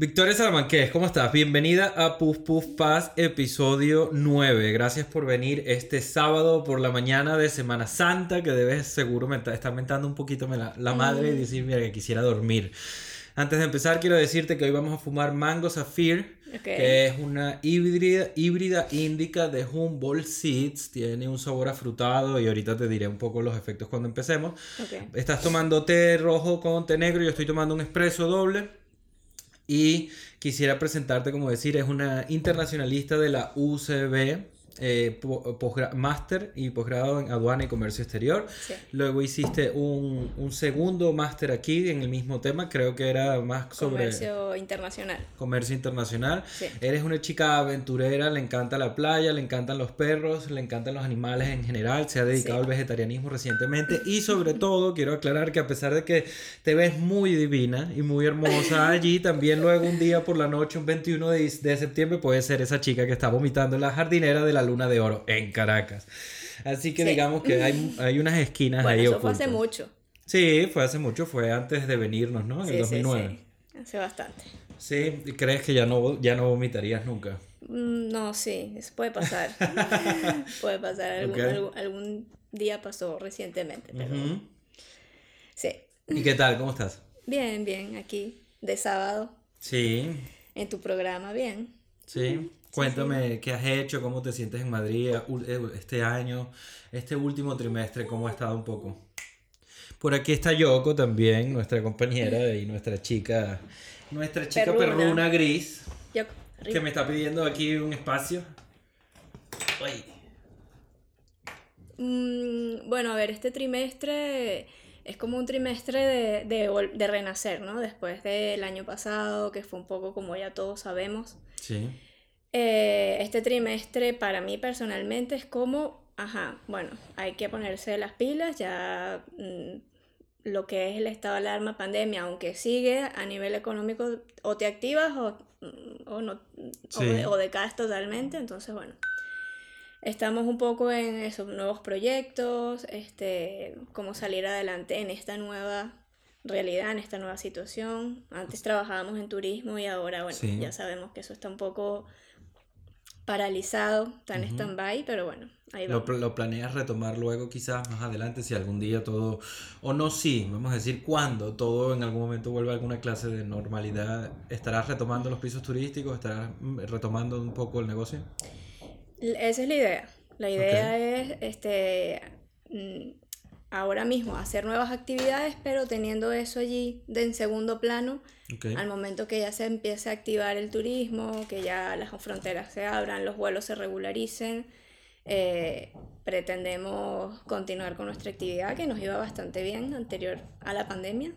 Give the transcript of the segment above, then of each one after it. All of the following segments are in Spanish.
Victoria Salamanqués, ¿cómo estás? Bienvenida a Puff Puff Paz, episodio 9. Gracias por venir este sábado por la mañana de Semana Santa, que debes seguro me estar mentando un poquito la, la madre y decir, mira, que quisiera dormir. Antes de empezar, quiero decirte que hoy vamos a fumar Mango Sapphire, que es una híbrida, híbrida índica de Humboldt Seeds. Tiene un sabor afrutado y ahorita te diré un poco los efectos cuando empecemos. Estás tomando té rojo con té negro, yo estoy tomando un espresso doble. Y quisiera presentarte, como decir, es una internacionalista de la UCB eh, máster y posgrado en aduana y comercio exterior. Luego hiciste un, un segundo máster aquí en el mismo tema, creo que era más sobre... Comercio internacional. Comercio internacional. Eres una chica aventurera, le encanta la playa, le encantan los perros, le encantan los animales en general, se ha dedicado al vegetarianismo recientemente y sobre todo quiero aclarar que a pesar de que te ves muy divina y muy hermosa allí, también luego un día por la noche, un 21 de, de septiembre, puede ser esa chica que está vomitando en la jardinera de la Luna de Oro en Caracas. Así que digamos que hay, hay unas esquinas ahí eso fue hace mucho. Sí, fue hace mucho, fue antes de venirnos, ¿no? En el 2009. Sí, hace bastante. Sí, ¿crees que ya no, ya no vomitarías nunca? Mm, no, sí, eso puede pasar. puede pasar, algún, día pasó recientemente, pero... Sí. ¿Y qué tal? ¿Cómo estás? Bien, bien, aquí, de sábado. Sí. En tu programa, bien. Sí. Cuéntame qué has hecho, cómo te sientes en Madrid eh, este año, este último trimestre, cómo ha estado un poco. Por aquí está Yoko también, nuestra compañera y nuestra chica, nuestra chica perruna, gris, que me está pidiendo aquí un espacio. Mm, bueno, a ver, este trimestre es como un trimestre de, de, de renacer, ¿no? Después del año pasado, que fue un poco como ya todos sabemos. Sí eh, este trimestre para mí personalmente es como, ajá, bueno, hay que ponerse las pilas, ya mm, lo que es el estado de alarma pandemia, aunque sigue a nivel económico, o te activas o, mm, o no, o, decaes totalmente, entonces bueno. Estamos un poco en esos nuevos proyectos, este, cómo salir adelante en esta nueva realidad, en esta nueva situación. Antes trabajábamos en turismo y ahora, bueno, ya sabemos que eso está un poco paralizado, tan stand-by, pero bueno, ahí va. ¿Lo, ¿Lo, planeas retomar luego quizás más adelante si algún día todo, o no sí, vamos a decir cuando todo en algún momento vuelva a alguna clase de normalidad, ¿estarás retomando los pisos turísticos? ¿Estarás mm, retomando un poco el negocio? Esa es la idea. La idea es este mm, ahora mismo hacer nuevas actividades, pero teniendo eso allí de en segundo plano, al momento que ya se empiece a activar el turismo, que ya las fronteras se abran, los vuelos se regularicen, eh, pretendemos continuar con nuestra actividad que nos iba bastante bien anterior a la pandemia.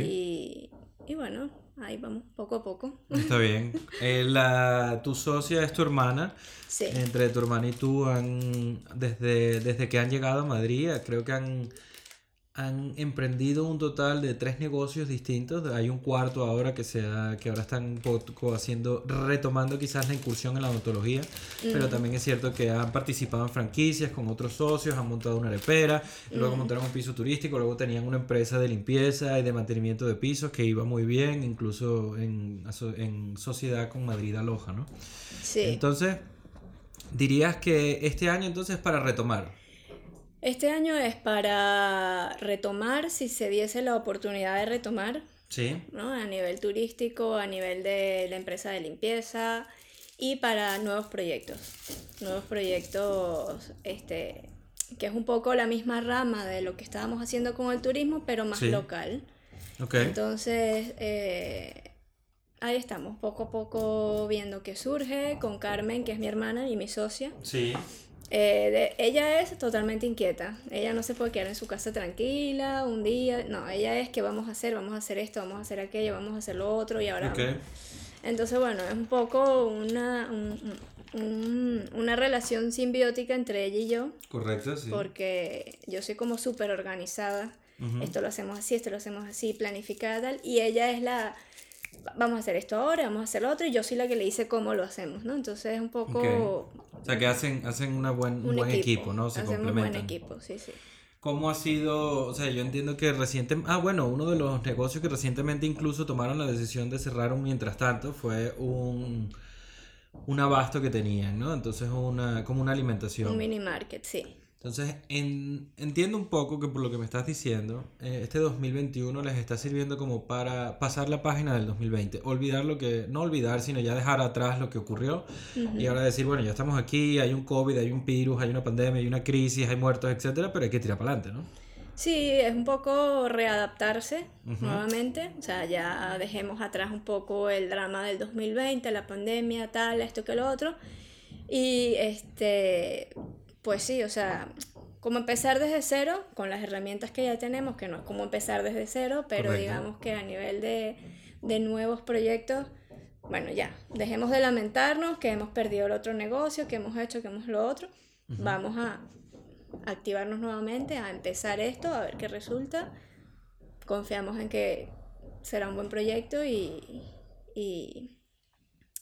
Y, y bueno, ahí vamos, poco a poco. Está bien. Eh, la, tu socia es tu hermana. Sí. Entre tu hermana y tú han, desde, desde que han llegado a Madrid, creo que han han emprendido un total de tres negocios distintos. Hay un cuarto ahora que, sea, que ahora están haciendo, retomando quizás la incursión en la odontología, pero también es cierto que han participado en franquicias con otros socios, han montado una arepera, luego montaron un piso turístico, luego tenían una empresa de limpieza y de mantenimiento de pisos que iba muy bien, incluso en, en sociedad con Madrid Aloja, ¿no? Sí. Entonces, dirías que este año entonces es para retomar. Este año es para retomar, si se diese la oportunidad de retomar, sí. ¿no? a nivel turístico, a nivel de la empresa de limpieza y para nuevos proyectos. Nuevos proyectos, este, que es un poco la misma rama de lo que estábamos haciendo con el turismo, pero más local. Okay. Entonces, eh, ahí estamos, poco a poco viendo qué surge con Carmen, que es mi hermana y mi socia. Sí. Eh, ella es totalmente inquieta. Ella no se puede quedar en su casa tranquila un día. No, ella es que vamos a hacer, vamos a hacer esto, vamos a hacer aquello, vamos a hacer lo otro y ahora. Entonces, bueno, es un poco una, una relación simbiótica entre ella y yo. Correcto, sí. Porque yo soy como súper organizada. Esto lo hacemos así, esto lo hacemos así, planificada tal. Y ella es la vamos a hacer esto ahora, vamos a hacer lo otro, y yo soy la que le dice cómo lo hacemos, ¿no? Entonces es un poco... O sea, que hacen, hacen una buen, un, buen equipo, ¿no? Se hacen un buen equipo, sí, sí. ¿Cómo ha sido? O sea, yo entiendo que recientemente... Ah, bueno, uno de los negocios que recientemente incluso tomaron la decisión de cerrar un mientras tanto fue un, un abasto que tenían, ¿no? Entonces, una, como una alimentación. Un mini market, sí. Entonces, en- entiendo un poco que por lo que me estás diciendo, eh, este 2021 les está sirviendo como para pasar la página del 2020, olvidar lo que, no olvidar, sino ya dejar atrás lo que ocurrió y ahora decir, bueno, ya estamos aquí, hay un COVID, hay un virus, hay una pandemia, hay una crisis, hay muertos, etcétera, pero hay que tirar para adelante, ¿no? Sí, es un poco readaptarse nuevamente, o sea, ya dejemos atrás un poco el drama del 2020, la pandemia, tal, esto que lo otro, y este, pues sí, o sea, como empezar desde cero con las herramientas que ya tenemos, que no es como empezar desde cero, pero Correcto. digamos que a nivel de, de nuevos proyectos, bueno, ya, dejemos de lamentarnos que hemos perdido el otro negocio, que hemos hecho, que hemos lo otro, vamos a activarnos nuevamente, a empezar esto, a ver qué resulta. Confiamos en que será un buen proyecto y, y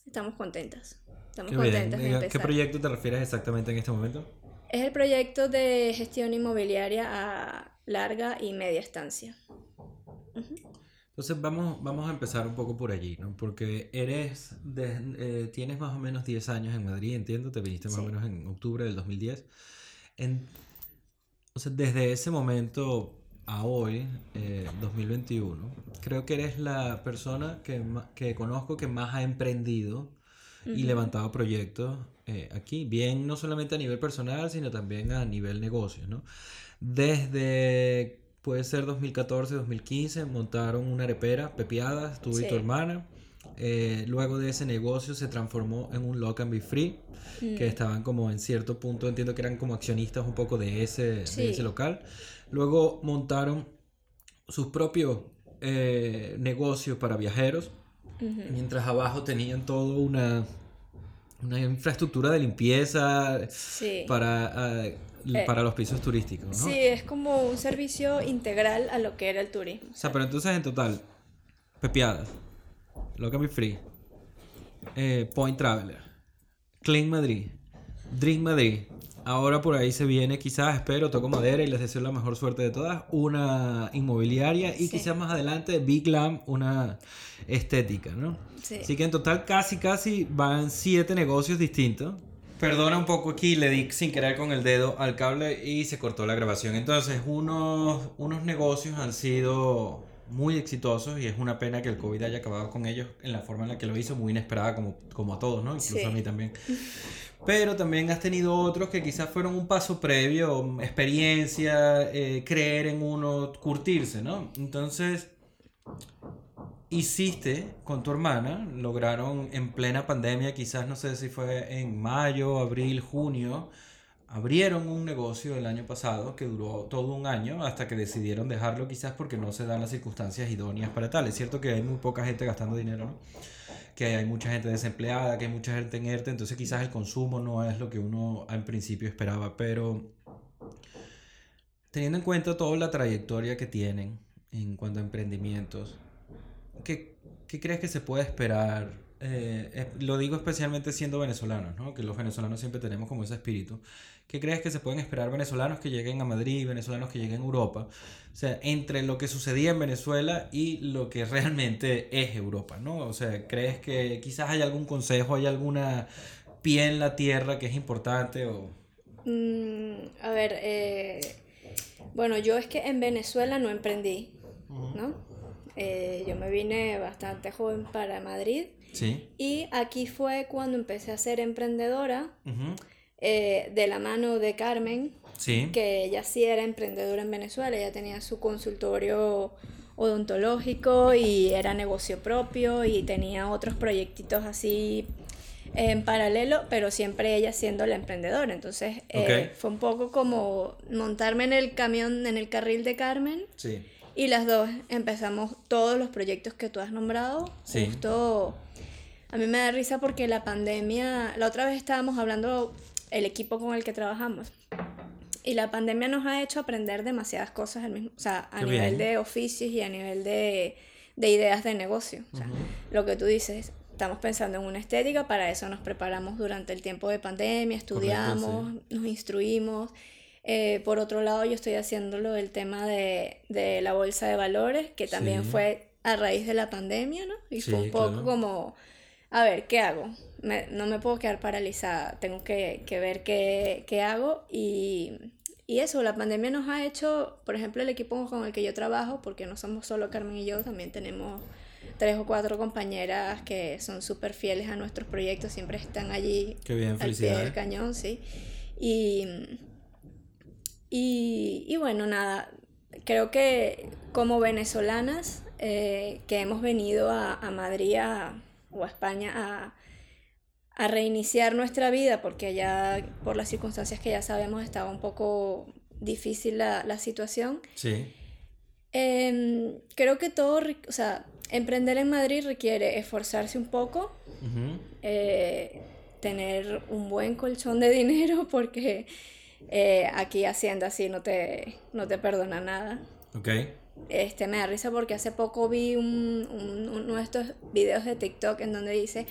estamos contentas. Estamos Qué bien. contentas de ¿Qué proyecto te refieres exactamente en este momento? Es el proyecto de gestión inmobiliaria a larga y media estancia. Entonces vamos, vamos a empezar un poco por allí, ¿no? Porque eres, de- eh, tienes más o menos 10 años en Madrid, entiendo, te viniste más o Sí. menos en octubre del 2010. En, o sea, desde ese momento a hoy, eh, 2021, creo que eres la persona que, que conozco que más ha emprendido y levantado proyectos eh, aquí, bien no solamente a nivel personal, sino también a nivel negocio, ¿no? Desde, puede ser 2014, 2015, montaron una arepera, Pepiadas, tú y Sí. tu hermana. Eh, luego de ese negocio se transformó en un Lock and Be Free, Mm. que estaban como en cierto punto, entiendo que eran como accionistas un poco de ese, de ese local. Luego montaron sus propios eh, negocios para viajeros, Mientras abajo tenían toda una, una infraestructura de limpieza Sí. para, ah, para los pisos turísticos, ¿no? Sí, es como un servicio integral a lo que era el turismo. O sea, pero entonces en total, Pepiadas, Loca Me Free, eh, Point Traveler, Clean Madrid, Drink Madrid. Ahora por ahí se viene, quizás, espero, toco madera y les deseo la mejor suerte de todas, una inmobiliaria y Sí. quizás más adelante Big Glam, una estética, ¿no? Sí. Así que en total casi, casi van siete negocios distintos. Perdona un poco aquí, le di sin querer con el dedo al cable y se cortó la grabación. Entonces, unos, unos negocios han sido muy exitosos y es una pena que el COVID haya acabado con ellos en la forma en la que lo hizo, muy inesperada como, como a todos, ¿no? Incluso Sí. a mí también. Pero también has tenido otros que quizás fueron un paso previo, experiencia, eh, creer en uno, curtirse, ¿no? Entonces, hiciste con tu hermana, lograron en plena pandemia, quizás no sé si fue en mayo, abril, junio, abrieron un negocio el año pasado que duró todo un año hasta que decidieron dejarlo quizás porque no se dan las circunstancias idóneas para tal. Es cierto que hay muy poca gente gastando dinero, ¿no? Que hay mucha gente desempleada, que hay mucha gente en ERTE, entonces quizás el consumo no es lo que uno en principio esperaba, pero teniendo en cuenta toda la trayectoria que tienen en cuanto a emprendimientos, ¿qué, qué crees que se puede esperar? Eh, eh, lo digo especialmente siendo venezolanos, ¿no? Que los venezolanos siempre tenemos como ese espíritu. ¿Qué crees que se pueden esperar venezolanos que lleguen a Madrid, venezolanos que lleguen a Europa? O sea, entre lo que sucedía en Venezuela y lo que realmente es Europa, ¿no? O sea, ¿crees que quizás hay algún consejo, hay alguna pie en la tierra que es importante o... Mm, a ver, eh, bueno, yo es que en Venezuela no emprendí, ¿no? Eh, yo me vine bastante joven para Madrid Sí. y aquí fue cuando empecé a ser emprendedora Ujú. Eh, de la mano de Carmen, Sí. que ella sí era emprendedora en Venezuela, ella tenía su consultorio odontológico y era negocio propio y tenía otros proyectitos así en paralelo, pero siempre ella siendo la emprendedora. Entonces eh, fue un poco como montarme en el camión, en el carril de Carmen Sí. y las dos empezamos todos los proyectos que tú has nombrado. Sí. Justo a mí me da risa porque la pandemia, la otra vez estábamos hablando el equipo con el que trabajamos. Y la pandemia nos ha hecho aprender demasiadas cosas al mismo, o sea, a Qué nivel bien. de oficios y a nivel de, de ideas de negocio. O sea, lo que tú dices, estamos pensando en una estética, para eso nos preparamos durante el tiempo de pandemia, estudiamos, nos instruimos. Eh, por otro lado, yo estoy haciéndolo el tema de, de la bolsa de valores, que también Sí. fue a raíz de la pandemia, ¿no? Y fue un poco claro. como, a ver, ¿qué hago? Me- no me puedo quedar paralizada, tengo que, que ver qué, qué hago y, y eso, la pandemia nos ha hecho, por ejemplo, el equipo con el que yo trabajo, porque no somos solo Carmen y yo, también tenemos tres o cuatro compañeras que son súper fieles a nuestros proyectos, siempre están allí Qué bien, al pie del cañón, sí. Y, y, y bueno, nada, creo que como venezolanas eh, que hemos venido a, a Madrid a- o a España a, a reiniciar nuestra vida, porque ya por las circunstancias que ya sabemos estaba un poco difícil la, la situación. Sí, Em, creo que todo, o sea, emprender en Madrid requiere esforzarse un poco, ujú, eh, tener un buen colchón de dinero porque eh, aquí Hacienda sí no te, no te perdona nada. ok. Este, me da risa porque hace poco vi un, un- uno de estos videos de TikTok en donde dice,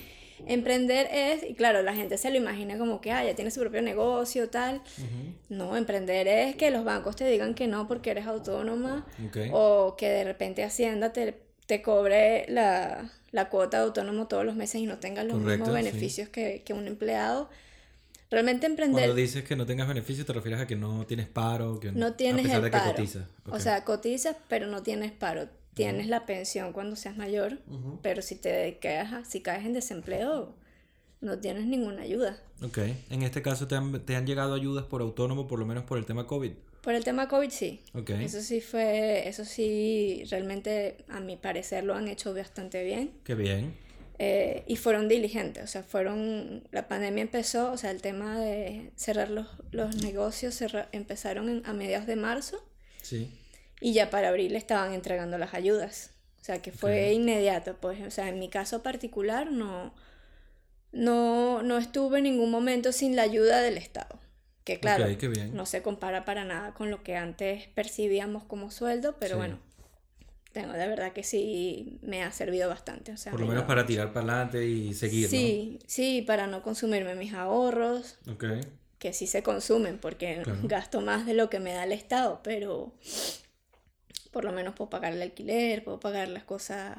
emprender es, y claro, la gente se lo imagina como que, ah, ya tiene su propio negocio, tal. No, emprender es que los bancos te digan que no porque eres autónoma o que de repente Hacienda te, te cobre la, la cuota de autónomo todos los meses y no tengas los Correcto, mismos sí. beneficios que, que un empleado. Realmente emprender Cuando dices que no tengas beneficios, te refieres a que no tienes paro, que no tienes a pesar el de que paro. cotizas. O Ok. sea, cotizas, pero no tienes paro. Tienes la pensión cuando seas mayor, Ujú. pero si te quedas, si caes en desempleo, no tienes ninguna ayuda. Ok, en este caso te han, te han llegado ayudas por autónomo, por lo menos por el tema COVID. Por el tema COVID sí. Ok, Eso sí fue, eso sí, realmente a mi parecer lo han hecho bastante bien. qué bien. Eh, y fueron diligentes, o sea, fueron, la pandemia empezó, o sea, el tema de cerrar los, los negocios cerra- empezaron en- a mediados de marzo Sí, y ya para abril estaban entregando las ayudas. O sea, que fue inmediato, pues, o sea, en mi caso particular no, no, no estuve en ningún momento sin la ayuda del Estado. Que claro, no se compara para nada con lo que antes percibíamos como sueldo, pero Sí. bueno, tengo de verdad que sí me ha servido bastante. O sea, Por lo me menos para mucho. tirar para adelante y seguir, Sí, sí, para no consumirme mis ahorros, ¿no? Ok, que sí se consumen porque Claro. gasto más de lo que me da el Estado, pero por lo menos puedo pagar el alquiler, puedo pagar las cosas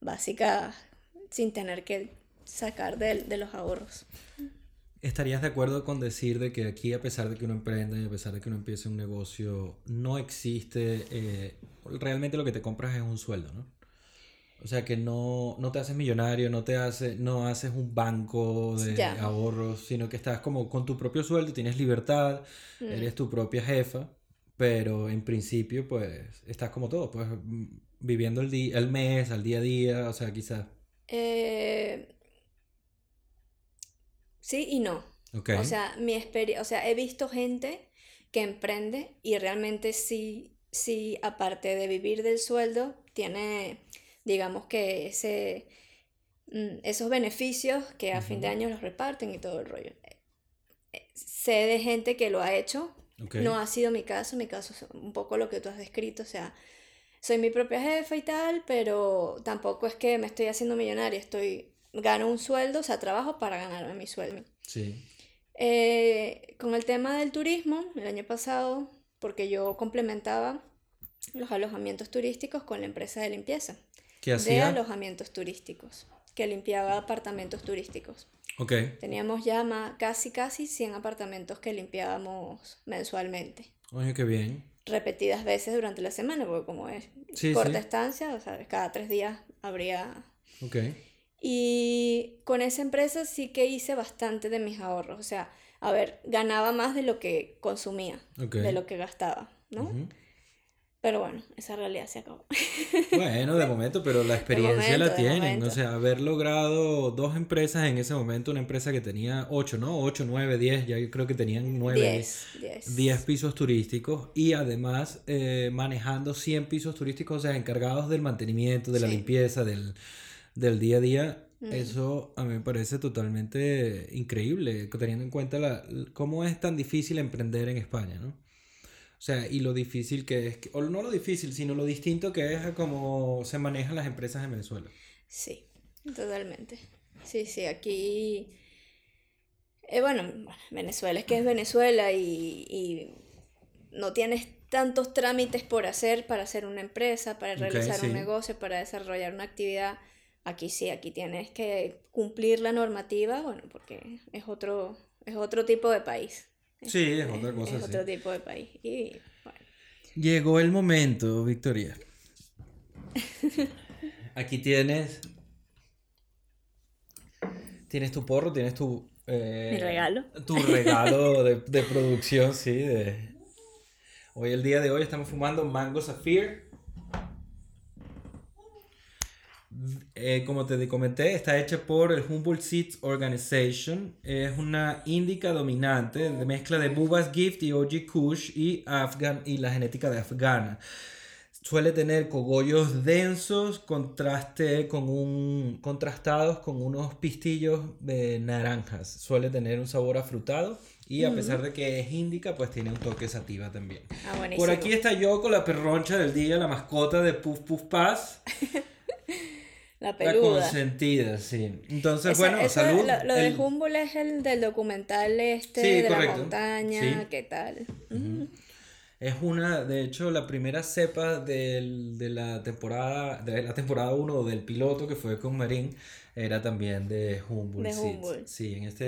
básicas sin tener que sacar de, de los ahorros. ¿Estarías de acuerdo con decir de que aquí, a pesar de que uno emprenda y a pesar de que uno empiece un negocio, no existe, eh, realmente lo que te compras es un sueldo, ¿no? O sea que no, no te haces millonario, no te hace, no haces un banco de ahorros, sino que estás como con tu propio sueldo, tienes libertad, Mm. eres tu propia jefa, pero en principio pues estás como todo, pues viviendo el, día, el mes, al día a día, o sea, quizás. Eh, sí y no. Ok. O sea, mi experiencia, o sea, he visto gente que emprende y realmente sí, sí, aparte de vivir del sueldo, tiene, digamos que ese, mm, esos beneficios que a fin de año los reparten y todo el rollo. Eh, Sé de gente que lo ha hecho, ok. no ha sido mi caso, mi caso es un poco lo que tú has descrito, o sea, soy mi propia jefa y tal, pero tampoco es que me estoy haciendo millonaria, estoy, gano un sueldo, o sea, trabajo para ganarme mi sueldo. Sí. Eh, con el tema del turismo, el año pasado, porque yo complementaba los alojamientos turísticos con la empresa de limpieza ¿Qué de hacía? alojamientos turísticos, que limpiaba apartamentos turísticos. Ok. Teníamos ya ma- casi, casi 100 apartamentos que limpiábamos mensualmente, Oye, qué bien. repetidas veces durante la semana, porque como es Sí, corta sí. estancia, o sea, cada tres días habría Ok. Y con esa empresa sí que hice bastante de mis ahorros. O sea, a ver, ganaba más de lo que consumía, Ok. de lo que gastaba, ¿no? Pero bueno, esa realidad se acabó. Bueno, de momento, pero la experiencia momento, la tienen. O sea, haber logrado dos empresas en ese momento, una empresa que tenía 8, ¿no? 8, 9, 10, ya yo creo que tenían 9, 10, 10. 10 pisos turísticos y además eh, manejando 100 pisos turísticos, o sea, encargados del mantenimiento, de la limpieza, del, del día a día. Mm. Eso a mí me parece totalmente increíble, teniendo en cuenta la, cómo es tan difícil emprender en España, ¿no? O sea, y lo difícil que es, o no lo difícil, sino lo distinto que es a cómo se manejan las empresas en Venezuela. Sí, totalmente. Sí, sí, aquí... eh, bueno, Venezuela es que es Venezuela y, y no tienes tantos trámites por hacer para hacer una empresa, para realizar sí. un negocio, para desarrollar una actividad. Aquí sí, aquí tienes que cumplir la normativa, bueno, porque es otro, es otro tipo de país. Sí, es otra cosa, Es sí. otro tipo de país. Y bueno, Llegó el momento, Victoria. Aquí tienes. Tienes tu porro, tienes tu. eh, Mi regalo. Tu regalo de, de producción, sí. De... Hoy, el día de hoy, estamos fumando Mango Sapphire. Eh, como te comenté, está hecha por el Humboldt Seeds Organization. Es una índica dominante de mezcla de Bubas Gift y OG Kush y, Afgan, y la genética de Afgana. Suele tener cogollos densos, contraste con un, contrastados con unos pistillos de naranjas. Suele tener un sabor afrutado y a pesar de que es índica, pues tiene un toque sativa también. ah. Por aquí está yo con la perroncha del día, la mascota de Puff Puff Paz. La La peluda. consentida, sí. Entonces, Esa- bueno, eso, salud. Lo, lo El- de Humboldt es el del documental este Sí, de correcto. la montaña, Sí. ¿qué tal? Mm. Es una, de hecho, la primera cepa del- de la temporada, de la temporada 1 del piloto que fue con Marín, era también de Humboldt. De. Humboldt. Sí, en este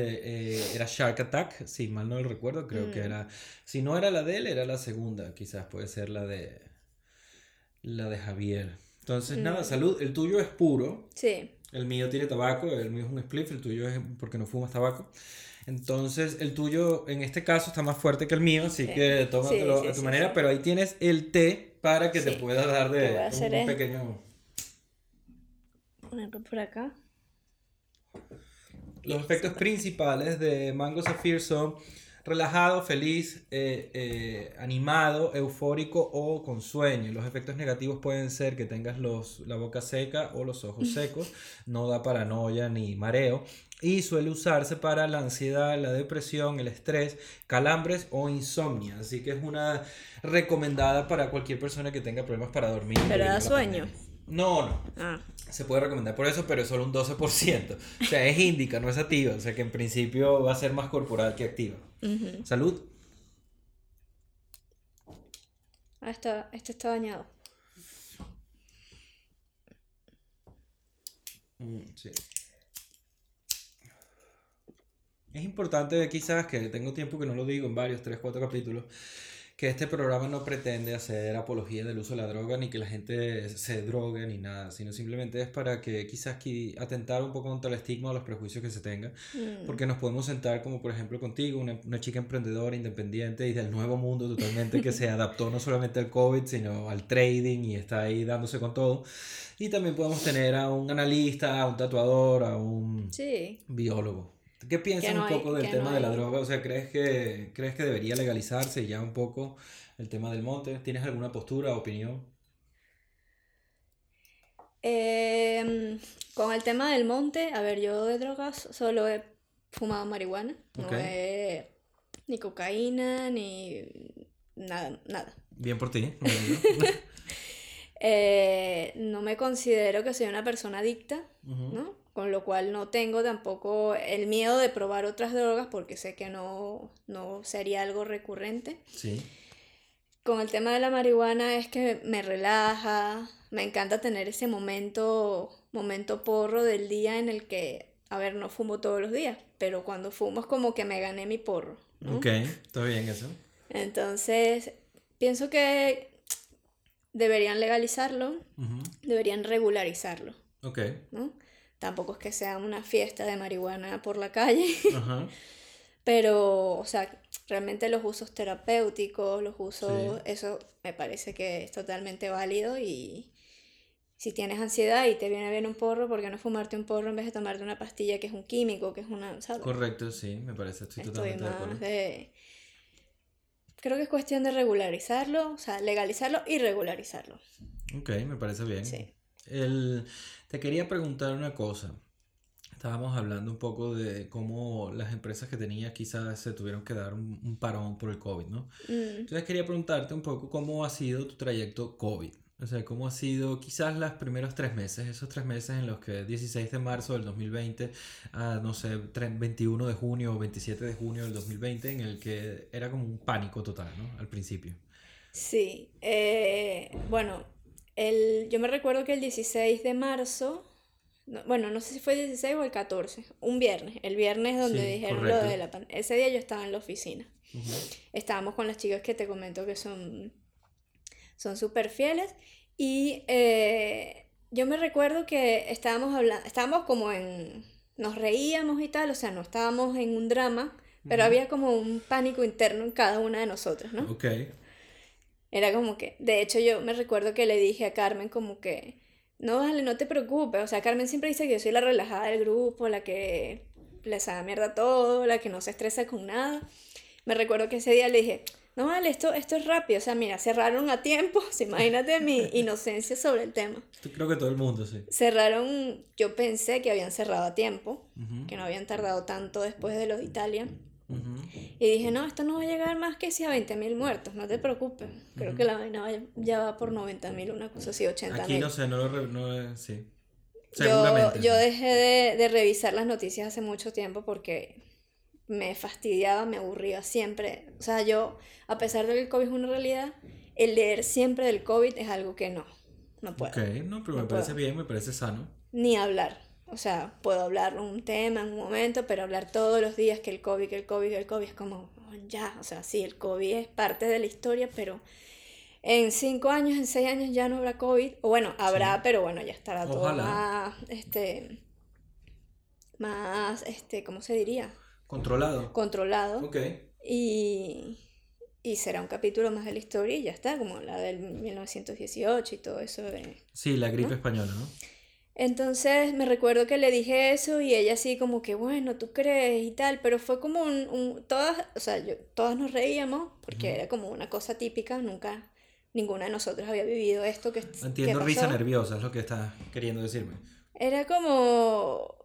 eh, era Shark Attack, si mal no lo recuerdo, creo que Mm. era, si no era la de él, era la segunda, quizás puede ser la de, la de Javier. Entonces, nada, Mm. salud. El tuyo es puro, Sí, el mío tiene tabaco, el mío es un spliff, el tuyo es porque no fumas tabaco. Entonces, el tuyo en este caso está más fuerte que el mío, así Sí. que tómatelo Sí, sí, a tu manera, pero ahí tienes el té para que te Sí. pueda dar Lo voy a de hacer un es- pequeño... ponerlo por acá. Los efectos principales de Mango Sapphire son relajado, feliz, eh, eh, animado, eufórico o con sueño. Los efectos negativos pueden ser que tengas los, la boca seca o los ojos secos, no da paranoia ni mareo y suele usarse para la ansiedad, la depresión, el estrés, calambres o insomnia. Así que es una recomendada para cualquier persona que tenga problemas para dormir. Pero da sueño. pandemia. No, no. Ah, Se puede recomendar por eso, pero es solo un 12%. O sea, es índica, no es activa. O sea, que en principio va a ser más corporal que activa. Salud. Ah, está, este está dañado. Mm, sí. Es importante quizás que tengo tiempo que no lo digo en varios, 3, 4 capítulos, que este programa no pretende hacer apología del uso de la droga ni que la gente se drogue ni nada, sino simplemente es para que quizás qui- atentar un poco contra el estigma o los prejuicios que se tengan. Mm. Porque nos podemos sentar como por ejemplo contigo, una, una chica emprendedora, independiente y del nuevo mundo totalmente que se adaptó no solamente al COVID, sino al trading y está ahí dándose con todo. Y también podemos tener a un analista, a un tatuador, a un Sí. biólogo. ¿Qué piensas no un hay- poco del tema no de la droga? O sea, ¿crees que, ¿crees que debería legalizarse ya un poco el tema del monte? ¿Tienes alguna postura, opinión? Em, con el tema del monte, a ver, yo de drogas solo he fumado marihuana, no he ni cocaína, ni nada, nada. Bien por ti. Eh, no me considero que soy una persona adicta. ¿no? Con lo cual no tengo tampoco el miedo de probar otras drogas porque sé que no, no sería algo recurrente. Sí. Con el tema de la marihuana es que me relaja, me encanta tener ese momento, momento porro del día en el que, a ver, no fumo todos los días, pero cuando fumo es como que me gané mi porro, ¿no? Ok, está bien eso. Entonces, pienso que deberían legalizarlo, deberían regularizarlo, Ok. ¿no? Tampoco es que sea una fiesta de marihuana por la calle, Ajá. pero, o sea, realmente los usos terapéuticos, los usos, Sí. eso me parece que es totalmente válido y si tienes ansiedad y te viene bien un porro, ¿por qué no fumarte un porro en vez de tomarte una pastilla que es un químico, que es una, ¿sabes? Correcto, sí, me parece, estoy Estoy totalmente de más acuerdo. de... Creo que es cuestión de regularizarlo, o sea, legalizarlo y regularizarlo. Ok, me parece bien. Sí. El, te quería preguntar una cosa. Estábamos hablando un poco de cómo las empresas que tenías quizás se tuvieron que dar un, un parón por el COVID, ¿no? Mm, Entonces quería preguntarte un poco cómo ha sido tu trayecto COVID. O sea, ¿cómo ha sido quizás los primeros tres meses, esos tres meses en los que 16 de marzo del 2020 a, no sé, 21 de junio o 27 de junio del 2020, en el que era como un pánico total, ¿no? Al principio. Sí, eh, bueno, el, yo me recuerdo que el 16 de marzo, bueno, no sé si fue el 16 o el 14, un viernes, el viernes donde dijeron lo de la pandemia. Ese día yo estaba en la oficina. Estábamos con las chicas que te comento que son son súper fieles. Y eh, yo me recuerdo que estábamos hablando, estábamos como en, nos reíamos y tal, o sea, no estábamos en un drama, pero había como un pánico interno en cada una de nosotras, ¿no? Ok. Era como que, de hecho yo me recuerdo que le dije a Carmen como que, no, vale, no te preocupes, o sea, Carmen siempre dice que yo soy la relajada del grupo, la que le sabe mierda todo, la que no se estresa con nada. Me recuerdo que ese día le dije, no vale, esto, esto es rápido. O sea, mira, cerraron a tiempo. Imagínate mi inocencia sobre el tema. Creo que todo el mundo, sí. Cerraron, yo pensé que habían cerrado a tiempo, que no habían tardado tanto después de los de Italia. Y dije, no, esto no va a llegar más que si a 20.000 muertos, no te preocupes. Creo que la vaina ya va por 90.000, una cosa así, 80.000. Aquí no sé, no lo... No, sí. Yo, yo dejé de, de revisar las noticias hace mucho tiempo porque me fastidiaba, me aburría siempre. O sea, yo, a pesar de que el COVID es una realidad, el leer siempre del COVID es algo que no, no puedo. Ok, no, pero me parece bien, me parece sano. Ni hablar. O sea, puedo hablar un tema en un momento, pero hablar todos los días que el COVID, que el COVID, que el COVID es como, ya, o sea, sí, el COVID es parte de la historia, pero en cinco años, en seis años ya no habrá COVID. O bueno, habrá, pero bueno, ya estará todo más, este, más, este, ¿cómo se diría? Controlado. Controlado. Ok. Y, y será un capítulo más de la historia y ya está, como la del 1918 y todo eso. De, sí, la gripe española, ¿no? Entonces me recuerdo que le dije eso y ella así como que, bueno, tú crees y tal, pero fue como un, un todas, o sea, yo, todas nos reíamos porque era como una cosa típica, nunca, ninguna de nosotros había vivido esto que Entiendo risa nerviosa, es lo que estás queriendo decirme. Era como,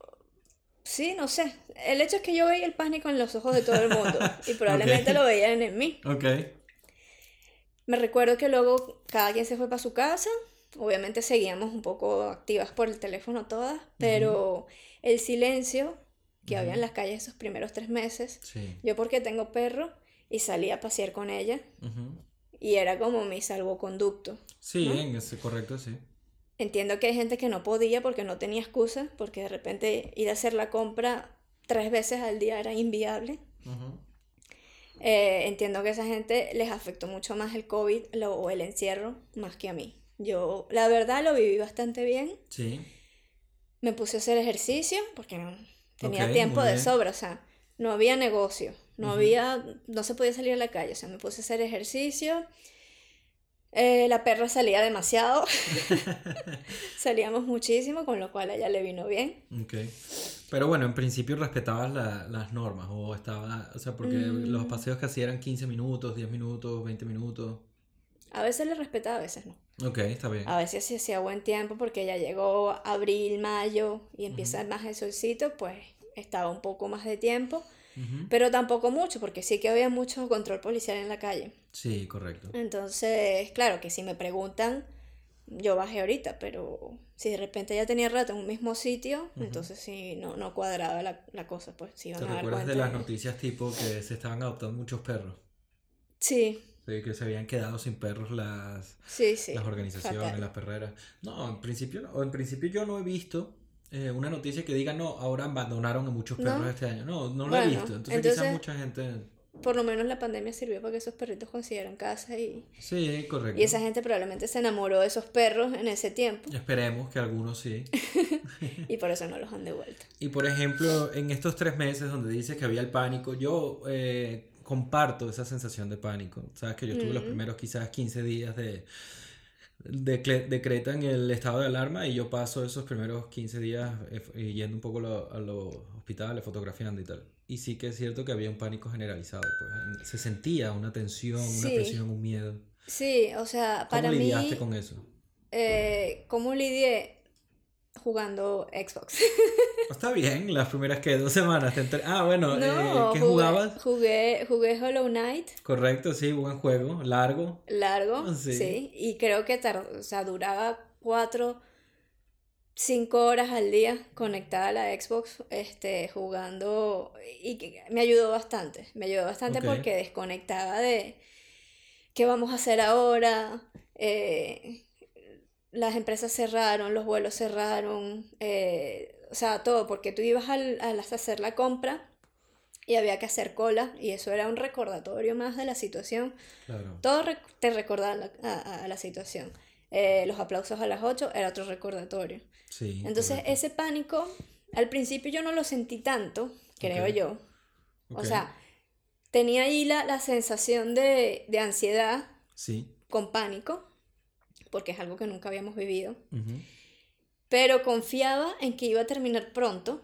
Sí, no sé. El hecho es que yo veía el pánico en los ojos de todo el mundo y probablemente lo veían en mí. Ok. Me recuerdo que luego cada quien se fue para su casa. Obviamente seguíamos un poco activas por el teléfono todas, pero el silencio que había en las calles esos primeros tres meses, yo porque tengo perro y salía a pasear con ella y era como mi salvoconducto. Sí, en ese correcto, sí. Entiendo que hay gente que no podía porque no tenía excusa, porque de repente ir a hacer la compra tres veces al día era inviable. Eh, entiendo que a esa gente les afectó mucho más el COVID o el encierro más que a mí. Yo, la verdad, lo viví bastante bien. Sí. Me puse a hacer ejercicio porque no tenía tiempo de sobra, o sea, no había negocio, no había, no se podía salir a la calle, o sea, me puse a hacer ejercicio eh, la perra salía demasiado. Salíamos muchísimo, con lo cual a ella le vino bien. Okay. Pero bueno, en principio respetabas las normas, o estaba, o sea, porque los mm. paseos que hacía eran 15 minutos, 10 minutos, 20 minutos. A veces le respetaba, a veces no. Ok, está bien. A veces sí hacía buen tiempo porque ya llegó abril, mayo y empieza más el solcito, pues estaba un poco más de tiempo. Pero tampoco mucho, porque sí que había mucho control policial en la calle. Sí, correcto. Entonces, claro, que si me preguntan, yo bajé ahorita, pero si de repente ya tenía rato en un mismo sitio, entonces sí, no, no cuadraba la, la cosa, pues sí ¿Te recuerdas de las noticias tipo que se estaban adoptando muchos perros? Sí. Sí, que se habían quedado sin perros las, las organizaciones, las perreras. No, en principio, no, en principio yo no he visto eh, una noticia que diga, no, ahora abandonaron a muchos perros este año. No, no lo he visto. Entonces, quizás mucha gente... Por lo menos la pandemia sirvió para que esos perritos consiguieran casa y... Sí, correcto. Y esa gente probablemente se enamoró de esos perros en ese tiempo. Esperemos que algunos sí. y por eso no los han devuelto. Y por ejemplo, en estos tres meses donde dices que había el pánico, yo eh, comparto esa sensación de pánico. Sabes que yo tuve los primeros quizás 15 días de decretan el estado de alarma y yo paso esos primeros 15 días eh, yendo un poco a los hospitales, fotografiando y tal. Y sí que es cierto que había un pánico generalizado, pues se sentía una tensión, una presión, un miedo. Sí, o sea, para ¿Cómo lidiaste con eso? Eh, ¿Cómo lidié? Jugando Xbox. Está bien, las primeras que dos semanas. Te entre- Ah, bueno, No, eh, ¿qué jugué- jugabas? Jugué, jugué Hollow Knight, Correcto, sí, buen juego, largo. largo, Ah, sí. sí. y creo que tar- o sea, duraba cuatro, cinco horas al día conectada a la Xbox, este, jugando, y que me ayudó bastante, me ayudó bastante porque desconectaba de qué vamos a hacer ahora, eh, las empresas cerraron, los vuelos cerraron, eh, o sea, todo, porque tú ibas al, al hacer la compra y había que hacer cola y eso era un recordatorio más de la situación. Claro. Todo rec- te recordaba la- a, a la situación. Eh, los aplausos a las 8 era otro recordatorio. Sí. Entonces correcto. ese pánico, al principio yo no lo sentí tanto, creo yo. O Ok. sea, tenía ahí la, la sensación de, de ansiedad Sí. con pánico, porque es algo que nunca habíamos vivido, pero confiaba en que iba a terminar pronto.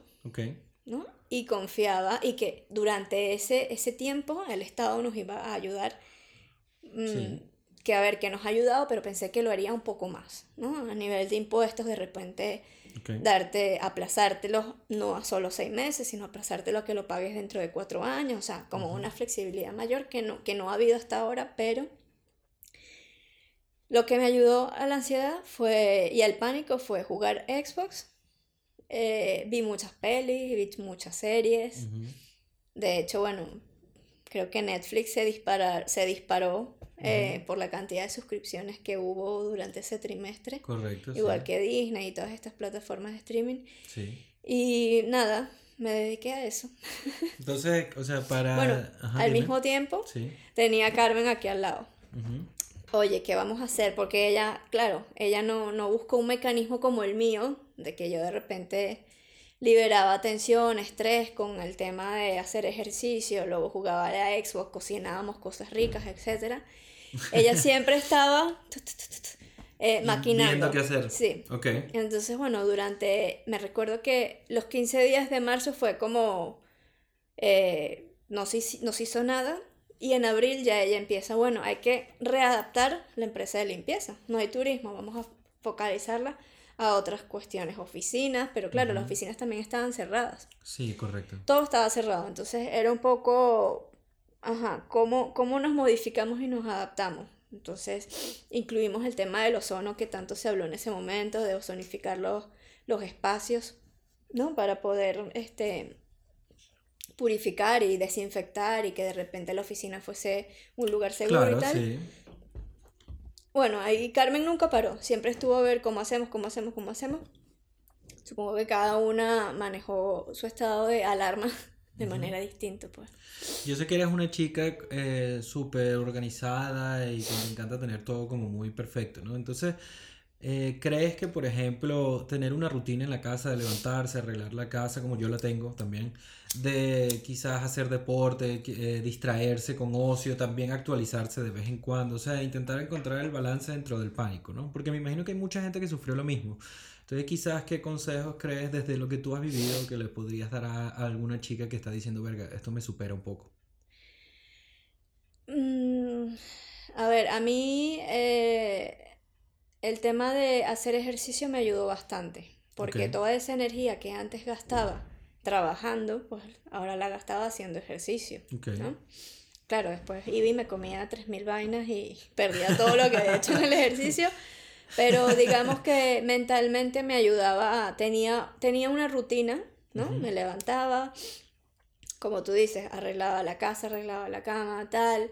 ¿no? Y confiaba y que durante ese, ese tiempo el Estado nos iba a ayudar. mm, Sí. Que a ver, que nos ha ayudado, pero pensé que lo haría un poco más, ¿no? A nivel de impuestos, de repente Ok. darte, aplazártelos no a solo seis meses, sino aplazártelo a que lo pagues dentro de cuatro años, o sea, como una flexibilidad mayor que no, que no ha habido hasta ahora, pero lo que me ayudó a la ansiedad fue, y al pánico fue jugar Xbox, eh, vi muchas pelis, vi muchas series, de hecho, bueno, creo que Netflix se, dispara, se disparó eh, por la cantidad de suscripciones que hubo durante ese trimestre. Correcto. Igual sí. que Disney y todas estas plataformas de streaming. Sí. Y nada, me dediqué a eso. Entonces, o sea, para. Bueno, Ajá, al dime. mismo tiempo Sí. tenía a Carmen aquí al lado. Oye, ¿qué vamos a hacer? Porque ella, claro, ella no, no buscó un mecanismo como el mío, de que yo de repente liberaba tensión, estrés con el tema de hacer ejercicio, luego jugaba a la Xbox, cocinábamos cosas ricas, etc. Ella siempre estaba eh, maquinando. Viendo qué hacer. Sí. Ok. Entonces, bueno, durante, me recuerdo que los 15 días de marzo fue como, eh, no, se, no se hizo nada y en abril ya ella empieza, bueno, hay que readaptar la empresa de limpieza, no hay turismo, vamos a focalizarla a otras cuestiones, oficinas, pero claro, las oficinas también estaban cerradas, Sí, correcto. todo estaba cerrado, entonces era un poco, ajá, cómo, cómo nos modificamos y nos adaptamos. Entonces incluimos el tema del ozono que tanto se habló en ese momento, de ozonificar los, los espacios, ¿no? Para poder este, purificar y desinfectar y que de repente la oficina fuese un lugar seguro Claro, y tal. sí. Bueno, ahí Carmen nunca paró, siempre estuvo a ver cómo hacemos, cómo hacemos, cómo hacemos. Supongo que cada una manejó su estado de alarma de manera distinta, pues. Yo sé que eres una chica eh, súper organizada y que te encanta tener todo como muy perfecto, ¿no? Entonces, eh, ¿crees que, por ejemplo, tener una rutina en la casa de levantarse, arreglar la casa, como yo la tengo también, de quizás hacer deporte, eh, distraerse con ocio, también actualizarse de vez en cuando, o sea, intentar encontrar el balance dentro del pánico, ¿no? Porque me imagino que hay mucha gente que sufrió lo mismo. Entonces, quizás, ¿qué consejos crees desde lo que tú has vivido que le podrías dar a, a alguna chica que está diciendo, verga, esto me supera un poco? Mm, a ver, a mí eh, el tema de hacer ejercicio me ayudó bastante, porque toda esa energía que antes gastaba trabajando, pues ahora la gastaba haciendo ejercicio. Claro, después iba y me comía 3.000 vainas y perdía todo lo que había hecho en el ejercicio, pero digamos que mentalmente me ayudaba, tenía, tenía una rutina, ¿no? Me levantaba, como tú dices, arreglaba la casa, arreglaba la cama, tal,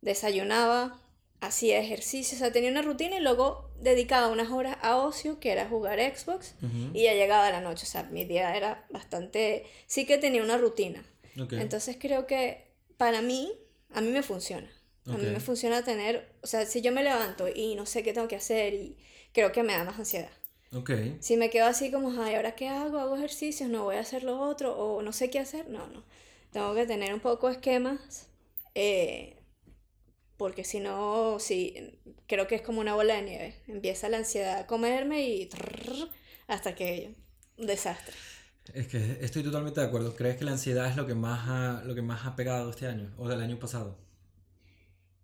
desayunaba, hacía ejercicio, o sea, tenía una rutina y luego dedicaba unas horas a ocio, que era jugar Xbox, Ujú. y ya llegaba la noche, o sea, mi día era bastante, sí que tenía una rutina. Ok. Entonces creo que para mí, a mí me funciona. A mí me funciona tener, o sea, si yo me levanto y no sé qué tengo que hacer y creo que me da más ansiedad. Ok. Si me quedo así como, ay, ¿ahora qué hago? Hago ejercicios, no voy a hacer lo otro o no sé qué hacer. No, no. Tengo que tener un poco de esquemas eh, porque si no, sí, creo que es como una bola de nieve. Empieza la ansiedad a comerme y trrr, hasta que un desastre. Es que estoy totalmente de acuerdo. ¿Crees que la ansiedad es lo que más ha, lo que más ha pegado este año o del año pasado?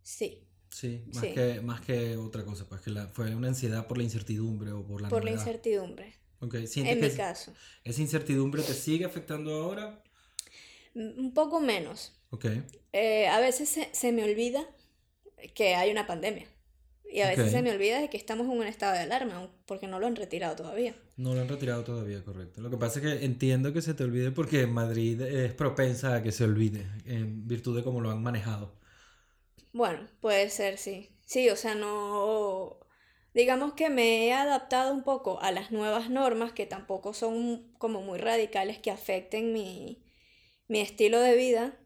Sí, Sí, más Sí. que más que otra cosa, pues que la, fue una ansiedad por la incertidumbre o por la por la incertidumbre. Okay. En mi caso. ¿Esa incertidumbre te sigue afectando ahora? Un poco menos. Ok. Eh, a veces se, se, me olvida que hay una pandemia. Y a veces se me olvida de que estamos en un estado de alarma, porque no lo han retirado todavía. No lo han retirado todavía, correcto. Lo que pasa es que entiendo que se te olvide porque Madrid es propensa a que se olvide, en virtud de cómo lo han manejado. Bueno, puede ser, sí. Sí, o sea, no... Digamos que me he adaptado un poco a las nuevas normas que tampoco son como muy radicales que afecten mi, mi estilo de vida,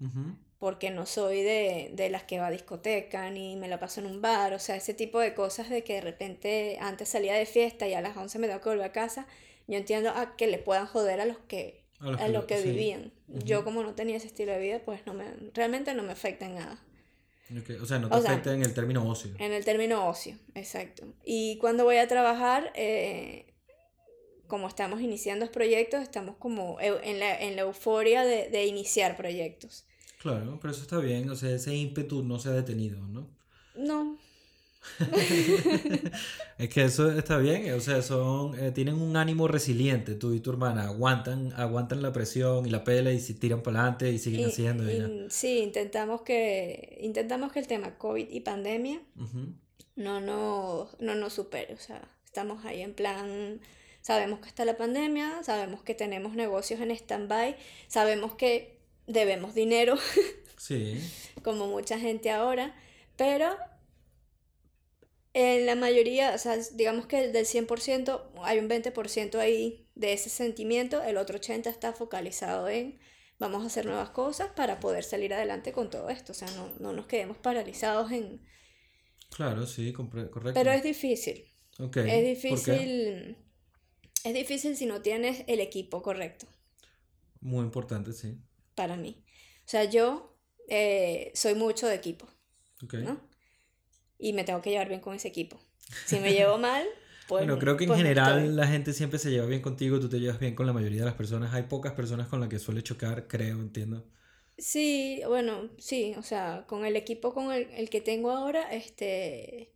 porque no soy de, de, las que va a discoteca ni me la paso en un bar, o sea, ese tipo de cosas de que de repente antes salía de fiesta y a las 11 me tengo que volver a casa, yo entiendo a que le puedan joder a los que, a los que, vivían. Yo como no tenía ese estilo de vida, pues no me, realmente no me afecta en nada. O sea, no te afecta en el término ocio. En el término ocio, exacto. Y cuando voy a trabajar, eh, como estamos iniciando proyectos, estamos como en la, en la euforia de, de, iniciar proyectos. Claro, pero eso está bien, o sea, ese ímpetu no se ha detenido, ¿no? No, es que eso está bien, o sea, son, eh, tienen un ánimo resiliente, tú y tu hermana, aguantan, aguantan la presión y la pela y se tiran para adelante y siguen haciendo. sí, intentamos que, intentamos que el tema COVID y pandemia no, no, no nos supere, o sea, estamos ahí en plan, sabemos que está la pandemia, sabemos que tenemos negocios en stand-by, sabemos que debemos dinero, sí. como mucha gente ahora, pero en la mayoría, o sea, digamos que del 100% hay un 20% ahí de ese sentimiento, el otro 80% está focalizado en vamos a hacer nuevas cosas para poder salir adelante con todo esto, o sea, no, no nos quedemos paralizados en... Claro, sí, correcto. Pero es difícil. Okay. Es difícil... Es difícil si no tienes el equipo correcto. Muy importante, sí. Para mí. O sea, yo eh, soy mucho de equipo. Okay. ¿no? y me tengo que llevar bien con ese equipo. Si me llevo mal, pues... Bueno, creo que en pues general la gente siempre se lleva bien contigo, tú te llevas bien con la mayoría de las personas. Hay pocas personas con las que suele chocar, creo, entiendo. Sí, bueno, sí, o sea, con el equipo con el, el que tengo ahora, este,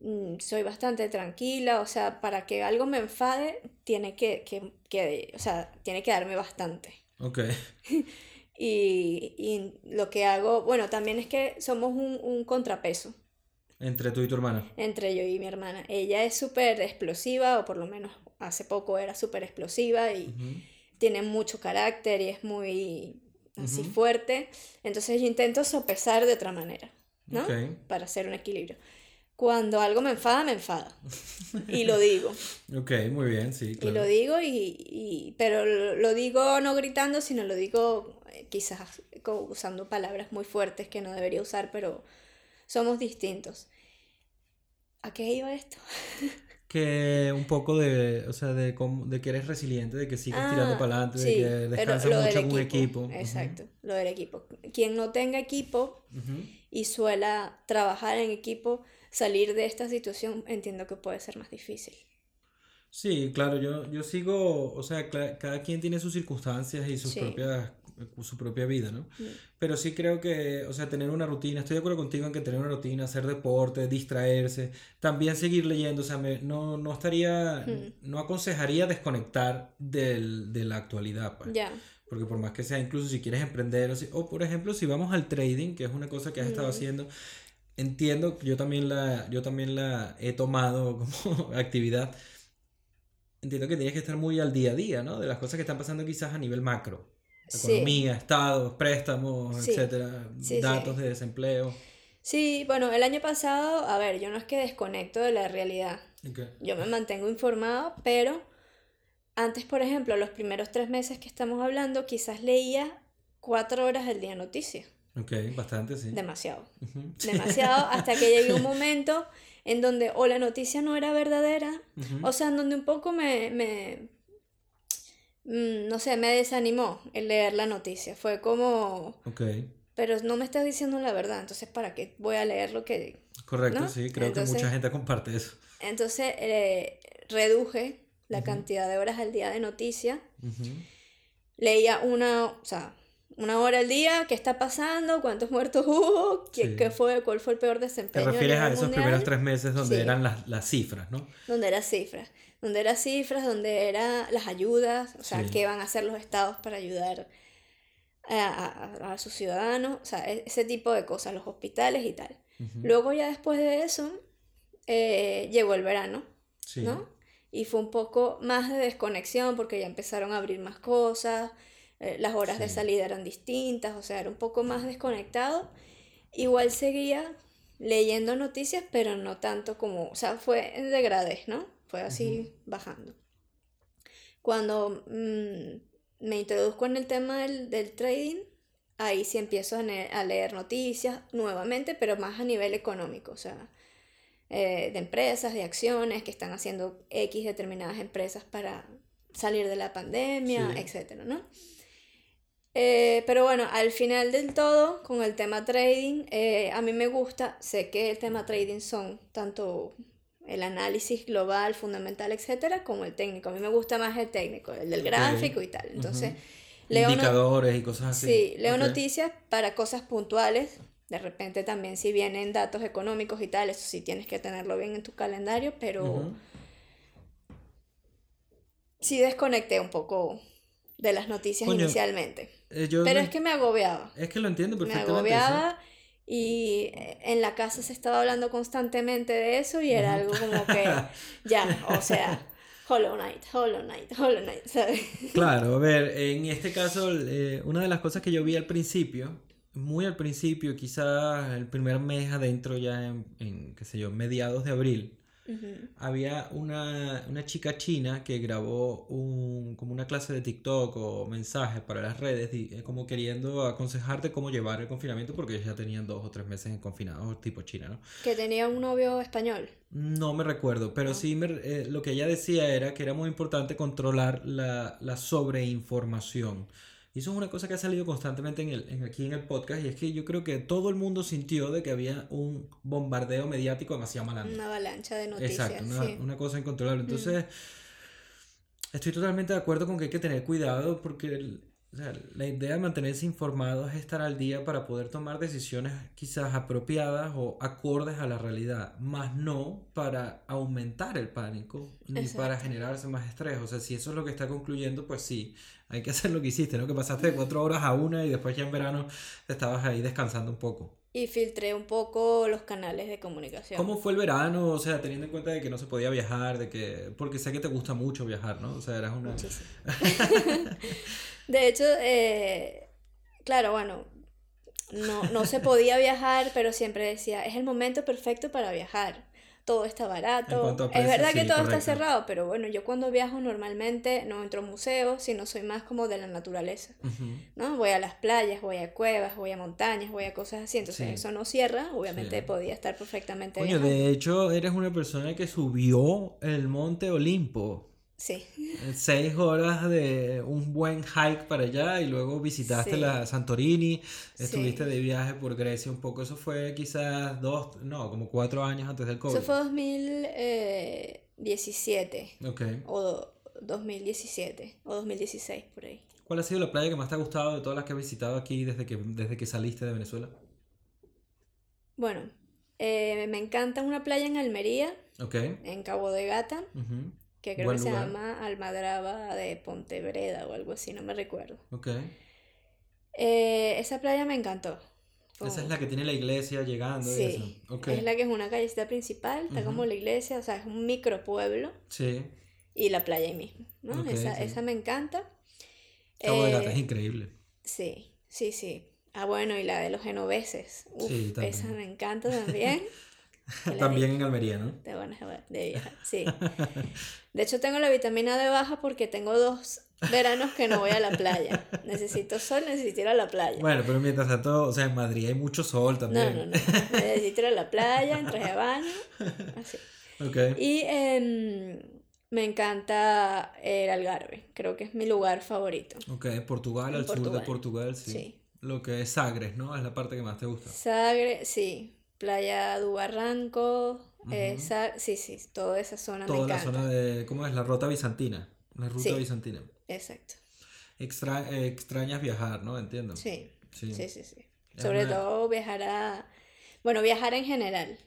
mm, soy bastante tranquila, o sea, para que algo me enfade, tiene que, que, que o sea, tiene que darme bastante. Ok. y, y, lo que hago, bueno, también es que somos un, un contrapeso. Entre tú y tu hermana. Entre yo y mi hermana. Ella es súper explosiva, o por lo menos hace poco era súper explosiva y tiene mucho carácter y es muy así fuerte. Entonces yo intento sopesar de otra manera, ¿no? Para hacer un equilibrio. Cuando algo me enfada, me enfada. Y lo digo. ok, muy bien, sí. Y lo digo, y, y, pero lo digo no gritando, sino lo digo eh, quizás usando palabras muy fuertes que no debería usar, pero somos distintos. ¿A qué iba esto? que un poco de, o sea, de, de que eres resiliente, de que sigues tirando ah, para adelante, de que descansas mucho en un equipo. Exacto, lo del equipo. Quien no tenga equipo y suela trabajar en equipo, salir de esta situación entiendo que puede ser más difícil. Sí, claro, yo, yo sigo, o sea, cada quien tiene sus circunstancias y sus propias su propia vida, ¿no? Mm. Pero sí creo que, o sea, tener una rutina, estoy de acuerdo contigo en que tener una rutina, hacer deporte, distraerse, también seguir leyendo, o sea, no, no estaría, mm. no aconsejaría desconectar del, de la actualidad, pues. Ya. Porque por más que sea, incluso si quieres emprender, o, por ejemplo, si vamos al trading, que es una cosa que has estado mm. haciendo, entiendo, yo también la, yo también la he tomado como actividad, entiendo que tienes que estar muy al día a día, ¿no? De las cosas que están pasando quizás a nivel macro economía, estados, préstamos, etcétera, datos de desempleo. Sí, bueno, el año pasado, a ver, yo no es que desconecto de la realidad. Yo me mantengo informado, pero antes, por ejemplo, los primeros tres meses que estamos hablando, quizás leía cuatro horas al día noticias. Ok, bastante, sí. Demasiado. Demasiado, hasta que llegué un momento en donde o la noticia no era verdadera, o sea, en donde un poco me, me, Mm, no sé, me desanimó el leer la noticia. Fue como... Ok. Pero no me estás diciendo la verdad, entonces ¿para qué voy a leer lo que... Correcto, sí, creo que mucha gente comparte eso. Entonces eh, reduje la cantidad de horas al día de noticia. Leía una, o sea, Una hora al día, ¿qué está pasando? ¿Cuántos muertos hubo? ¿Qué, Sí. qué fue, ¿Cuál fue el peor Te desempeño? a refieres a esos mundial? primeros tres meses donde Sí. eran las, las cifras, ¿no? Donde era cifras. Donde era cifras, donde era las ayudas, o sea, Sí. qué van a hacer los estados para ayudar a, a- a sus ciudadanos, o sea, e- ese tipo de cosas, los hospitales y tal. Ujú. Luego ya después de eso, eh, llegó el verano, Sí. ¿no? Y fue un poco más de desconexión porque ya empezaron a abrir más cosas, eh, las horas de salida eran distintas, o sea, era un poco más desconectado. Igual seguía leyendo noticias, pero no tanto como, o sea, fue en degradés, ¿no? Fue así bajando. Cuando mm, me introduzco en el tema del, del trading, ahí sí empiezo a, leer noticias nuevamente, pero más a nivel económico, o sea, eh, de empresas, de acciones que están haciendo X determinadas empresas para salir de la pandemia, Sí. etcétera, ¿no? Eh, pero bueno, al final del todo, con el tema trading, eh, a mí me gusta, sé que el tema trading son tanto el análisis global, fundamental, etcétera, como el técnico. A mí me gusta más el técnico, el del gráfico y tal. Entonces, leo, no- Indicadores y cosas así. sí, leo noticias para cosas puntuales. De repente también si vienen datos económicos y tal, eso sí tienes que tenerlo bien en tu calendario, pero sí desconecté un poco de las noticias Coño, inicialmente. Eh, yo Pero lo- es que me agobiaba. es que lo entiendo Me perfectamente. sí. agobiaba y eh, en la casa se estaba hablando constantemente de eso y era algo como que ya, o sea, Hollow Knight, Hollow Knight, Hollow Knight, ¿sabes? Claro, a ver, en este caso, eh, una de las cosas que yo vi al principio, muy al principio, quizás el primer mes adentro, ya en, en, qué sé yo, mediados de abril, Ujú. había una, una chica china que grabó un, como una clase de TikTok o mensajes para las redes, eh, como queriendo aconsejarte cómo llevar el confinamiento, porque ya tenían dos o tres meses en confinados, tipo China, ¿no? Que tenía un novio español. No me recuerdo, pero Ah. sí me- eh, lo que ella decía era que era muy importante controlar la, la sobreinformación. Y eso es una cosa que ha salido constantemente en el, en- aquí en el podcast y es que yo creo que todo el mundo sintió de que había un bombardeo mediático demasiado malandro. Una avalancha de noticias. Exacto, una, sí. una cosa incontrolable. Entonces, estoy totalmente de acuerdo con que hay que tener cuidado porque el- o sea, la idea de mantenerse informados es estar al día para poder tomar decisiones quizás apropiadas o acordes a la realidad, más no para aumentar el pánico ni para generarse más estrés. O sea, si eso es lo que está concluyendo, pues sí, hay que hacer lo que hiciste, ¿no? Que pasaste de cuatro horas a una y después ya en verano estabas ahí descansando un poco. Y filtré un poco los canales de comunicación. ¿Cómo fue el verano? O sea, teniendo en cuenta de que no se podía viajar, de que... Porque sé que te gusta mucho viajar, ¿no? O sea, eras una... Muchísimo. De hecho, eh, claro, bueno, no, no se podía viajar, pero siempre decía, es el momento perfecto para viajar. Todo está barato. es verdad que sí, todo correcto. está cerrado, pero bueno, yo cuando viajo normalmente no entro a museos, sino soy más como de la naturaleza. ¿no? Voy a las playas, voy a cuevas, voy a montañas, voy a cosas así. Entonces Sí. eso no cierra, obviamente Sí. podía estar perfectamente viajando. de hecho, eres una persona que subió el monte Olimpo. Sí, Eh, Seis horas de un buen hike para allá y luego visitaste Sí. la Santorini, estuviste Sí. de viaje por Grecia un poco. Eso fue quizás dos, no, como cuatro años antes del COVID. eso fue 2017 Ok. o do- 2017 o 2016 por ahí. ¿Cuál ha sido la playa que más te ha gustado de todas las que has visitado aquí desde que, desde que saliste de Venezuela? Bueno, eh, me encanta una playa en Almería, Ok. en Cabo de Gata, que creo que se lugar. llama Almadraba de Pontebreda o algo así, no me recuerdo. Ok. Eh, esa playa me encantó. Esa es Como- la que tiene la iglesia llegando y eso. Sí, Ok. es la que es una callecita principal, está como Ujú. la iglesia, o sea, es un micropueblo Sí. y la playa ahí mismo, ¿no? Ok, esa, sí. esa me encanta. Cabo de Gata es Eh, increíble. Sí, sí, sí. Ah, bueno, y la de los genoveses. Uf, Sí, también. esa me encanta también. También en Almería, ¿no? De buenas de viajar, sí. De hecho, tengo la vitamina D baja porque tengo dos veranos que no voy a la playa. Necesito sol, necesito ir a la playa. Bueno, pero mientras tanto, o sea, en Madrid hay mucho sol no, también. no, no. Necesito ir a la playa, en traje de baño, así. Ok. Y em, me encanta el Algarve. Creo que es mi lugar favorito. Ok, Portugal, En al sur de Portugal. Portugal, sí. Sí. Lo que es Sagres, ¿no? Es la parte que más te gusta. Sagre, sí. Playa du Barranco. eh, Ujú. Sa- sí, sí, toda esa zona me Toda la encanta. zona de, ¿cómo es? La ruta bizantina. La ruta Sí. bizantina. Exacto. extra, eh, extrañas viajar, ¿no? Entiendo. Sí, Sí. sí, sí, Sobre una- todo viajar a... Bueno, viajar en general.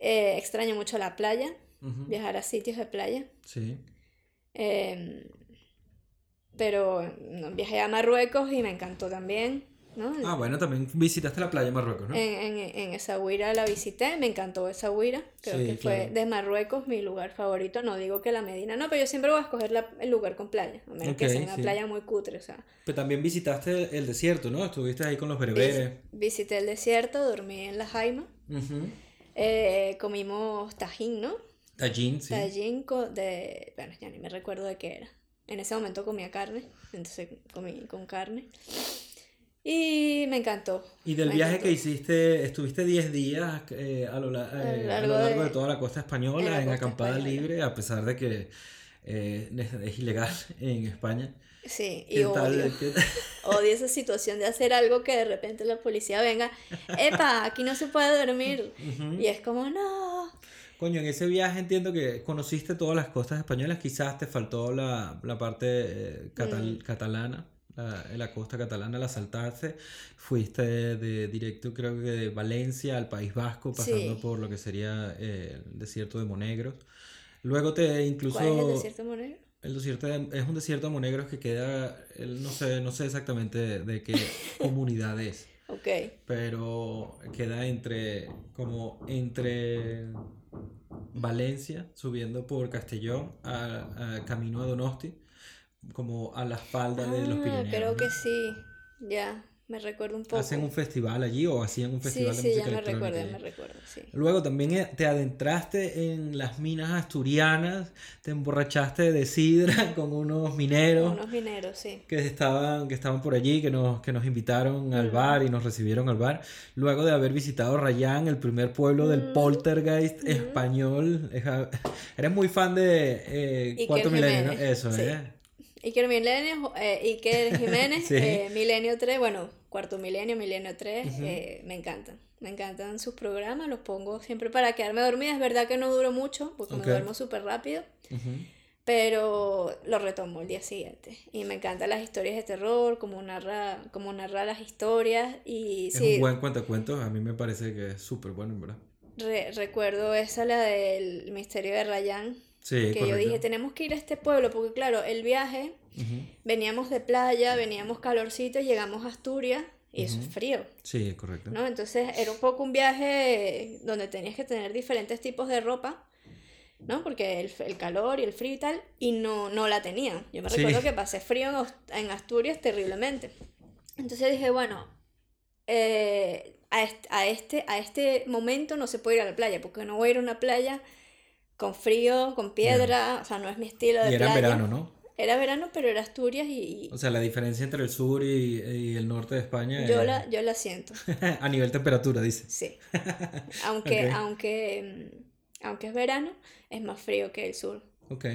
Eh, extraño mucho la playa, viajar a sitios de playa. Sí. Em, pero no, viajé a Marruecos y me encantó también, ¿no? Ah, bueno, también visitaste la playa de Marruecos, ¿no? En, en, en Essaouira la visité, me encantó Essaouira, creo Sí, que fue de Marruecos mi lugar favorito, no digo que la Medina, no, pero yo siempre voy a escoger la- el lugar con playa, a menos que Ok, sea una sí. playa muy cutre, o sea, Pero también visitaste el desierto, ¿no? Estuviste ahí con los bereberes. visité el desierto, dormí en la Jaima, eh, comimos tajín, ¿no? Tajín, sí. Tajín de, bueno, ya ni me recuerdo de qué era, en ese momento comía carne, entonces comí con carne, y me encantó. Y del viaje que encantó. hiciste, estuviste 10 días eh, a, lo, la- A lo eh, a largo lo largo de, de- toda la costa española, la en, costa acampada española. libre, a pesar de que eh, es, es ilegal en España. Sí, y ¿Qué odio. Odio esa situación de hacer algo que de repente la policía venga, epa, aquí no se puede dormir. Ujú. Y es como, no. Coño, en ese viaje entiendo que conociste todas las costas españolas, quizás te faltó la, la parte eh, catal- Mm. catalana, la, la costa catalana, la saltaste, fuiste de directo creo que de Valencia al País Vasco, pasando Sí. por lo que sería eh, el desierto de Monegros. Luego te incluso... ¿Cuál es el desierto monegro? El desierto de- es un desierto de Monegros que queda, el- no sé, no sé exactamente de, de qué comunidad es, Ok. pero queda entre, como entre Valencia, subiendo por Castellón, a, a camino a Donosti, como a la falda de los Ah, Pirineos. creo ¿no? que sí. Ya, me recuerdo un poco. Hacen un festival allí o hacían un Sí, festival de sí, música ya me recuerdo, me recuerdo, sí. Luego también eh, te adentraste en las minas asturianas, te emborrachaste de sidra con unos mineros. Unos mineros, sí. que estaban, que estaban por allí, que nos, que nos invitaron al Mm. bar y nos recibieron al bar. Luego de haber visitado Rayán, el primer pueblo del Mm. poltergeist Mm. español. Eres muy fan de eh, Iker Cuarto Milenio, ¿no? Eso, sí. ¿eh? Iker Milenio, eh, Iker Jiménez, Sí. eh, Milenio 3, bueno, Cuarto Milenio, Milenio 3, Ujú. eh, me encantan. Me encantan sus programas, los pongo siempre para quedarme dormida. Es verdad que no duro mucho, porque me duermo súper rápido, pero lo retomo el día siguiente. Y me encantan las historias de terror, como narra, como narra las historias. Y Es sí, un buen cuentacuentos, a mí me parece que es súper bueno, en verdad. re- recuerdo esa, la del misterio de Rayán, Sí, que yo correcto. dije, tenemos que ir a este pueblo, porque claro, el viaje Ujú. veníamos de playa, veníamos calorcito, llegamos a Asturias y eso es frío, Sí, correcto. ¿no? Entonces era un poco un viaje donde tenías que tener diferentes tipos de ropa, ¿no? Porque el, el calor y el frío y tal, y no, no la tenía. Yo me Sí. recuerdo que pasé frío en Asturias terriblemente. Entonces dije, bueno, eh, a, este, a, este, a este momento no se puede ir a la playa, porque no voy a ir a una playa con frío, con piedra, o sea, no es mi estilo de Y era playa. verano, ¿no? Era verano, pero era Asturias y, O sea, la diferencia entre el sur y, y el norte de España yo la, yo la siento, a nivel temperatura, dice. sí. Aunque, aunque, mm, aunque es verano, es más frío que el sur. Ok.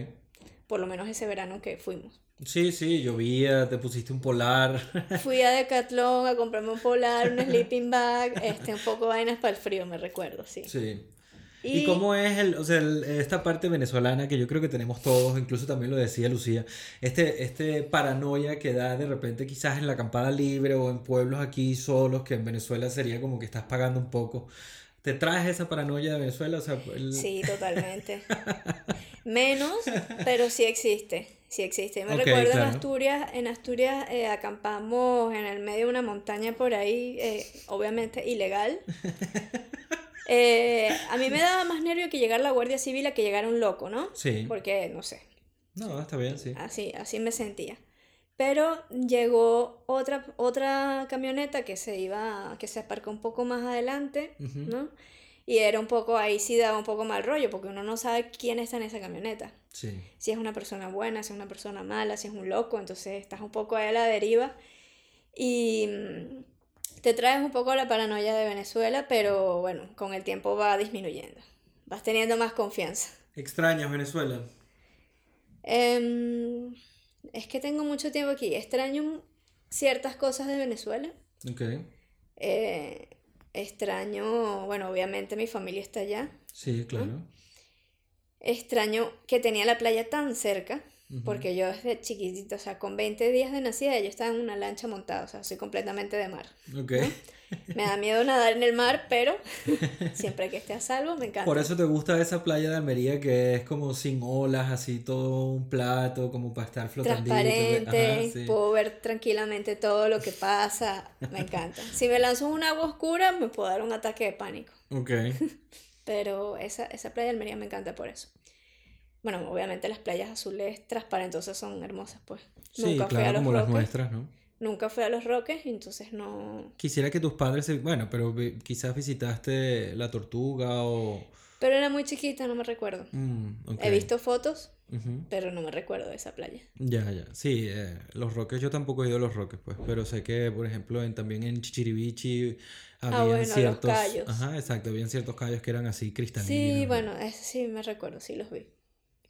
Por lo menos ese verano que fuimos. Sí, sí, llovía, te pusiste un polar. Fui a Decathlon a comprarme un polar, un sleeping bag, este, un poco vainas para el frío, me recuerdo, sí. Sí. ¿Y cómo es el, o sea, el- esta parte venezolana que yo creo que tenemos todos, incluso también lo decía Lucía, este, este paranoia que da de repente quizás en la acampada libre o en pueblos aquí solos, que en Venezuela sería como que estás pagando un poco. ¿Te traes esa paranoia de Venezuela? O sea, el- Sí, totalmente. Menos, pero sí existe. Sí existe. Me Ok, recuerdo en claro. Asturias, en Asturias eh, acampamos en el medio de una montaña por ahí, eh, obviamente ilegal. Eh, a mí me daba más nervio que llegar la Guardia Civil a que llegara un loco, ¿no? Sí. Porque, no sé, No, está bien, sí. así, así me sentía. Pero llegó otra, otra camioneta que se iba, que se aparcó un poco más adelante, Ujú. ¿no? Y era un poco, ahí sí daba un poco mal rollo, porque uno no sabe quién está en esa camioneta. Sí. Si es una persona buena, si es una persona mala, si es un loco, entonces estás un poco ahí a la deriva. Y te traes un poco la paranoia de Venezuela, pero bueno, con el tiempo va disminuyendo. Vas teniendo más confianza. ¿Extrañas Venezuela? Em, es que tengo mucho tiempo aquí. Extraño ciertas cosas de Venezuela. Ok. Eh, extraño, bueno, obviamente mi familia está allá. Sí, claro. Extraño que tenía la playa tan cerca. Porque yo desde chiquitito, o sea, con 20 días de nacida yo estaba en una lancha montada, o sea, soy completamente de mar. Ok. Me da miedo nadar en el mar, pero siempre que esté a salvo me encanta. Por eso te gusta esa playa de Almería que es como sin olas, así todo un plato, como para estar flotando. Transparente, puedo ver tranquilamente todo lo que pasa, me encanta. Si me lanzo en un agua oscura, me puedo dar un ataque de pánico. Ok. pero esa, esa playa de Almería me encanta por eso. Bueno, obviamente las playas azules transparentosas son hermosas, pues. Sí, Nunca claro, como las nuestras, ¿no? Nunca fui a los Roques, entonces no... Quisiera que tus padres, se... bueno, pero quizás visitaste la tortuga o... Pero era muy chiquita, no me recuerdo. Mm, He visto fotos, pero no me recuerdo de esa playa. Ya, ya. Sí, eh, los Roques, yo tampoco he ido a los Roques, pues, pero sé que, por ejemplo, en, también en Chichiribichi ah, había ciertos... Los callos. Ajá, exacto, habían ciertos callos que eran así cristalinos. Sí, bueno, sí me recuerdo, sí los vi.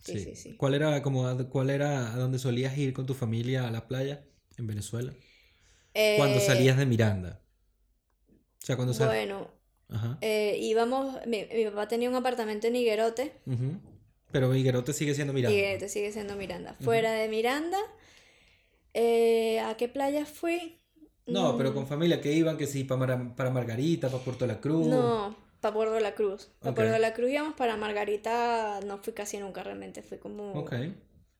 Sí, sí, sí. ¿Cuál era, como, cuál era a dónde solías ir con tu familia a la playa en Venezuela? cuando eh, salías de Miranda. O sea, cuando salías... Bueno, eh, íbamos, mi, papá tenía un apartamento en Higuerote. Pero Higuerote sigue siendo Miranda. Higuerote sigue siendo Miranda. Fuera de Miranda, eh, ¿a qué playa fui? No, pero mm. con familia que iban, que sí, para, para Margarita, para Puerto La Cruz. No, para Puerto La Cruz. Para Puerto La Cruz íbamos, para Margarita no fui casi nunca realmente, fui como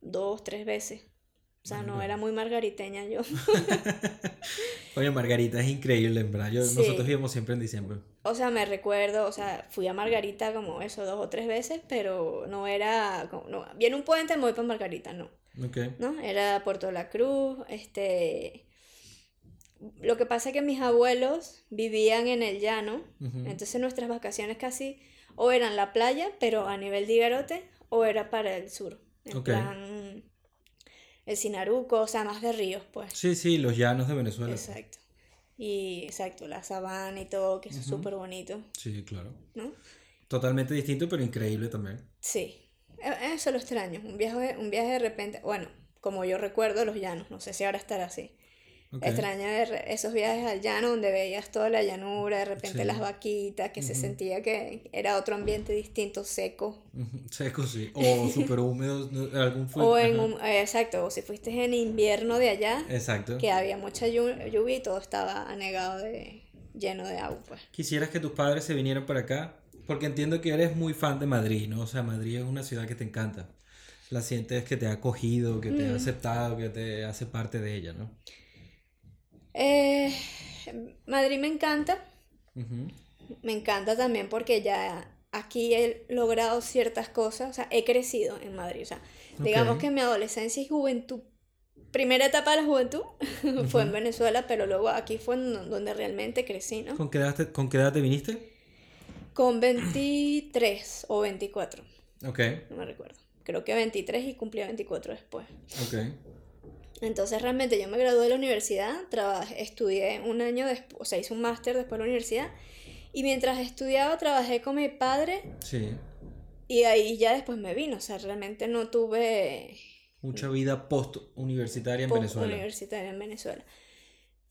dos, tres veces. O sea, no era muy margariteña yo. Oye, Margarita es increíble, en verdad. Nosotros íbamos siempre en diciembre. O sea, me recuerdo, o sea, fui a Margarita como eso dos o tres veces, pero no era. Como, no, viene un puente, me voy para Margarita, no. Ok. ¿No? Era Puerto La Cruz, este. Lo que pasa es que mis abuelos vivían en el llano, entonces nuestras vacaciones casi o eran la playa, pero a nivel de Igarote, o era para el sur. En plan, el Sinaruco, o sea, más de ríos, pues. Sí, sí, los llanos de Venezuela. Exacto. Y exacto, la sabana y todo, que es súper bonito. Sí, claro. ¿No? Totalmente distinto, pero increíble también. Sí. E, eso lo extraño. Un viaje, un viaje de repente, bueno, como yo recuerdo los llanos, no sé si ahora estará así. Extraño esos viajes al llano donde veías toda la llanura, de repente las vaquitas, que se sentía que era otro ambiente distinto, seco. Seco, sí. O súper húmedo, algún O en un, exacto, o si fuiste en invierno de allá, exacto. que había mucha lluvia y todo estaba anegado de lleno de agua. Pues. ¿Quisieras que tus padres se vinieran para acá? Porque entiendo que eres muy fan de Madrid, ¿no? O sea, Madrid es una ciudad que te encanta. La sientes que te ha acogido, que te ha mm. aceptado, que te hace parte de ella, ¿no? Eh, Madrid me encanta. Me encanta también porque ya aquí he logrado ciertas cosas, o sea, he crecido en Madrid. O sea, digamos que mi adolescencia y juventud, primera etapa de la juventud fue en Venezuela, pero luego aquí fue donde realmente crecí, ¿no? ¿Con qué edad te, con qué edad te viniste? Con 23 o 24. Ok. No me recuerdo. Creo que 23 y cumplí 24 después. Ok. Entonces realmente yo me gradué de la universidad, trabajé, estudié un año después, o sea, hice un máster después de la universidad. Y mientras estudiaba trabajé con mi padre. Sí. Y ahí ya después me vino, o sea, realmente no tuve... Mucha vida post-universitaria en Venezuela. Post-universitaria en Venezuela.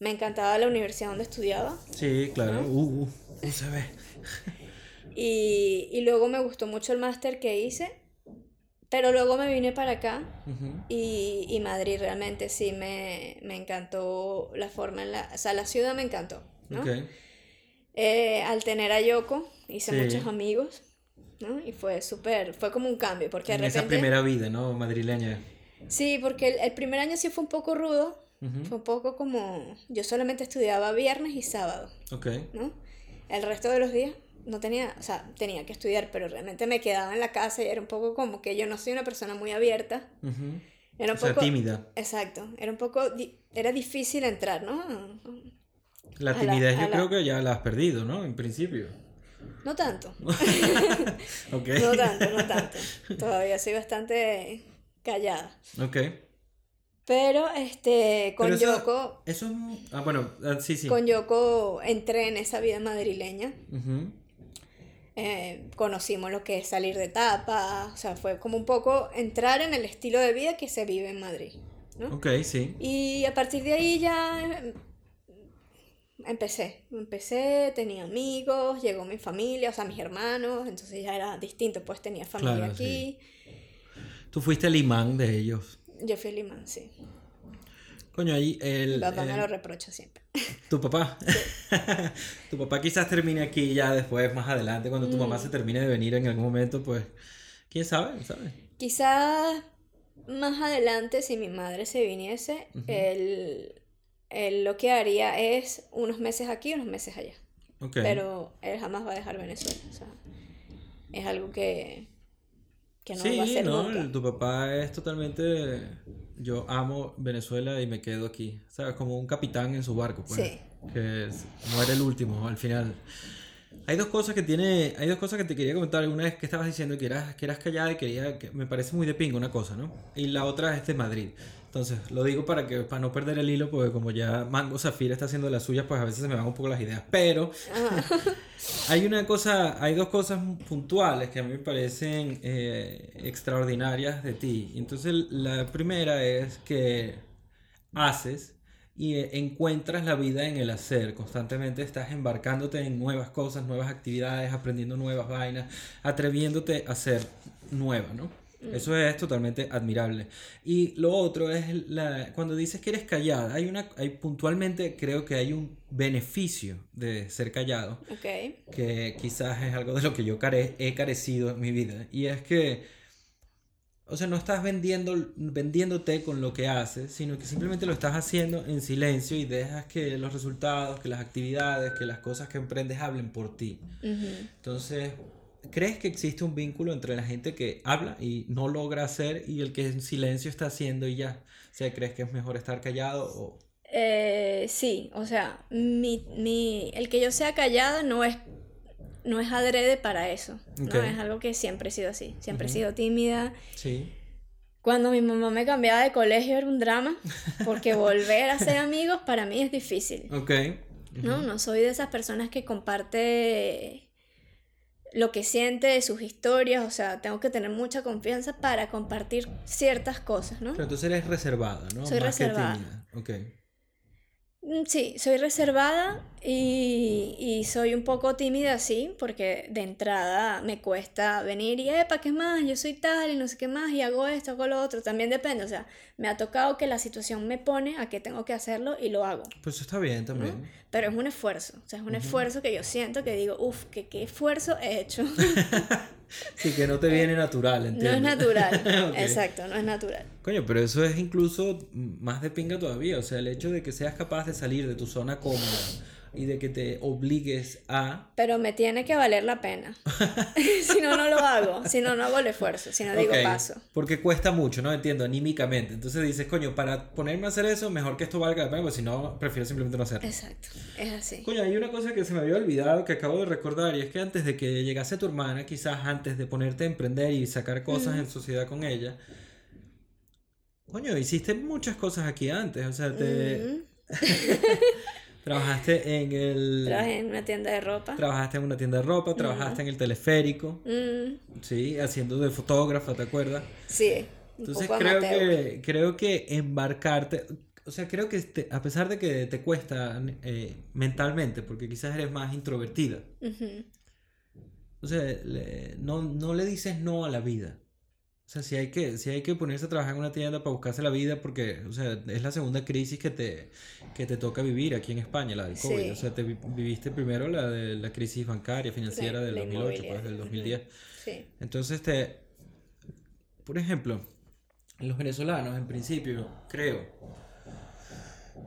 Me encantaba la universidad donde estudiaba. Sí, claro. Uh, uh, uh, se ve. y, y luego me gustó mucho el máster que hice pero luego me vine para acá y, y, Madrid realmente sí me, me, encantó la forma en la... O sea, la ciudad me encantó, ¿no? Eh, al tener a Yoko hice muchos amigos, ¿no? Y fue súper, fue como un cambio, porque en esa primera vida, ¿no? Madrileña. Sí, porque el, el, primer año sí fue un poco rudo, fue un poco como... Yo solamente estudiaba viernes y sábado, ¿no? El resto de los días no tenía, o sea, tenía que estudiar, pero realmente me quedaba en la casa y era un poco como que yo no soy una persona muy abierta. Era un o poco, tímida. Exacto, era un poco, era difícil entrar, ¿no? La timidez yo creo que ya la has perdido, ¿no? En principio. No tanto. No tanto, no tanto. Todavía soy bastante callada. Ok. Pero este, con Yoko. Eso Ah, bueno, ah, sí, sí. Con Yoko entré en esa vida madrileña. Eh, conocimos lo que es salir de etapa, o sea, fue como un poco entrar en el estilo de vida que se vive en Madrid. ¿no? Ok, sí. Y a partir de ahí ya em, empecé, empecé, tenía amigos, llegó mi familia, o sea, mis hermanos, entonces ya era distinto, pues tenía familia aquí. Tú fuiste el imán de ellos. Yo fui a Limán, sí. Coño, ahí el... Mi papá me lo reprocha siempre. Tu papá. tu papá quizás termine aquí ya después, más adelante, cuando tu mamá se Mm. termine de venir en algún momento, pues, quién sabe, ¿sabes? Quizás más adelante, si mi madre se viniese, él, él lo que haría es unos meses aquí, unos meses allá. Ok. Pero él jamás va a dejar Venezuela. O sea, es algo que, que no sí, va a hacer no, nunca. tu papá es totalmente... Yo amo Venezuela y me quedo aquí, ¿sabes? Como un capitán en su barco, pues. Sí. Que es- muere el último al final. Hay dos cosas que tiene, hay dos cosas que te quería comentar. Una es que estabas diciendo que eras, que eras callada y quería, que me parece muy de pingo una cosa, ¿no? Y la otra es de Madrid. Entonces, lo digo para que para no perder el hilo, porque como ya Mango Zafira está haciendo las suyas, pues a veces se me van un poco las ideas. Pero hay una cosa, hay dos cosas puntuales que a mí me parecen eh, extraordinarias de ti. Entonces, la primera es que haces y eh, encuentras la vida en el hacer. Constantemente estás embarcándote en nuevas cosas, nuevas actividades, aprendiendo nuevas vainas, atreviéndote a ser nueva, ¿no? Eso es totalmente admirable. Y lo otro es la, cuando dices que eres callada, hay una, hay puntualmente creo que hay un beneficio de ser callado Ok. que quizás es algo de lo que yo care- he carecido en mi vida. Y es que, o sea, no estás vendiendo, vendiéndote con lo que haces, sino que simplemente lo estás haciendo en silencio y dejas que los resultados, que las actividades, que las cosas que emprendes hablen por ti. Entonces, ¿crees que existe un vínculo entre la gente que habla y no logra hacer y el que en silencio está haciendo y ya? O sea, ¿crees que es mejor estar callado o... Eh, sí, o sea, mi, mi, el que yo sea callada no es, no es adrede para eso. ¿no? Ok. Es algo que siempre he sido así. Siempre he sido tímida. Sí. Cuando mi mamá me cambiaba de colegio era un drama, porque volver a ser amigos para mí es difícil. Ok. ¿no? No soy de esas personas que comparte lo que siente de sus historias, o sea, tengo que tener mucha confianza para compartir ciertas cosas, ¿no? Pero entonces eres reservada, ¿no? Soy Más reservada. Ok. Mm, Sí, soy reservada y, y soy un poco tímida, sí, porque de entrada me cuesta venir y, epa, ¿qué más? Yo soy tal y no sé qué más y hago esto, hago lo otro. También depende, o sea, me ha tocado que la situación me pone a que tengo que hacerlo y lo hago. Pues eso está bien también. Pero es un esfuerzo, o sea, es un esfuerzo que yo siento que digo, uff, que qué esfuerzo he hecho. Sí, que no te viene natural, No ¿entiendes? es natural, exacto, no es natural. Coño, pero eso es incluso más de pinga todavía. O sea, el hecho de que seas capaz de salir de tu zona cómoda y de que te obligues a... Pero me tiene que valer la pena. si no, no lo hago. Si no, no hago el esfuerzo. Si no, digo Ok, paso. Porque cuesta mucho, ¿no? Entiendo, anímicamente. Entonces dices, coño, para ponerme a hacer eso, mejor que esto valga la pena, porque si no, prefiero simplemente no hacerlo. Exacto, es así. Coño, hay una cosa que se me había olvidado que acabo de recordar y es que antes de que llegase tu hermana, quizás antes de ponerte a emprender y sacar cosas en sociedad con ella, coño, hiciste muchas cosas aquí antes, o sea, te Mm, trabajaste en el Trabajé en una tienda de ropa. trabajaste en una tienda de ropa, trabajaste en el teleférico, Mm, sí, haciendo de fotógrafa, ¿te acuerdas? sí, un Entonces poco creo amateur. que, creo que embarcarte, o sea, creo que te- a pesar de que te cuesta eh, mentalmente, porque quizás eres más introvertida, o sea, le- no, no le dices no a la vida. O sea, si hay que, si hay que ponerse a trabajar en una tienda para buscarse la vida, porque, o sea, es la segunda crisis que te, que te toca vivir aquí en España, la del COVID. Sí. O sea, te vi- viviste primero la de la crisis bancaria, financiera La- del la 2008, pues del Ujú. 2010. Sí. Entonces, te, por ejemplo, los venezolanos, en principio, creo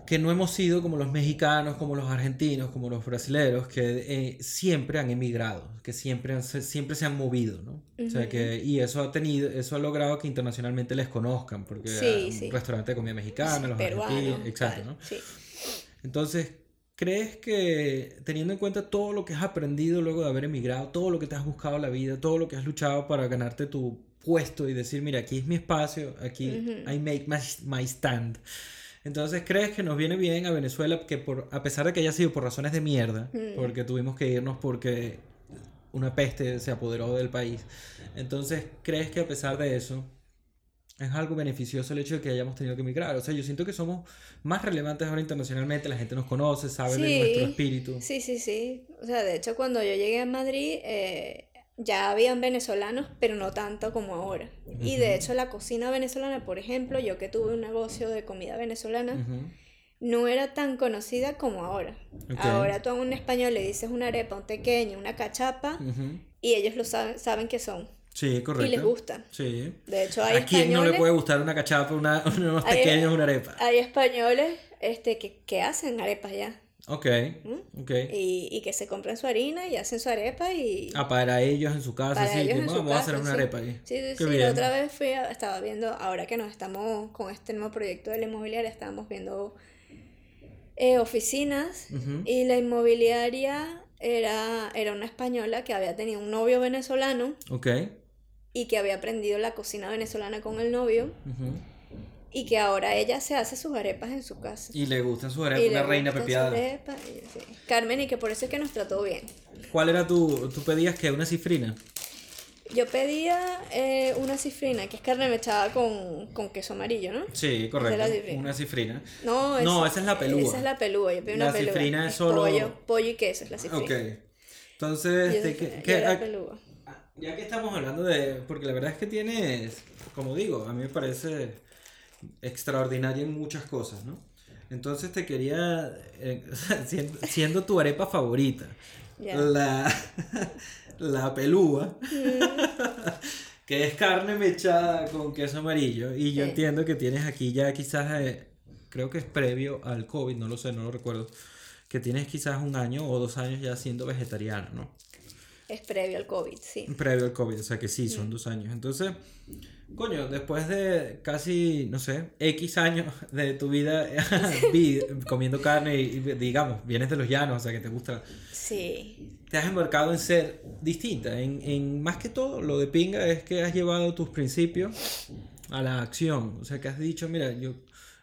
que no hemos sido como los mexicanos, como los argentinos, como los brasileros, que eh, siempre han emigrado, que siempre, han, siempre se han movido, ¿no? O sea, que, y eso ha tenido, eso ha logrado que internacionalmente les conozcan, porque Sí, un sí. restaurante de comida mexicana, los Peruano, argentinos, exacto, ¿no? Sí. Entonces, ¿crees que teniendo en cuenta todo lo que has aprendido luego de haber emigrado, todo lo que te has buscado en la vida, todo lo que has luchado para ganarte tu puesto y decir, mira, aquí es mi espacio, aquí I make my, my stand. Entonces, ¿crees que nos viene bien a Venezuela que por, a pesar de que haya sido por razones de mierda, porque tuvimos que irnos porque una peste se apoderó del país, entonces, ¿crees que a pesar de eso es algo beneficioso el hecho de que hayamos tenido que emigrar? O sea, yo siento que somos más relevantes ahora internacionalmente, la gente nos conoce, sabe de Sí. nuestro espíritu. Sí, sí, sí. O sea, de hecho, cuando yo llegué a Madrid, eh, ya habían venezolanos, pero no tanto como ahora. Y de hecho la cocina venezolana, por ejemplo, yo que tuve un negocio de comida venezolana, Ujú. No era tan conocida como ahora. Ahora tú a un español le dices una arepa, un tequeño, una cachapa, y ellos lo saben, saben qué son. Sí, correcto. Y les gusta. Sí. De hecho, hay ¿A quién no le puede gustar una cachapa, una, unos pequeños, una arepa? Hay españoles este, que, que hacen arepas ya. Ok, ¿Mm? ok. Y, y que se compran su harina y hacen su arepa y... Ah, para ellos en su casa, Para sí, ellos que en su vamos a casa, hacer una sí. arepa ahí. Sí, sí, Qué sí. La otra vez fui a- estaba viendo, ahora que nos estamos con este nuevo proyecto de la inmobiliaria, estábamos viendo eh, oficinas y la inmobiliaria era, era una española que había tenido un novio venezolano Ok. y que había aprendido la cocina venezolana con el novio y que ahora ella se hace sus arepas en su casa. Y le gustan sus arepas, una reina pepiada. arepa, y sí. Carmen, y que por eso es que nos trató bien. ¿Cuál era tu, tú pedías que una cifrina? Yo pedía eh, una cifrina, que es carne mechada con, con queso amarillo, ¿no? Sí, Esa la correcto. cifrina. Una cifrina. No, No, esa es la pelúa. Esa es la pelúa, yo pedí una La pelúa. cifrina es solo- Pollo, pollo y queso es la cifrina. Ok. Entonces, este, yo ¿qué- qué- era a- pelúa. Ah, Ya que estamos hablando de. Porque la verdad es que tienes. Como digo, a mí me parece extraordinaria en muchas cosas, ¿no? Entonces te quería. eh, siendo, siendo tu arepa favorita, Ya. la. La pelúa. que es carne mechada con queso amarillo. Y yo Sí. entiendo que tienes aquí ya quizás. eh, creo que es previo al COVID, no lo sé, no lo recuerdo. Que tienes quizás un año o dos años ya siendo vegetariano, ¿no? Es previo al COVID, sí. Previo al COVID, o sea que sí, son dos años. Entonces, coño, después de casi, no sé, X años de tu vida vi- comiendo carne y, digamos, vienes de los llanos, o sea que te gusta, Sí. te has embarcado en ser distinta. En, en más que todo, lo de pinga es que has llevado tus principios a la acción. O sea que has dicho, mira, yo,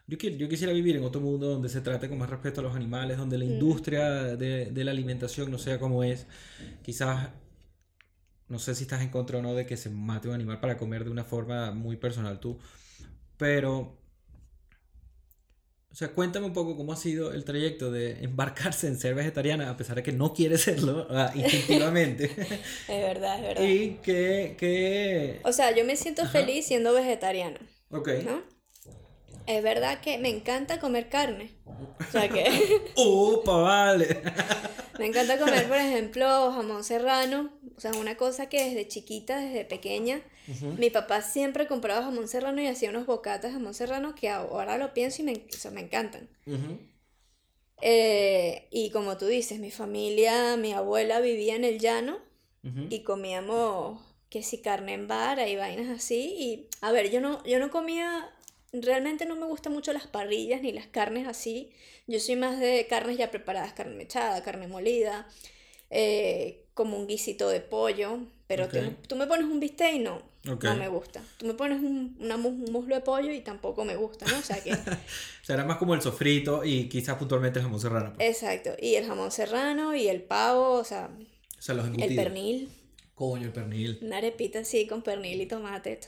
yo, yo quisiera vivir en otro mundo donde se trate con más respeto a los animales, donde la industria de, de la alimentación no sea como es. Quizás, no sé si estás en contra o no de que se mate un animal para comer de una forma muy personal tú, pero... O sea, cuéntame un poco cómo ha sido el trayecto de embarcarse en ser vegetariana, a pesar de que no quieres serlo ah, instintivamente. Es verdad, es verdad. y que, que... O sea, yo me siento Ajá. feliz siendo vegetariana, Ok. ¿no? Es verdad que me encanta comer carne. O sea que ¡Opa, vale! me encanta comer, por ejemplo, jamón serrano. O sea, una cosa que desde chiquita, desde pequeña, mi papá siempre compraba jamón serrano y hacía unos bocatas de jamón serrano que ahora lo pienso y me, o sea, me encantan. Eh, y como tú dices, mi familia, mi abuela vivía en el llano Ujú. y comíamos que si carne en vara y vainas así. Y a ver, yo no, yo no comía, realmente no me gustan mucho las parrillas ni las carnes así. Yo soy más de carnes ya preparadas, carne mechada, carne molida, eh, como un guisito de pollo. Pero tú- me pones un bistec y no, Ok. no me gusta. Tú me pones un, una mus- un muslo de pollo y tampoco me gusta, ¿no? O sea que... Era más como el sofrito y quizás puntualmente el jamón serrano. pues. Exacto. Y el jamón serrano y el pavo, o sea, O sea, los el pernil. Coño, el pernil. Una arepita así con pernil y tomate.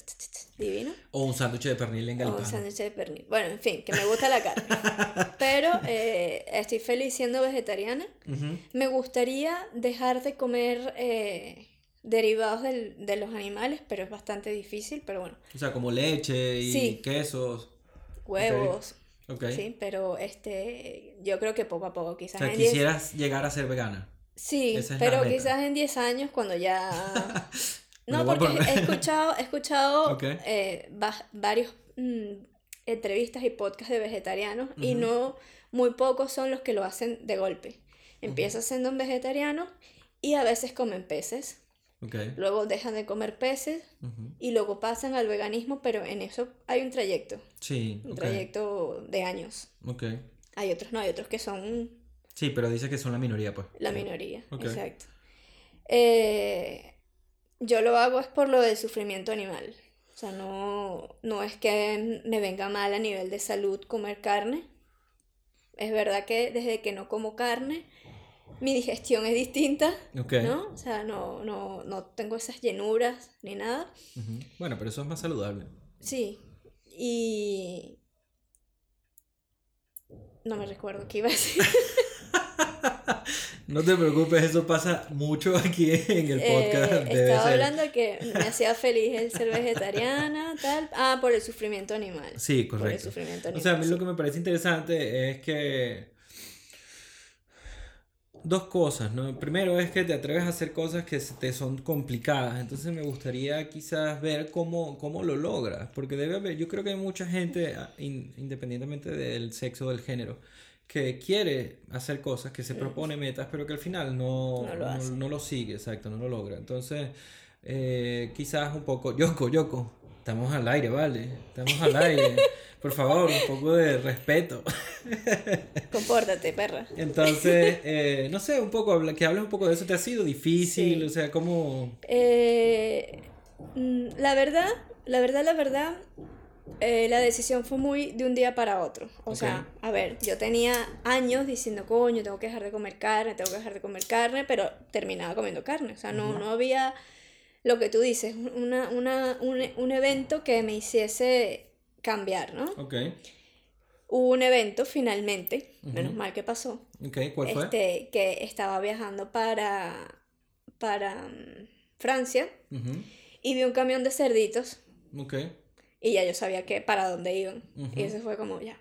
Divino. O un sándwich de pernil en O un galpán. sándwich de pernil. Bueno, en fin, que me gusta la carne. Pero eh, estoy feliz siendo vegetariana. Ujú. Me gustaría dejar de comer eh, derivados del- de los animales, pero es bastante difícil. Pero bueno, O sea, como leche y Sí. quesos. huevos. Ok. Sí, pero este, yo creo que poco a poco, O quizás sea, en 10 quisieras llegar a ser vegana. Sí, es pero quizás en 10 años cuando ya... No, porque he escuchado, he escuchado eh, va- varios mm, entrevistas y podcasts de vegetarianos y no muy pocos son los que lo hacen de golpe. Empiezan siendo un vegetariano y a veces comen peces, Ok. luego dejan de comer peces y luego pasan al veganismo, pero en eso hay un trayecto, Sí, un trayecto de años. Ok. Hay otros no, hay otros que son Sí, pero dice que son la minoría, pues. La minoría, exacto. Eh, yo lo hago es por lo del sufrimiento animal. O sea, no, no es que me venga mal a nivel de salud comer carne. Es verdad que desde que no como carne, mi digestión es distinta, Ok. ¿no? O sea, no, no, no tengo esas llenuras ni nada. Bueno, pero eso es más saludable. Sí. Y... No me recuerdo qué iba a decir. No te preocupes, eso pasa mucho aquí en el podcast. Eh, estaba ser. hablando que me hacía feliz el ser vegetariana, tal. Ah, por el sufrimiento animal. Sí, Por el correcto. sufrimiento O animal. sea, a mí lo que me parece interesante es que... Dos cosas, ¿no? Primero es que te atreves a hacer cosas que te son complicadas, entonces me gustaría quizás ver cómo, cómo lo logras, porque debe haber, yo creo que hay mucha gente, ah, in- independientemente del sexo o del género, que quiere hacer cosas, que se propone metas, pero que al final no. No lo no- hace. no lo sigue, exacto, no lo logra. Entonces, eh, quizás un poco, Yoko, Yoko, estamos al aire, ¿vale? Estamos al aire. Por favor, un poco de respeto. Compórtate, perra. Entonces, eh, no sé, un poco, que hables un poco de eso, ¿te ha sido difícil? Sí. O sea, ¿cómo...? Eh, mm, la verdad, la verdad, la verdad, eh, la decisión fue muy de un día para otro. O sea, a ver, yo tenía años diciendo, coño, tengo que dejar de comer carne, tengo que dejar de comer carne, pero terminaba comiendo carne. O sea, no, no había lo que tú dices, una, una, un, un evento que me hiciese cambiar, ¿no? Ok, Hubo un evento finalmente, menos mal que pasó, ok, ¿cuál fue? este, que estaba viajando para, para mm, Francia y vi un camión de cerditos Ok, y ya yo sabía que para dónde iban. Y eso fue como ya.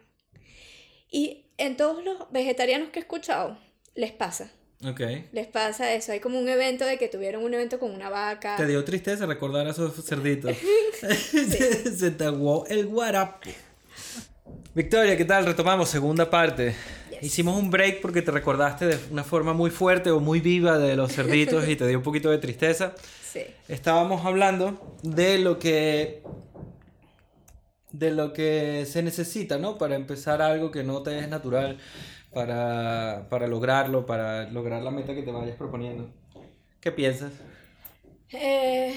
Y en todos los vegetarianos que he escuchado, les pasa. ok. Les pasa eso. Hay como un evento de que tuvieron un evento con una vaca. ¿Te dio tristeza recordar a esos cerditos? Se te aguó el guarapo. Victoria, ¿qué tal? Retomamos, segunda parte. Yes. Hicimos un break porque te recordaste de una forma muy fuerte o muy viva de los cerditos y te dio un poquito de tristeza. Sí. Estábamos hablando de lo que de lo que se necesita, ¿no? Para empezar algo que no te es natural, para, para lograrlo, para lograr la meta que te vayas proponiendo. ¿Qué piensas? Eh,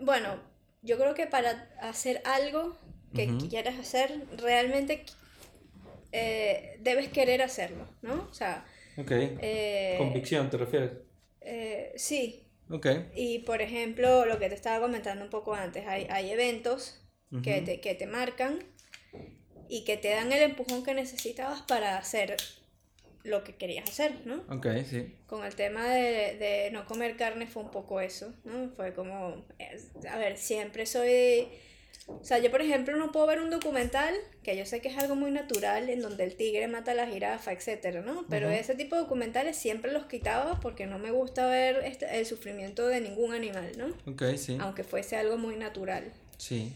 bueno, yo creo que para hacer algo que quieras hacer, realmente eh, debes querer hacerlo, ¿no? O sea, Ok. eh, Convicción, ¿te refieres? eh, sí, Ok. Y por ejemplo, lo que te estaba comentando un poco antes, hay, hay eventos que, te, que te marcan y que te dan el empujón que necesitabas para hacer lo que querías hacer, ¿no? Ok, sí. Con el tema de, de no comer carne fue un poco eso, ¿no? Fue como, a ver, siempre soy... O sea, yo por ejemplo no puedo ver un documental, que yo sé que es algo muy natural, en donde el tigre mata a la jirafa, etcétera, ¿no? Pero Ujú. ese tipo de documentales siempre los quitaba porque no me gusta ver este- el sufrimiento de ningún animal, ¿no? Ok, sí. Aunque fuese algo muy natural, Sí.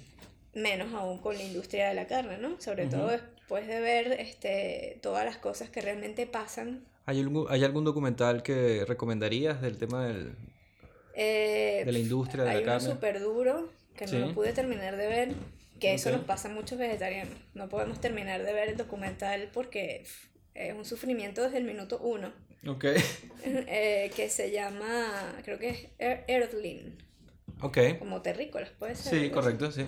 Menos aún con la industria de la carne, ¿no? Sobre todo Ujú. después de ver este, todas las cosas que realmente pasan. ¿Hay algún, ¿Hay algún documental que recomendarías del tema del, Eh, de la industria de Hay la uno carne? súper duro que Sí. no lo pude terminar de ver, que eso Ok. nos pasa a muchos vegetarianos. No podemos terminar de ver el documental porque es un sufrimiento desde el minuto uno, Ok. eh, que se llama, creo que es Ear- Earthling, Ok. como terrícolas, puede ser. Sí, correcto, sí.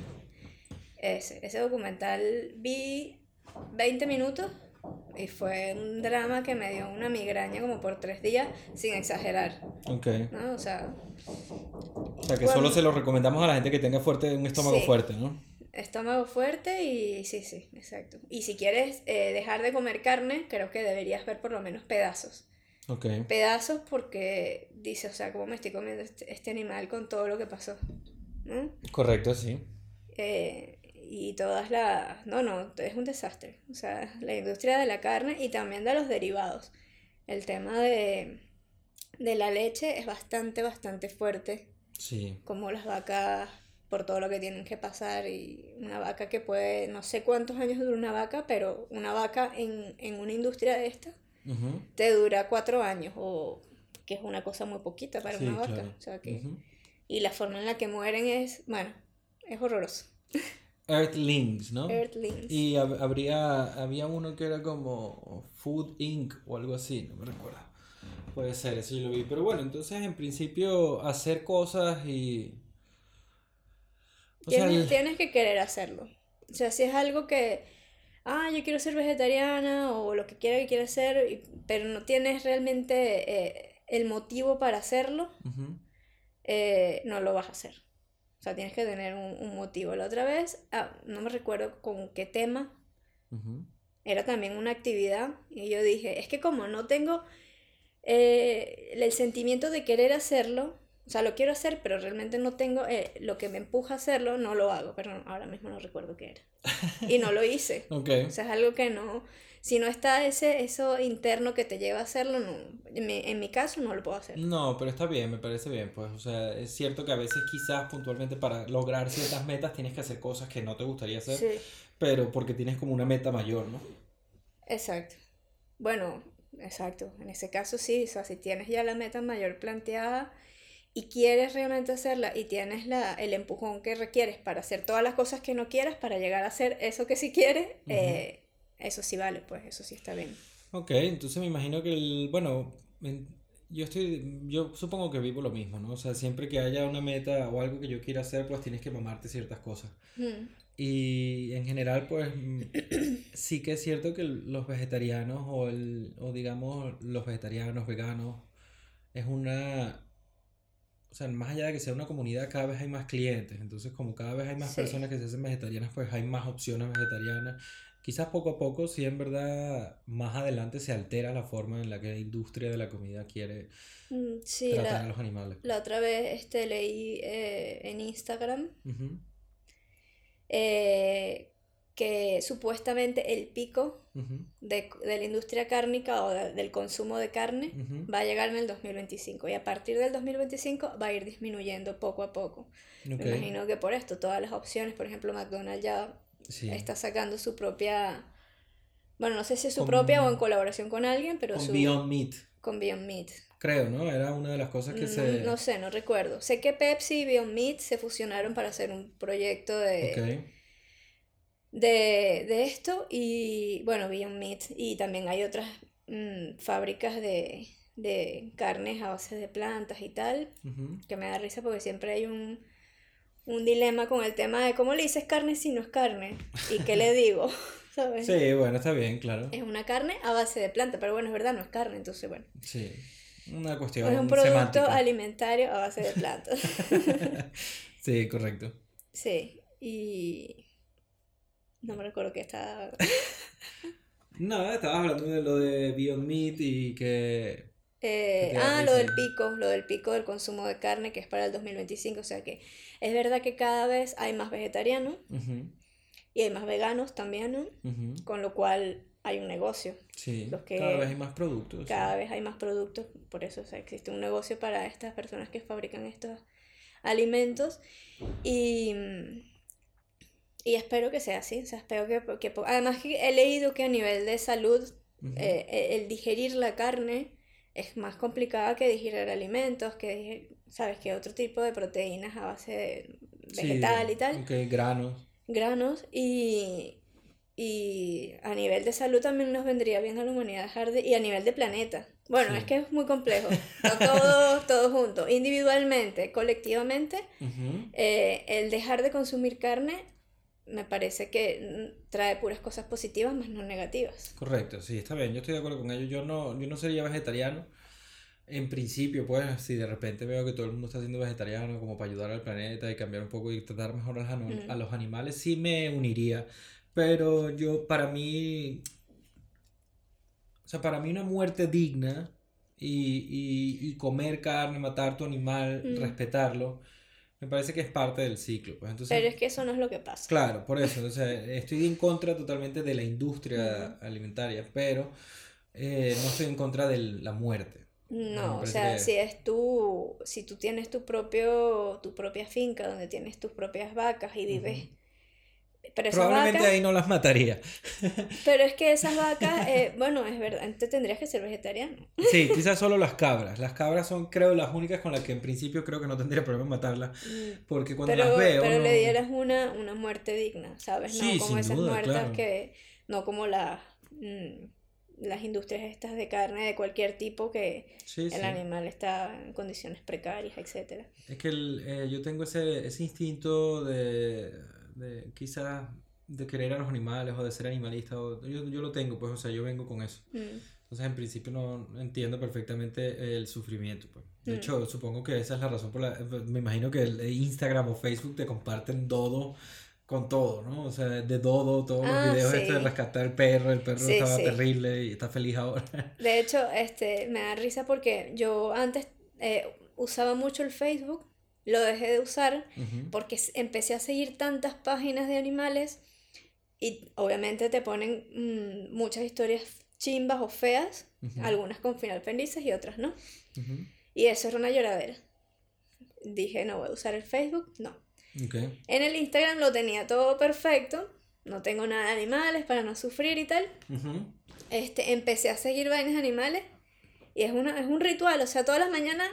Ese, ese documental vi 20 minutos y fue un drama que me dio una migraña como por tres días, sin exagerar, Ok. ¿no? O sea, O sea, que solo se lo recomendamos a la gente que tenga fuerte, un estómago Sí. fuerte, ¿no? Estómago fuerte y sí, sí, exacto. Y si quieres eh, dejar de comer carne, creo que deberías ver por lo menos pedazos. Ok. Pedazos porque dice, o sea, cómo me estoy comiendo este, este animal con todo lo que pasó. ¿no? Correcto, sí. Eh, y todas las... No, no, es un desastre. O sea, la industria de la carne y también de los derivados. El tema de, de la leche es bastante, bastante fuerte Sí. como las vacas por todo lo que tienen que pasar y una vaca que puede, no sé cuántos años dura una vaca, pero una vaca en, en una industria de esta Ujú. te dura cuatro años o que es una cosa muy poquita para Sí, una vaca. claro. O sea que, Ujú. Y la forma en la que mueren es, bueno, es horroroso. Earthlings, ¿no? Earthlings. Y hab- habría, había uno que era como Food Inc. o algo así, no me recuerdo. Puede ser, eso yo lo vi. Pero bueno, entonces en principio hacer cosas y... O sea, Tienes, el- tienes que querer hacerlo. O sea, si es algo que, ah, yo quiero ser vegetariana o lo que quiera que quiera hacer, y- pero no tienes realmente eh, el motivo para hacerlo, eh, no lo vas a hacer. O sea, tienes que tener un, un motivo. La otra vez, ah, no me recuerdo con qué tema, era también una actividad y yo dije, es que como no tengo eh, el sentimiento de querer hacerlo, o sea, lo quiero hacer, pero realmente no tengo eh, lo que me empuja a hacerlo, no lo hago, pero ahora mismo no recuerdo qué era. Y no lo hice. Ok. O sea, es algo que no, si no está ese, eso interno que te lleva a hacerlo, no, en mi, en mi caso no lo puedo hacer. No, pero está bien, me parece bien, pues, o sea, es cierto que a veces quizás puntualmente para lograr ciertas metas tienes que hacer cosas que no te gustaría hacer, Sí, pero porque tienes como una meta mayor, ¿no? exacto. Bueno, exacto. En ese caso sí, o sea, si tienes ya la meta mayor planteada y quieres realmente hacerla y tienes la, el empujón que requieres para hacer todas las cosas que no quieras para llegar a hacer eso que sí quieres, eh, eso sí vale, pues eso sí está bien. Ok, entonces me imagino que el, bueno, en- yo estoy, yo supongo que vivo lo mismo, ¿no? O sea, siempre que haya una meta o algo que yo quiera hacer, pues tienes que mamarte ciertas cosas. Mm, Y en general, pues sí que es cierto que los vegetarianos o, el, o digamos los vegetarianos, veganos, es una, o sea, más allá de que sea una comunidad, cada vez hay más clientes. Entonces, como cada vez hay más Sí. personas que se hacen vegetarianas, pues hay más opciones vegetarianas. Quizás poco a poco, sí, en verdad, más adelante se altera la forma en la que la industria de la comida quiere mm, sí, tratar a la, los animales. la otra vez este, leí eh, en Instagram Ujú, eh, que supuestamente el pico ujú, de, de la industria cárnica o de- del consumo de carne ujú. va a llegar en el 2025 y a partir del 2025 va a ir disminuyendo poco a poco. Ok, Me imagino que por esto todas las opciones, por ejemplo, McDonald's ya sí. está sacando su propia, bueno, no sé si es su Con- propia o en colaboración con alguien, pero Con su Beyond Meat. con Beyond Meat. Creo, ¿no? Era una de las cosas que No, se... no sé, no recuerdo. Sé que Pepsi y Beyond Meat se fusionaron para hacer un proyecto de, de, de esto y bueno, Beyond Meat y también hay otras mm, fábricas de, de carnes a base de plantas y tal, que me da risa porque siempre hay un, un dilema con el tema de cómo le dices carne si no es carne y qué le digo, ¿sabes? Sí, bueno, está bien, claro. Es una carne a base de planta, pero bueno, es verdad, no es carne, entonces bueno, Sí. Una cuestión es un producto semántica. alimentario a base de plantas. Sí, correcto. Sí, y no me recuerdo que estaba... Nada, estabas hablando de lo de Beyond Meat y que... Eh, ah, lo del pico, lo del pico del consumo de carne que es para el 2025, o sea que es verdad que cada vez hay más vegetarianos y hay más veganos también. Con lo cual hay un negocio, Sí, Los que- cada vez hay más productos. cada vez hay más productos, por eso o sea, existe un negocio para estas personas que fabrican estos alimentos y, y espero que sea así, o sea, espero que, que además he leído que a nivel de salud eh, eh, el digerir la carne es más complicada que digerir alimentos, que sabes que otro tipo de proteínas a base de Sí, vegetal y tal, granos. granos, y, y a nivel de salud también nos vendría bien a la humanidad dejar de, y a nivel de planeta. Bueno, Sí. es que es muy complejo, no todo, todo junto, individualmente, colectivamente, eh, el dejar de consumir carne me parece que trae puras cosas positivas más no negativas. Correcto, sí, está bien, yo estoy de acuerdo con ello. Yo no, yo no sería vegetariano. En principio, pues, si de repente veo que todo el mundo está siendo vegetariano, como para ayudar al planeta y cambiar un poco y tratar mejor a los, anu- a los animales, sí me uniría. Pero yo, para mí, o sea, para mí una muerte digna y, y, y comer carne, matar tu animal, Mm. respetarlo, me parece que es parte del ciclo. Pues entonces, Pero es que eso no es lo que pasa. Claro, por eso, sea, estoy en contra totalmente de la industria alimentaria, pero eh, no estoy en contra de la muerte. No, o sea, que- si es tú, si tú tienes tu propio, tu propia finca donde tienes tus propias vacas y vives, pero Probablemente vacas, ahí no las mataría. pero es que esas vacas, eh, bueno, es verdad, entonces tendrías que ser vegetariano. Sí, quizás solo las cabras. Las cabras son, creo, las únicas con las que en principio creo que no tendría problema matarlas, porque cuando Pero, las veo... pero no- le dieras una, una muerte digna, ¿sabes? No como sin esas duda, muertas claro. que, no como las, mm, las industrias estas de carne de cualquier tipo que Sí, el sí. animal está en condiciones precarias, etcétera. Es que el, eh, yo tengo ese, ese instinto de, de quizás de querer a los animales o de ser animalista. o- yo, yo lo tengo, pues, o sea, yo vengo con eso. Mm. Entonces, en principio no entiendo perfectamente el sufrimiento, pues. De Mm. hecho, supongo que esa es la razón por la... Me imagino que el Instagram o Facebook te comparten todo con todo, ¿no? O sea, de Dodo, todos los Ah, videos sí. estos de rescatar el perro, el perro Sí, estaba sí. terrible y está feliz ahora. De hecho, este, me da risa porque yo antes eh, usaba mucho el Facebook, lo dejé de usar porque empecé a seguir tantas páginas de animales y obviamente te ponen mm, muchas historias chimbas o feas, algunas con final felices y otras no. Y eso era una lloradera. Dije, no voy a usar el Facebook, no. En el Instagram lo tenía todo perfecto, no tengo nada de animales para no sufrir y tal. Este, empecé a seguir vainas animales y es, una, es un ritual, o sea, todas las mañanas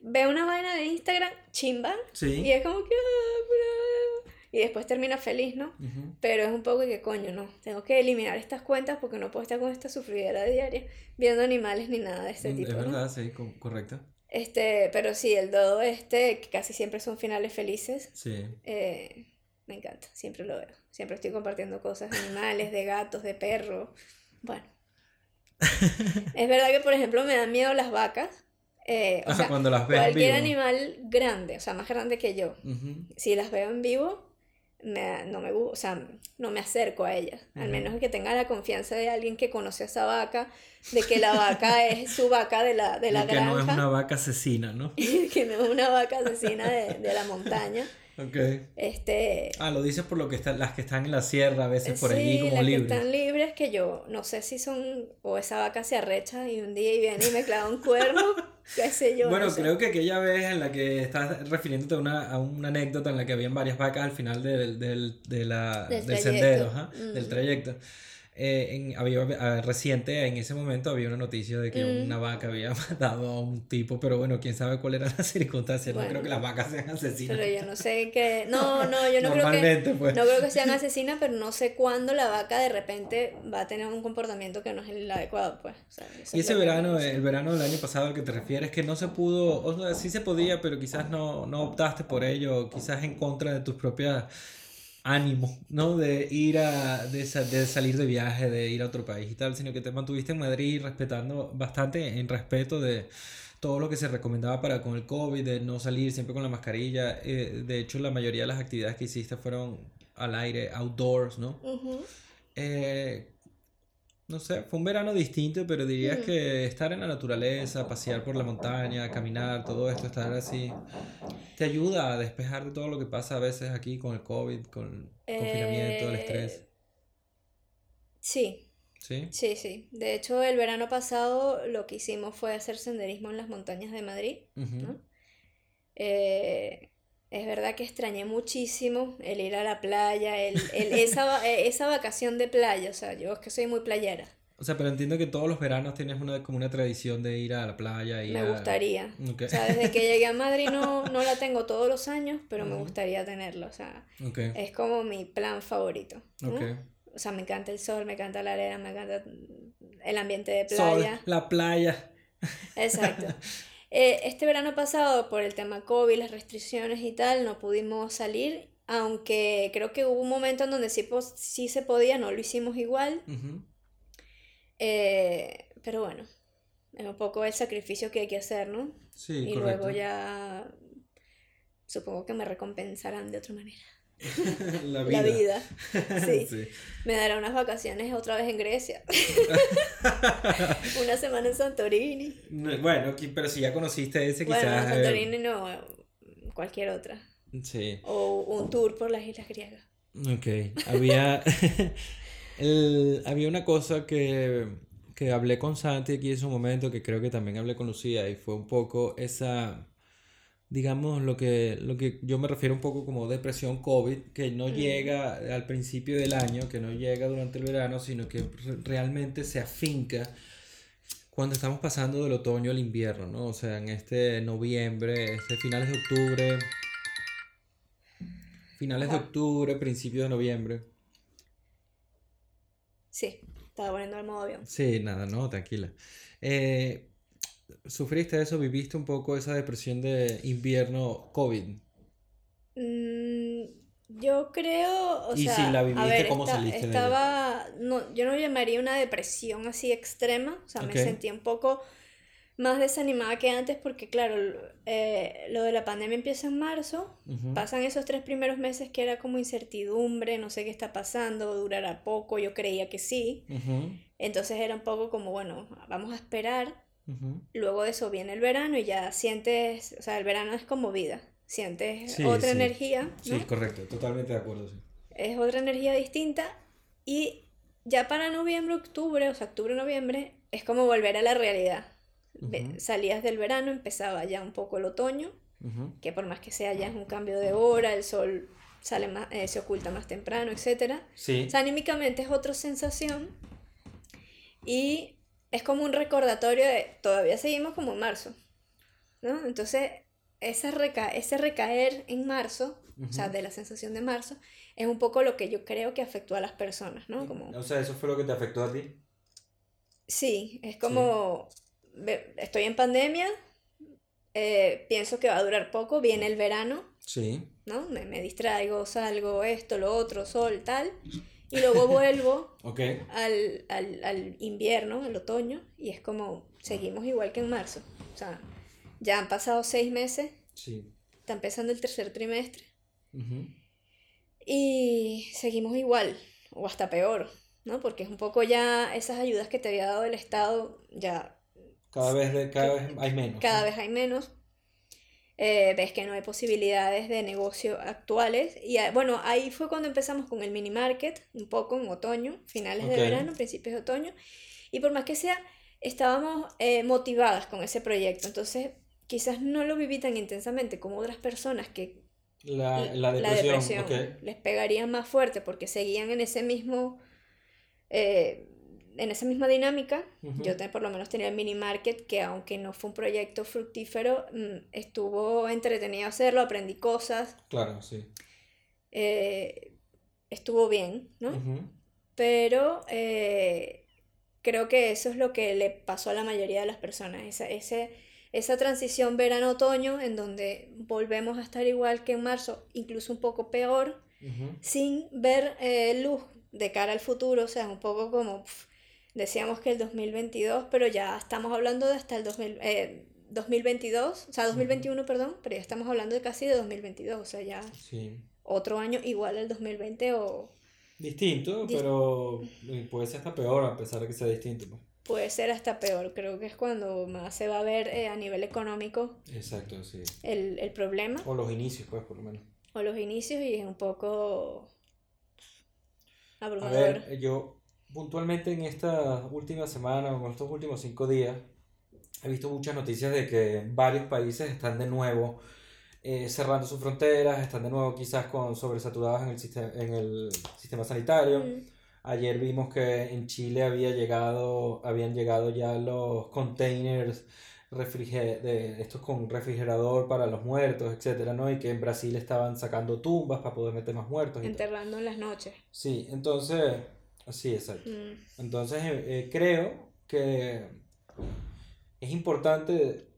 veo una vaina de Instagram chimba Sí. y es como que... ah, Y después termina feliz, ¿no? Pero es un poco que coño, no, tengo que eliminar estas cuentas porque no puedo estar con esta sufridera diaria viendo animales ni nada de este Mm, tipo, Es ¿no? verdad, sí, co- correcto. Este, pero sí, el dodo este, que casi siempre son finales felices, Sí. eh, me encanta, siempre lo veo. Siempre estoy compartiendo cosas de animales, de gatos, de perros. Bueno. es verdad que, por ejemplo, me dan miedo las vacas. Eh, o sea, cuando las ves en cualquier vivo. animal grande, o sea, más grande que yo, Ujú. si las veo en vivo, me, no me o sea, no me acerco a ellas. Al Ujú. menos que tenga la confianza de alguien que conoce a esa vaca, de que la vaca es su vaca de la, de la Y que granja, no es una vaca asesina, ¿no? que no es una vaca asesina de, de la montaña. Ok. Este, Ah, lo dices por lo que están, las que están en la sierra, a veces por sí, allí como las libres. que están libres que yo no sé si son o esa vaca se arrecha y un día y viene y me clava un cuerno, qué sé yo. Bueno, no sé. creo que aquella vez en la que estás refiriéndote a una, a una anécdota en la que habían varias vacas al final del, del, de la- Del del trayecto. sendero, del Mm. trayecto. Eh, en, había, ah, reciente, en ese momento había una noticia de que Mm. una vaca había matado a un tipo, pero bueno, quién sabe cuál era la circunstancia. No Bueno. creo que las vacas sean asesinas. Pero yo no sé qué. No, no, yo no creo que. Pues. No creo que sean asesinas, pero no sé cuándo la vaca de repente va a tener un comportamiento que no es el adecuado, pues. O sea, Y es ese que verano, no sé. el verano del año pasado al que te refieres, que no se pudo, o sea, sí se podía, pero quizás no, no optaste por ello, quizás en contra de tus propios ánimos, ¿no? De ir a, de, de salir de viaje, de ir a otro país y tal, sino que te mantuviste en Madrid respetando bastante en respeto de todo lo que se recomendaba para con el COVID, de no salir siempre con la mascarilla. Eh, de hecho, la mayoría de las actividades que hiciste fueron al aire, outdoors, ¿no? Eh, no sé, fue un verano distinto, pero dirías Mm. que estar en la naturaleza, pasear por la montaña, caminar, todo esto, estar así, te ayuda a despejar de todo lo que pasa a veces aquí con el COVID, con el confinamiento, el estrés. Eh, Sí, ¿Sí? sí, sí. De hecho, el verano pasado lo que hicimos fue hacer senderismo en las montañas de Madrid. ¿no? Eh, es verdad que extrañé muchísimo el ir a la playa, el, el- esa, eh, esa vacación de playa, o sea, yo es que soy muy playera, O sea, pero entiendo que todos los veranos tienes una, como una tradición de ir a la playa y me a- gustaría. Ok. O sea, desde que llegué a Madrid no, no la tengo todos los años, pero me Ujú. gustaría tenerla, o sea, Ok, es como mi plan favorito, ¿no? ok. O sea, me encanta el sol, me encanta la arena, me encanta el ambiente de Sol, playa. la playa. Exacto. Eh, este verano pasado, por el tema COVID, las restricciones y tal, no pudimos salir, aunque creo que hubo un momento en donde sí, pos- sí se podía, no lo hicimos igual, eh, pero bueno, es un poco el sacrificio que hay que hacer, ¿no? Sí, y correcto. luego ya supongo que me recompensarán de otra manera. La La vida, sí. Sí. Me dará unas vacaciones otra vez en Grecia, una semana en Santorini. No, Bueno, pero si ya conociste ese, Bueno, quizás... no, eh, Santorini no, cualquier otra. Sí. O un tour por las islas griegas. Ok, había, el- había una cosa que, que hablé con Santi aquí en su momento, que creo que también hablé con Lucía, y fue un poco esa, digamos, lo que, lo que yo me refiero un poco como depresión COVID, que no Mm. llega al principio del año, que no llega durante el verano, sino que re- realmente se afinca cuando estamos pasando del otoño al invierno, ¿no? O sea, en este noviembre, este finales de octubre, finales de octubre, principios de noviembre. Sí, estaba poniendo el modo avión. Sí, nada, no, tranquila. Eh, ¿sufriste eso? ¿Viviste un poco esa depresión de invierno COVID? Mm, yo creo, o Y sea, si la a viviste, ver, ¿cómo esta- saliste de estaba, no, yo no llamaría una depresión así extrema, o sea, me sentí un poco más desanimada que antes porque, claro, eh, lo de la pandemia empieza en marzo, pasan esos tres primeros meses que era como incertidumbre, no sé qué está pasando, durará poco, yo creía que sí. Entonces era un poco como, bueno, vamos a esperar. Luego de eso viene el verano y ya sientes, o sea, el verano es como vida, sientes otra energía. Sí, correcto, totalmente de acuerdo. Es otra energía distinta y ya para noviembre, octubre, o sea, octubre, noviembre, es como volver a la realidad salías del verano, empezaba ya un poco el otoño, que por más que sea ya es un cambio de hora, el sol sale más, eh, se oculta más temprano, etc. Sí. anímicamente es otra sensación y es como un recordatorio de todavía seguimos como en marzo, ¿no? Entonces, ese, reca ese recaer en marzo, o sea, de la sensación de marzo, es un poco lo que yo creo que afectó a las personas, ¿no? Como... O sea, ¿eso fue lo que te afectó a ti? Sí, es como estoy en pandemia, eh, pienso que va a durar poco, viene el verano. Sí. ¿No? Me, me, distraigo, salgo, esto, lo otro, sol, tal. Y luego vuelvo al, al, al, invierno, al otoño, y es como, seguimos igual que en marzo. O sea, ya han pasado seis meses. Sí. Está empezando el tercer trimestre. Y seguimos igual, o hasta peor, ¿no? Porque es un poco ya esas ayudas que te había dado el Estado, ya cada vez, de, cada vez hay menos. Cada vez hay menos. Eh, ves que no hay posibilidades de negocio actuales. Y ah, bueno, ahí fue cuando empezamos con el mini market, un poco en otoño, finales de verano, principios de otoño. Y por más que sea, estábamos eh, motivadas con ese proyecto. Entonces, quizás no lo viví tan intensamente como otras personas que la, la depresión, les pegaría más fuerte porque seguían en ese mismo... Eh, en esa misma dinámica, yo por lo menos tenía el mini market, que aunque no fue un proyecto fructífero, mm, estuvo entretenido hacerlo, aprendí cosas. Claro, sí. Eh, estuvo bien, ¿no? Pero eh, creo que eso es lo que le pasó a la mayoría de las personas, esa, ese, esa transición verano-otoño en donde volvemos a estar igual que en marzo, incluso un poco peor, sin ver eh, luz de cara al futuro, o sea, un poco como decíamos que el 2022, pero ya estamos hablando de hasta el 2000, 2022, eh, o sea, 2021, perdón, pero ya estamos hablando de casi de 2022, o sea, ya otro año igual al 2020 o... Distinto, pero puede ser hasta peor a pesar de que sea distinto. Pues. Puede ser hasta peor, creo que es cuando más se va a ver eh, a nivel económico. Exacto, sí. El, el problema. O los inicios, pues, por lo menos. O los inicios y es un poco abrumador. A ver, yo puntualmente en esta última semana o en estos últimos cinco días he visto muchas noticias de que varios países están de nuevo eh, cerrando sus fronteras, están de nuevo quizás con sobresaturados en el, sistema, en el sistema sanitario. Mm. Ayer vimos que en Chile había llegado, habían llegado ya los containers de estos con refrigerador para los muertos, etcétera, ¿no? Y que en Brasil estaban sacando tumbas para poder meter más muertos. Enterrando en las noches. Sí, entonces Sí, exacto. Mm. Entonces eh, eh, creo que es importante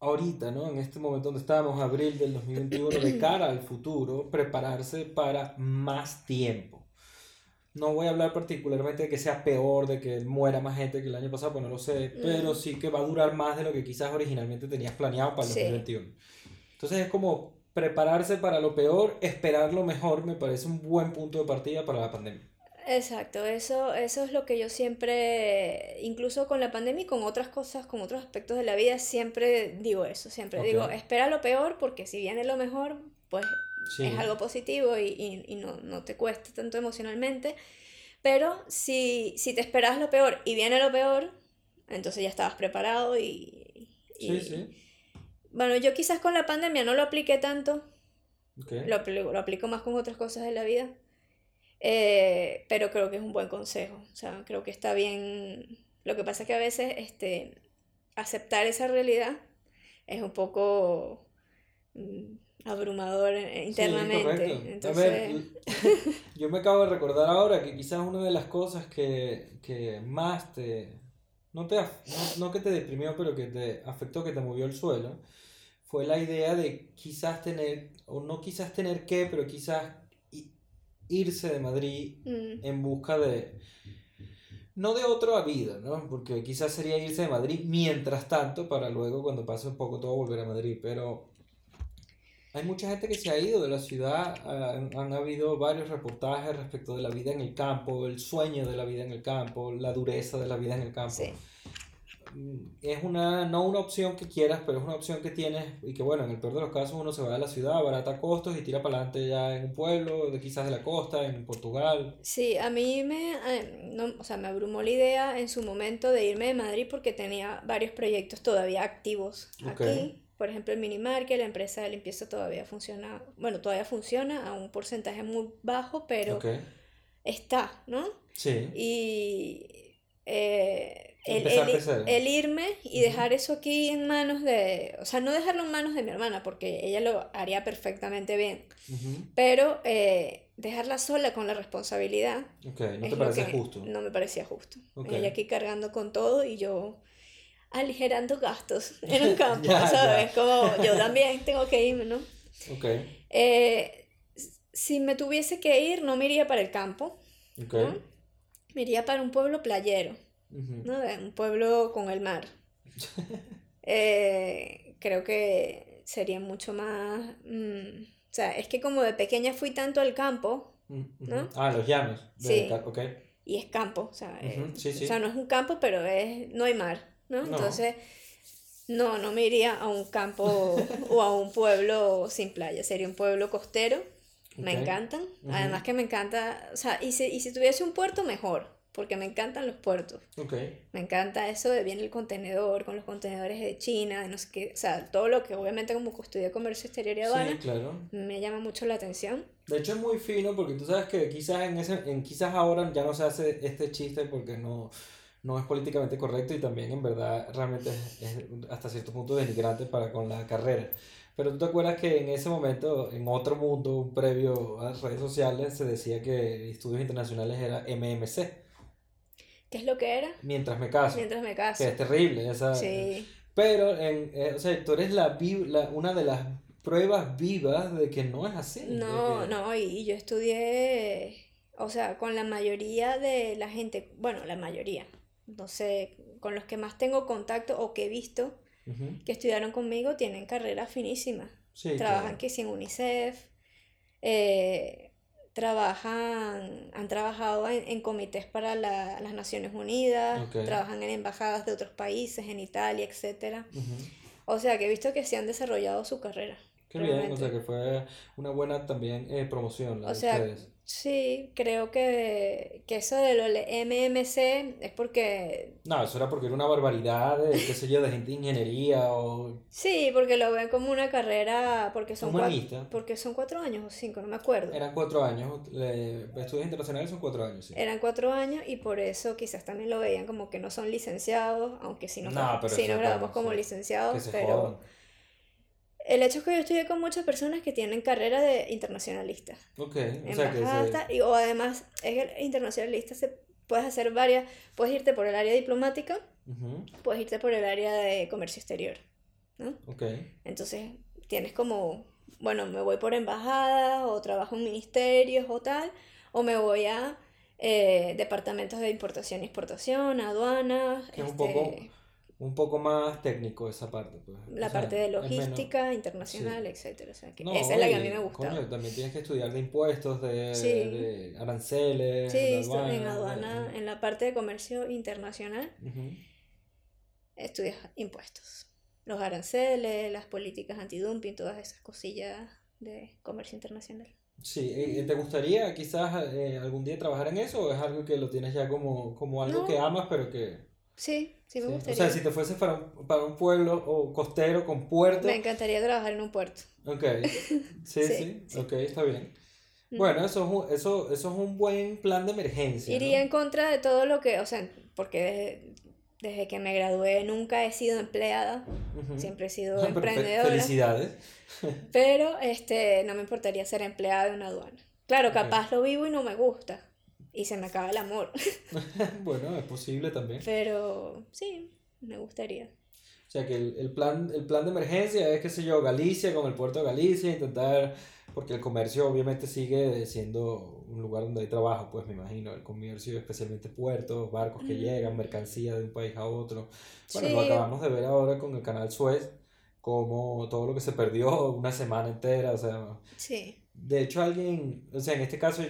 ahorita, ¿no? En este momento donde estamos, abril del 2021, de cara al futuro, prepararse para más tiempo. No voy a hablar particularmente de que sea peor, de que muera más gente que el año pasado, pues no lo sé, mm. pero sí que va a durar más de lo que quizás originalmente tenías planeado para el 2021. Entonces es como prepararse para lo peor, esperar lo mejor, me parece un buen punto de partida para la pandemia. Exacto, eso, eso es lo que yo siempre, incluso con la pandemia y con otras cosas, con otros aspectos de la vida, siempre digo eso, siempre digo, espera lo peor porque si viene lo mejor, pues es algo positivo y, y, no, no, te cuesta tanto emocionalmente, pero si, si te esperas lo peor y viene lo peor, entonces ya estabas preparado y... sí, sí. Bueno, yo quizás con la pandemia no lo apliqué tanto, lo, lo aplico más con otras cosas de la vida eh, pero creo que es un buen consejo. O sea, creo que está bien. Lo que pasa es que a veces este, aceptar esa realidad es un poco mm, abrumador eh, internamente. Entonces... yo me acabo de recordar ahora que quizás una de las cosas que, que más te no, te, no, no, que te deprimió, pero que te afectó, que te movió el suelo, fue la idea de quizás tener, o no quizás tener que, pero quizás irse de Madrid mm. en busca de, no de otra vida, ¿no? Porque quizás sería irse de Madrid mientras tanto para luego cuando pase un poco todo volver a Madrid, pero hay mucha gente que se ha ido de la ciudad, han, han, habido varios reportajes respecto de la vida en el campo, el sueño de la vida en el campo, la dureza de la vida en el campo. Sí. Mm, Es una, no una opción que quieras, pero es una opción que tienes y que bueno, en el peor de los casos uno se va de la ciudad, barata costos y tira para adelante ya en un pueblo, de quizás de la costa, en Portugal. Sí, a mí me, eh, no, o sea, me abrumó la idea en su momento de irme de Madrid porque tenía varios proyectos todavía activos Ok. aquí. Por ejemplo, el Minimarket, la empresa de limpieza todavía funciona, bueno, todavía funciona a un porcentaje muy bajo, pero Ok, está, ¿no? sí. Y eh, el, el- el irme y dejar eso aquí en manos de, o sea, no dejarlo en manos de mi hermana, porque ella lo haría perfectamente bien, Ujú. pero eh, dejarla sola con la responsabilidad Ok, no te parece justo. No me parecía justo. Ok. Ella aquí cargando con todo y yo aligerando gastos en un campo, Ya, ¿sabes? Como yo también tengo que irme, ¿no? Ok, Eh, si me tuviese que ir, no me iría para el campo, ok. ¿no? Me iría para un pueblo playero, ¿no? De Un pueblo con el mar. Eh, creo que sería mucho más... mm, o sea, es que como de pequeña fui tanto al campo, Mm. ¿no? Ah, los llanos. Sí. Ok. y es campo, o sea, eh, Ujú, sí, sí. o sea, no es un campo, pero es, no hay mar, ¿no? No. Entonces, no, no me iría a un campo o a un pueblo sin playa, sería un pueblo costero, me Ok. encantan, Ujú. además que me encanta, o sea, y si, y si tuviese un puerto, mejor, porque me encantan los puertos, Ok. me encanta eso de viene el contenedor, con los contenedores de China, de no sé qué, o sea, todo lo que obviamente como estudié comercio exterior y aduana, Sí, claro. me llama mucho la atención. De hecho es muy fino porque tú sabes que quizás en ese, en quizás ahora ya no se hace este chiste porque no, no es políticamente correcto y también en verdad realmente es, es hasta cierto punto denigrante para con la carrera. Pero tú te acuerdas que en ese momento, en otro mundo previo a las redes sociales, se decía que estudios internacionales era MMC, ¿Qué es lo que era? mientras me caso, Mientras me que caso. es terrible esa... Sí. Pero, en, eh, o sea, tú eres la, la- una de las pruebas vivas de que no es así. No, que- no, y, y yo estudié, o sea, con la mayoría de la gente, bueno, la mayoría, no sé, con los que más tengo contacto o que he visto que estudiaron conmigo tienen carreras finísimas. Sí, Trabajan claro. que sí en UNICEF, eh, trabajan, han trabajado en, en comités para la- las Naciones Unidas, trabajan en embajadas de otros países, en Italia, etcétera. Ujú. O sea, que he visto que se han desarrollado su carrera. Qué bien, o sea que fue una buena también eh, promoción la O de sea, ustedes. Sí, creo que, que eso de lo MMC es porque, No, eso era porque era una barbaridad de, qué sé yo, de gente de ingeniería o sí, porque lo ven como una carrera, porque son, cuatro, porque son cuatro años o cinco, no me acuerdo. Eran cuatro años, eh, estudios internacionales son cuatro años, sí. Eran cuatro años y por eso quizás también lo veían como que no son licenciados, aunque sí nos, No, sí graduamos como sí. licenciados, pero jodan. El hecho es que yo estudié con muchas personas que tienen carrera de internacionalistas. Ok, o sea que y, o además es el internacionalista se, puedes hacer varias, puedes irte por el área diplomática, puedes irte por el área de comercio exterior, ¿no? Ok, Entonces tienes como, bueno, me voy por embajadas o trabajo en ministerios o tal, o me voy a eh, departamentos de importación y exportación, aduanas, Que es un este, poco un poco más técnico esa parte. Pues. la O sea, parte de es menos- logística internacional, etcétera. O sea, que No, esa es la que a mí me gusta. coño, también tienes que estudiar de impuestos, de, Sí. de aranceles, Sí, de estu- en aduana, aduana, de- en la parte de comercio internacional, Ujú. estudias impuestos. Los aranceles, las políticas antidumping, todas esas cosillas de comercio internacional. Sí, ¿te gustaría quizás eh, algún día trabajar en eso o es algo que lo tienes ya como, como algo No. que amas pero que... Sí, sí me sí? O gustaría. sea, si te fueses para un, para un pueblo o costero con puerto... Me encantaría trabajar en un puerto. Ok, sí, sí, Sí, sí. ok, está bien. Bueno, eso es un, eso, eso es un buen plan de emergencia, ¿no? Iría en contra de todo lo que, o sea, porque desde, desde que me gradué nunca he sido empleada, siempre he sido emprendedora, Felicidades. pero este, no me importaría ser empleada de una aduana. Claro, capaz lo vivo y no me gusta, y se me acaba el amor, bueno, es posible también. pero sí, me gustaría. O sea, que el, el, plan, el plan de emergencia es, qué sé yo, Galicia con el puerto de Galicia, intentar, porque el comercio obviamente sigue siendo un lugar donde hay trabajo, pues me imagino, el comercio, especialmente puertos, barcos que llegan, mercancía de un país a otro. Bueno, lo acabamos de ver ahora con el canal Suez, como todo lo que se perdió una semana entera, o sea... Sí. De hecho, alguien, o sea, en este caso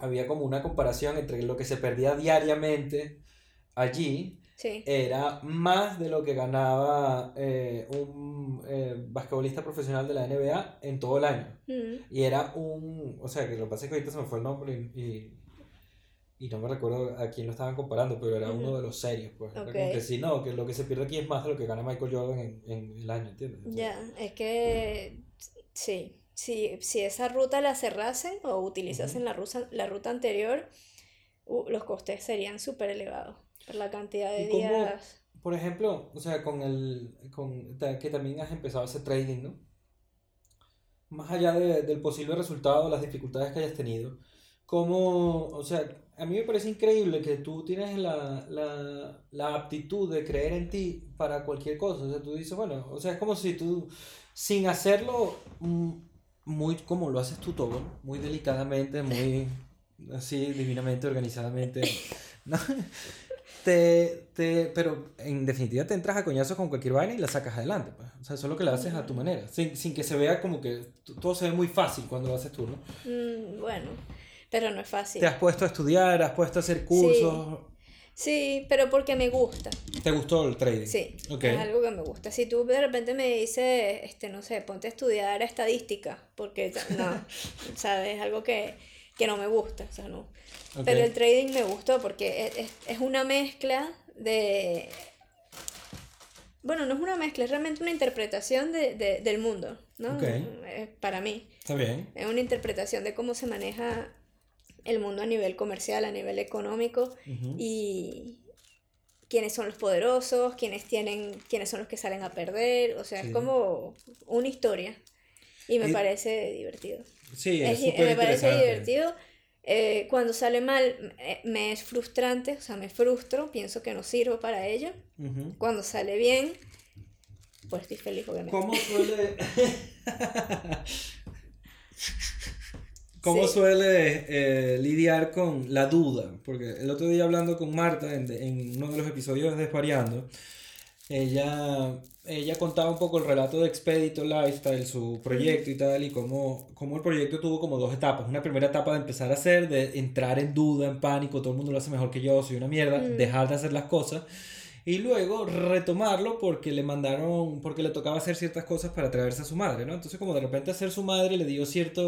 había como una comparación entre lo que se perdía diariamente allí era más de lo que ganaba eh, un eh, basquetbolista profesional de la NBA en todo el año. Mm. Y era un, o sea, que lo que pasa es que ahorita se me fue el nombre y, y, no me recuerdo a quién lo estaban comparando, pero era uno de los serios, pues. Como que sí, no, que lo que se pierde aquí es más de lo que gana Michael Jordan en, en el año, ¿entiendes? ya, es que sí. Si, si esa ruta la cerrasen o utilizasen la, ruta, la ruta anterior, uh, los costes serían súper elevados por la cantidad de días. por ejemplo, o sea, con el. Con, que también has empezado ese trading, ¿no? Más allá de, del posible resultado, las dificultades que hayas tenido, como, o sea, a mí me parece increíble que tú tienes la, la, la aptitud de creer en ti para cualquier cosa. O sea, tú dices, bueno, o sea, es como si tú, sin hacerlo mm, muy como lo haces tú todo, muy delicadamente, muy así, divinamente, organizadamente. ¿no? te, te, pero en definitiva te entras a coñazos con cualquier vaina y la sacas adelante. Pues. O sea, eso es lo que lo haces a tu manera, sin, sin que se vea como que todo se ve muy fácil cuando lo haces tú, ¿no? Mm, bueno, pero no es fácil. Te has puesto a estudiar, has puesto a hacer cursos. Sí. Pero porque me gusta. ¿Te gustó el trading? Sí, es algo que me gusta. Si tú de repente me dices, este, no sé, ponte a estudiar estadística, porque no, ¿sabes? Es algo que, que no me gusta, o sea, no. Pero el trading me gustó porque es, es, una mezcla de... Bueno, no es una mezcla, es realmente una interpretación de, de, del mundo, ¿no? para mí. Está bien. Es una interpretación de cómo se maneja el mundo a nivel comercial, a nivel económico y quiénes son los poderosos, quiénes tienen, quiénes son los que salen a perder, o sea, es como una historia y me parece divertido. Sí, es, me parece divertido eh, cuando sale mal eh, me es frustrante, o sea, me frustro, pienso que no sirvo para ello. Cuando sale bien, pues estoy feliz, obviamente. ¿Cómo suele, ¿Cómo suele eh, lidiar con la duda? Porque el otro día hablando con Marta en, en uno de los episodios de Desvariando, ella, ella contaba un poco el relato de Expedito Lifestyle, su proyecto y tal, y cómo, cómo el proyecto tuvo como dos etapas. Una primera etapa de empezar a hacer, de entrar en duda, en pánico, todo el mundo lo hace mejor que yo, soy una mierda, mm. dejar de hacer las cosas y luego retomarlo porque le mandaron, porque le tocaba hacer ciertas cosas para traerse a su madre, ¿no? Entonces como de repente hacer su madre le dio cierta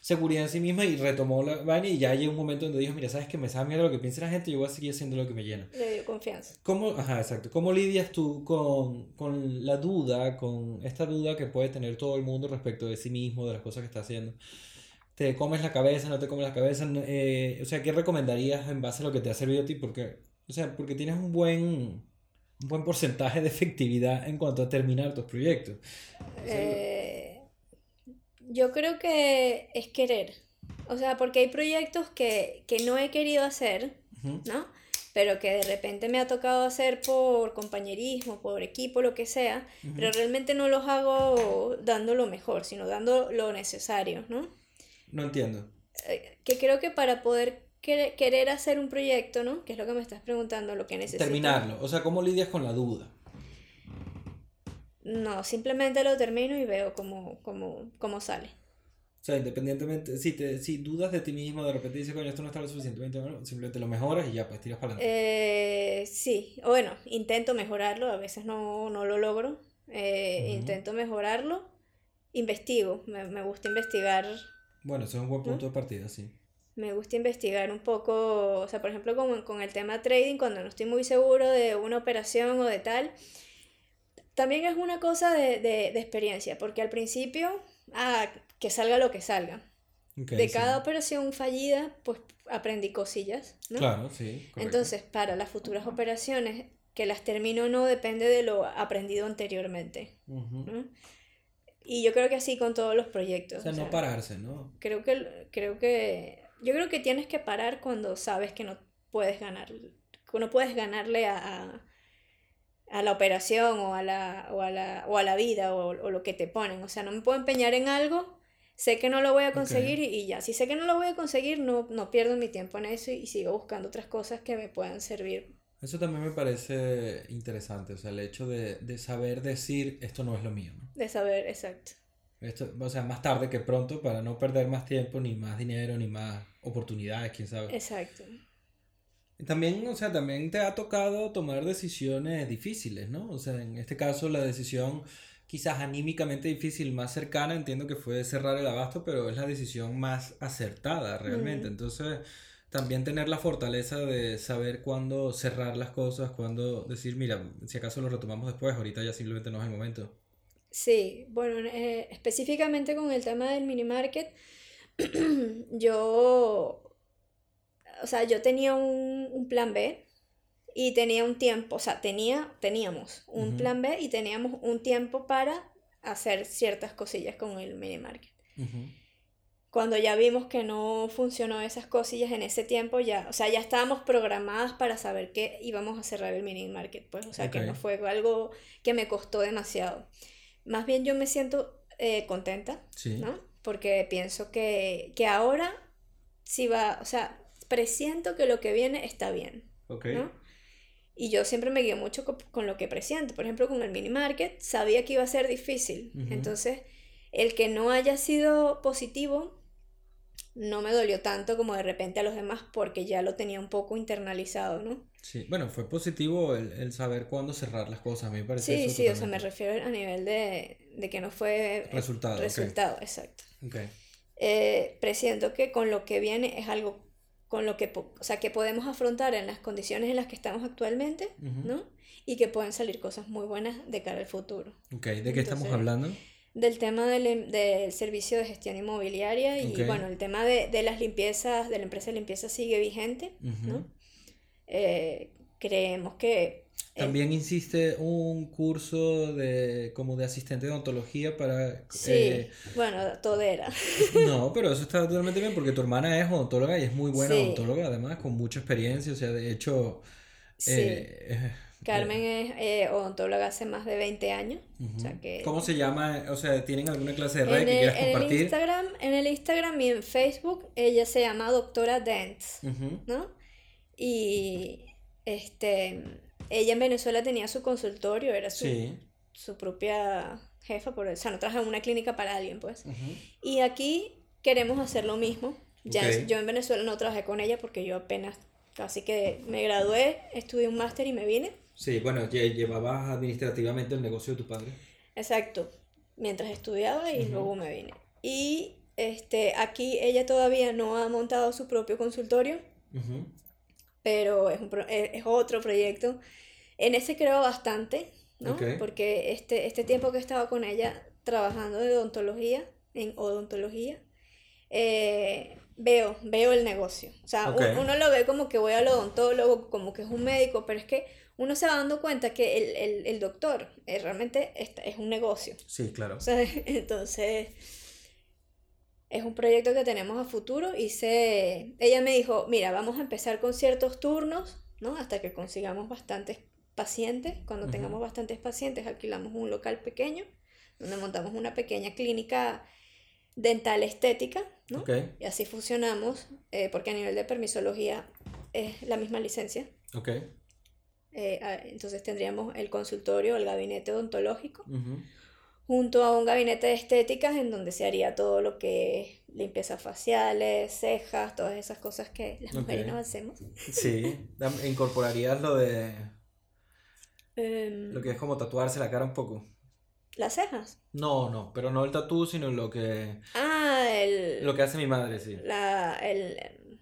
seguridad en sí misma y retomó la vaina y ya llegó un momento donde dijo, mira, sabes que me sabe mierda lo que piensa la gente, yo voy a seguir haciendo lo que me llena. Le dio confianza. ¿Cómo, ajá, exacto. ¿Cómo lidias tú con, con la duda, con esta duda que puede tener todo el mundo respecto de sí mismo, de las cosas que está haciendo? ¿Te comes la cabeza, no te comes la cabeza? Eh, o sea, ¿qué recomendarías en base a lo que te ha servido a ti? Porque o sea, porque tienes un buen, un buen porcentaje de efectividad en cuanto a terminar tus proyectos. Eh, yo creo que es querer. O sea, porque hay proyectos que, que no he querido hacer, ¿no? Pero que de repente me ha tocado hacer por compañerismo, por equipo, lo que sea, pero realmente no los hago dando lo mejor, sino dando lo necesario, ¿no? No entiendo. Eh, que creo que para poder querer hacer un proyecto, ¿no? Que es lo que me estás preguntando, lo que necesito. Terminarlo, o sea, ¿cómo lidias con la duda? No, simplemente lo termino y veo cómo, cómo, cómo sale. O sea, independientemente, si, te, si dudas de ti mismo, de repente dices, coño, esto no está lo suficientemente bueno, simplemente lo mejoras y ya, pues tiras para adelante. Eh, sí, bueno, intento mejorarlo, a veces no, no lo logro. Eh, intento mejorarlo, investigo, me, me, gusta investigar. Bueno, eso es un buen punto de partida, sí me gusta investigar un poco, o sea, por ejemplo, con, con el tema trading, cuando no estoy muy seguro de una operación o de tal, también es una cosa de, de, de experiencia, porque al principio, ah, que salga lo que salga. de cada operación fallida, pues aprendí cosillas, ¿no? Claro, sí. Entonces, para las futuras operaciones, que las termino o no, depende de lo aprendido anteriormente. Y yo creo que así con todos los proyectos. O sea, no pararse, ¿no? Creo que, creo que yo creo que tienes que parar cuando sabes que no puedes ganar, que no puedes ganarle a, a la operación o a la, o a la, o a la vida o, o lo que te ponen. O sea, no me puedo empeñar en algo, sé que no lo voy a conseguir y, y ya. Si sé que no lo voy a conseguir, no, no pierdo mi tiempo en eso y, y sigo buscando otras cosas que me puedan servir. Eso también me parece interesante, o sea, el hecho de, de saber decir esto no es lo mío, ¿no? De saber, exacto. Esto, o sea, más tarde que pronto para no perder más tiempo, ni más dinero, ni más oportunidades, quién sabe. Exacto. También, o sea, también te ha tocado tomar decisiones difíciles, ¿no? O sea, en este caso la decisión quizás anímicamente difícil, más cercana, entiendo que fue cerrar el abasto, pero es la decisión más acertada realmente. Mm. Entonces, también tener la fortaleza de saber cuándo cerrar las cosas, cuándo decir, mira, si acaso lo retomamos después, ahorita ya simplemente no es el momento. Sí, bueno, eh, específicamente con el tema del mini market, yo, o sea, yo tenía un, un plan B y tenía un tiempo, o sea, tenía, teníamos un plan B y teníamos un tiempo para hacer ciertas cosillas con el mini market. Cuando ya vimos que no funcionó esas cosillas en ese tiempo, ya, o sea, ya estábamos programadas para saber que íbamos a cerrar el mini market, pues, o sea, que no fue algo que me costó demasiado. Más bien yo me siento eh, contenta, Sí. ¿no? Porque pienso que, que ahora sí va, o sea, presiento que lo que viene está bien. ¿no? Y yo siempre me guío mucho co- con, lo que presiento. Por ejemplo, con el mini market, sabía que iba a ser difícil. Entonces, el que no haya sido positivo no me dolió tanto como de repente a los demás porque ya lo tenía un poco internalizado, ¿no? Sí, bueno, fue positivo el, el saber cuándo cerrar las cosas, a mí me parece Sí, eso sí, o sea, me totalmente. refiero a nivel de, de que no fue Resultado, resultado, exacto. Ok. eh, presiento que con lo que viene es algo con lo que, o sea, que podemos afrontar en las condiciones en las que estamos actualmente, Ujú. ¿no? Y que pueden salir cosas muy buenas de cara al futuro. Ok, ¿de qué estamos Entonces, hablando? Del tema del, em- del servicio de gestión inmobiliaria y Ok. bueno, el tema de, de las limpiezas, de la empresa de limpieza sigue vigente, Ujú. ¿no? Eh, creemos que... eh, También hiciste un curso de como de asistente de odontología para sí, eh, bueno, todera. no, pero eso está totalmente bien porque tu hermana es odontóloga y es muy buena Sí. odontóloga además, con mucha experiencia, o sea, de hecho Sí. eh, eh, Carmen es eh, odontóloga hace más de 20 años, o sea que... ¿Cómo se llama? O sea, ¿tienen alguna clase de red que el, quieras en el compartir? Instagram, en el Instagram y en Facebook, ella se llama Doctora Dents, Ujú. ¿no? Y este, ella en Venezuela tenía su consultorio, era su, Sí. su propia jefa, por, o sea, no trabajaba en una clínica para alguien, pues. Ujú. Y aquí queremos hacer lo mismo. Ya, Ok. yo en Venezuela no trabajé con ella porque yo apenas casi que me gradué, estudié un máster y me vine. Sí, bueno, lle- llevabas administrativamente el negocio de tu padre. Exacto, mientras estudiaba y Ujú. luego me vine. Y este, aquí ella todavía no ha montado su propio consultorio, Ujú. Pero es, un pro- es es otro proyecto. En ese creo bastante, ¿no? Ok. Porque este, este tiempo que he estado con ella trabajando de odontología, en odontología, eh, veo, veo el negocio. O sea, Ok. un- uno lo ve como que voy al odontólogo, como que es un médico, pero es que uno se va dando cuenta que el, el, el doctor eh, realmente esta- es un negocio. Sí, claro. O sea, entonces, es un proyecto que tenemos a futuro y se... Ella me dijo, mira, vamos a empezar con ciertos turnos, ¿no? Hasta que consigamos bastantes pacientes. Cuando tengamos bastantes pacientes, alquilamos un local pequeño, donde montamos una pequeña clínica dental estética, ¿no? Y así funcionamos, eh, porque a nivel de permisología es la misma licencia. Eh, entonces tendríamos el consultorio, el gabinete odontológico. Junto a un gabinete de estéticas en donde se haría todo lo que es limpieza faciales, cejas, todas esas cosas que las mujeres no hacemos. Sí, incorporarías lo de Em, lo que es como tatuarse la cara un poco. las cejas. No, no, pero no el tatú, sino lo que Ah, el, lo que hace mi madre, sí. la, el em,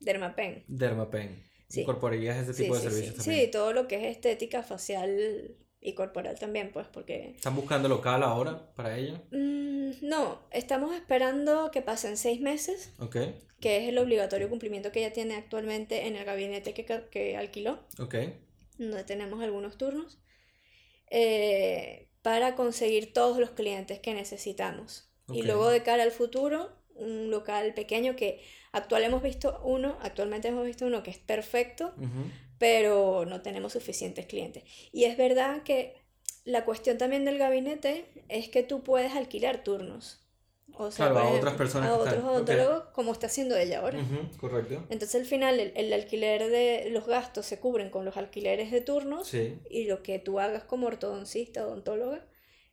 dermapen. Dermapen. Sí. Incorporarías ese Sí, tipo sí, de sí. servicios Sí, también. todo lo que es estética facial y corporal también, pues, porque... ¿Están buscando local ahora para ella? Mm, no, estamos esperando que pasen seis meses, Ok, que es el obligatorio cumplimiento que ella tiene actualmente en el gabinete que, que alquiló. ok. donde tenemos algunos turnos, eh, para conseguir todos los clientes que necesitamos. Y luego de cara al futuro, un local pequeño que actual hemos visto uno, actualmente hemos visto uno que es perfecto. Pero no tenemos suficientes clientes. Y es verdad que la cuestión también del gabinete es que tú puedes alquilar turnos. O sea, Claro, por a ejemplo, otras personas A otros odontólogos, como está haciendo ella ahora. Ujú, correcto. Entonces al final el, el alquiler de los gastos se cubren con los alquileres de turnos Sí, y lo que tú hagas como ortodoncista, odontóloga,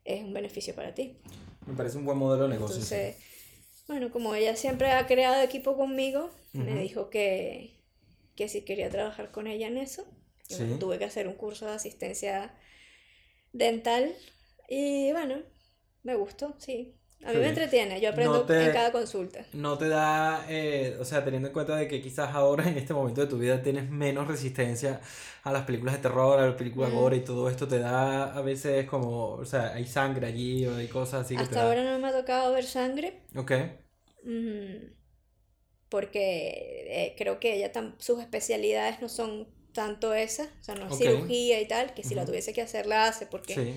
es un beneficio para ti. me parece un buen modelo de negocio. sí. Entonces, bueno, como ella siempre ha creado equipo conmigo, me Ujú. dijo que, que si quería trabajar con ella en eso. Y bueno, Sí. tuve que hacer un curso de asistencia dental y bueno, me gustó, sí. A mí Qué me entretiene, yo aprendo No te- en cada consulta. No te da, eh, o sea, teniendo en cuenta de que quizás ahora en este momento de tu vida tienes menos resistencia a las películas de terror, a las películas Mm. gore y todo esto, te da a veces como, o sea, hay sangre allí o hay cosas así que te Hasta da. ahora no me ha tocado ver sangre. Ok, Mm, porque eh, creo que ella tam- sus especialidades no son tanto esas, o sea, no es cirugía y tal, que si la tuviese que hacer la hace, porque sí.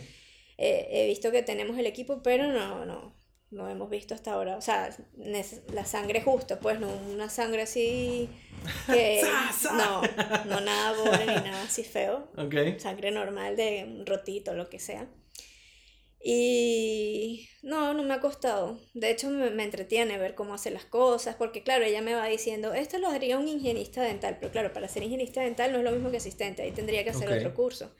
eh, he visto que tenemos el equipo, pero no, no, no hemos visto hasta ahora, o sea, la sangre justa, pues no una sangre así que no, no nada gore ni nada así feo, Ok. sangre normal de un rotito, lo que sea. Y no, no me ha costado. De hecho, me, me entretiene ver cómo hace las cosas, porque claro, ella me va diciendo, esto lo haría un higienista dental, pero claro, para ser higienista dental no es lo mismo que asistente, ahí tendría que hacer Ok. otro curso.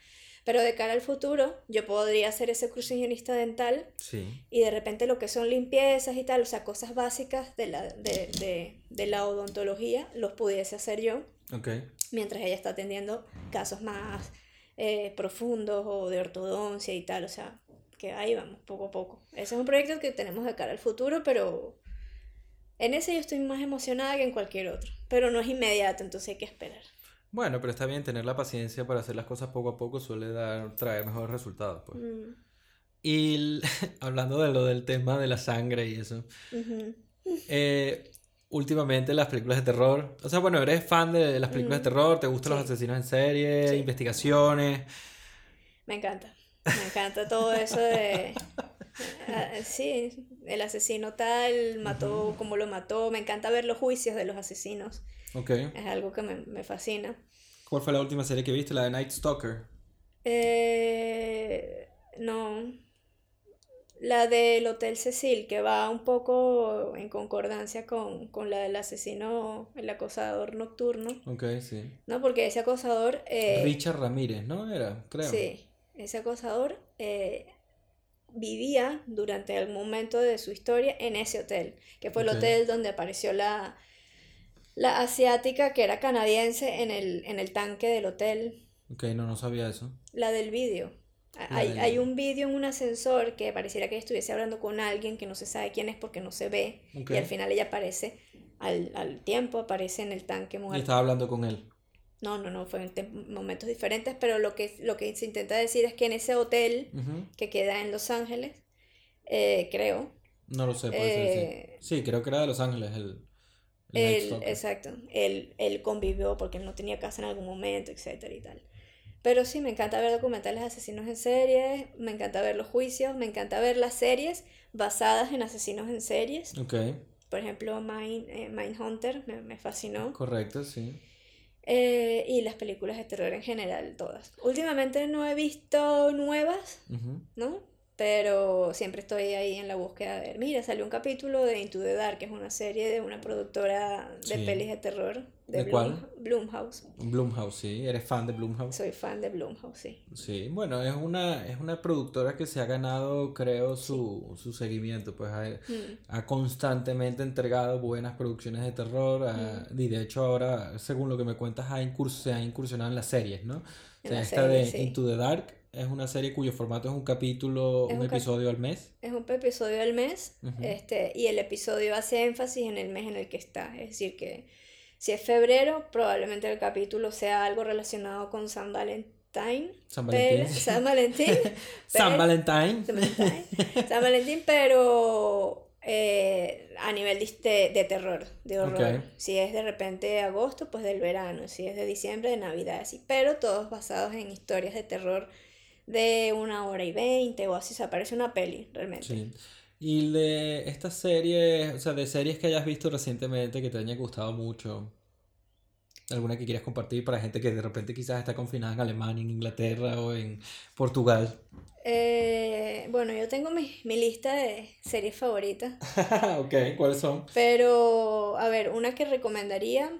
Pero de cara al futuro, yo podría hacer ese curso de higienista dental Sí. y de repente lo que son limpiezas y tal, o sea, cosas básicas de la, de, de, de la odontología, los pudiese hacer yo Ok. mientras ella está atendiendo casos más eh, profundos o de ortodoncia y tal, o sea, que ahí vamos, poco a poco. Ese es un proyecto que tenemos de cara al futuro, pero en ese yo estoy más emocionada que en cualquier otro, pero no es inmediato, entonces hay que esperar. Bueno, pero está bien tener la paciencia para hacer las cosas poco a poco suele dar, traer mejores resultados, pues. Mm, Y hablando de lo del tema de la sangre y eso, eh, últimamente las películas de terror, o sea, bueno, eres fan de las películas de terror, te gustan los Sí. asesinos en serie, Sí. investigaciones, Me encanta, me encanta todo eso de... ah, Sí, el asesino tal, mató como lo mató, me encanta ver los juicios de los asesinos, ok. es algo que me, me fascina. ¿Cuál fue la última serie que viste? La de Night Stalker. Eh, no. La del Hotel Cecil, que va un poco en concordancia con, con la del asesino, el acosador nocturno, Ok, sí. ¿no? Porque ese acosador, eh, Richard Ramírez, ¿no? Era, creo. sí, ese acosador eh, vivía durante algún momento de su historia en ese hotel, que fue el hotel donde apareció la, la asiática que era canadiense en el, en el tanque del hotel. Ok, no, no sabía eso. La del vídeo. Hay, del- hay un vídeo en un ascensor que pareciera que estuviese hablando con alguien que no se sabe quién es porque no se ve. Y al final ella aparece, al, al tiempo aparece en el tanque Y muerto. estaba hablando con él. No, no, no, fue en momentos diferentes, pero lo que, lo que se intenta decir es que en ese hotel que queda en Los Ángeles, eh, creo, No lo sé, puede ser, Eh, sí. Sí, creo que era de Los Ángeles el, él, exacto, él, él convivió porque él no tenía casa en algún momento, etcétera y tal. Pero sí, me encanta ver documentales de asesinos en series, me encanta ver los juicios, me encanta ver las series basadas en asesinos en series. Ok, Por ejemplo, Mind, eh, Mindhunter me, me fascinó. correcto, sí. Eh, y las películas de terror en general, todas. Últimamente no he visto nuevas. ¿no? Pero siempre estoy ahí en la búsqueda de ver. Mira, salió un capítulo de Into the Dark, que es una serie de una productora de Sí. pelis de terror. De, ¿De cuál? Blumhouse. Blumhouse, sí. ¿Eres fan de Blumhouse? Soy fan de Blumhouse, sí. Sí, bueno, es una, es una productora que se ha ganado, creo, su, su seguimiento. Pues ha, Mm. ha constantemente entregado buenas producciones de terror. ha- Mm. y de hecho, ahora, según lo que me cuentas, ha se ha incursionado en las series, ¿no? O En sea, esta de sí. Into the Dark es una serie cuyo formato es un capítulo, Es un un cap- episodio al mes. Es un episodio al mes, este, y el episodio hace énfasis en el mes en el que está. Es decir, que si es febrero, probablemente el capítulo sea algo relacionado con San Valentín. San pero- Valentín. San Valentín. San Valentín. San Valentín. San Valentín, pero eh, a nivel de, de- terror, de horror. Si es de repente agosto, pues del verano. Si es de diciembre, de Navidad, así. Pero todos basados en historias de terror de una hora y veinte o así. Se aparece una peli, realmente. Sí. Y de estas series, o sea, de series que hayas visto recientemente que te hayan gustado mucho. ¿Alguna que quieras compartir para gente que de repente quizás está confinada en Alemania, en Inglaterra o en Portugal? Eh, bueno, yo tengo mi, mi lista de series favoritas. ok, ¿cuáles son? Pero, a ver, una que recomendaría,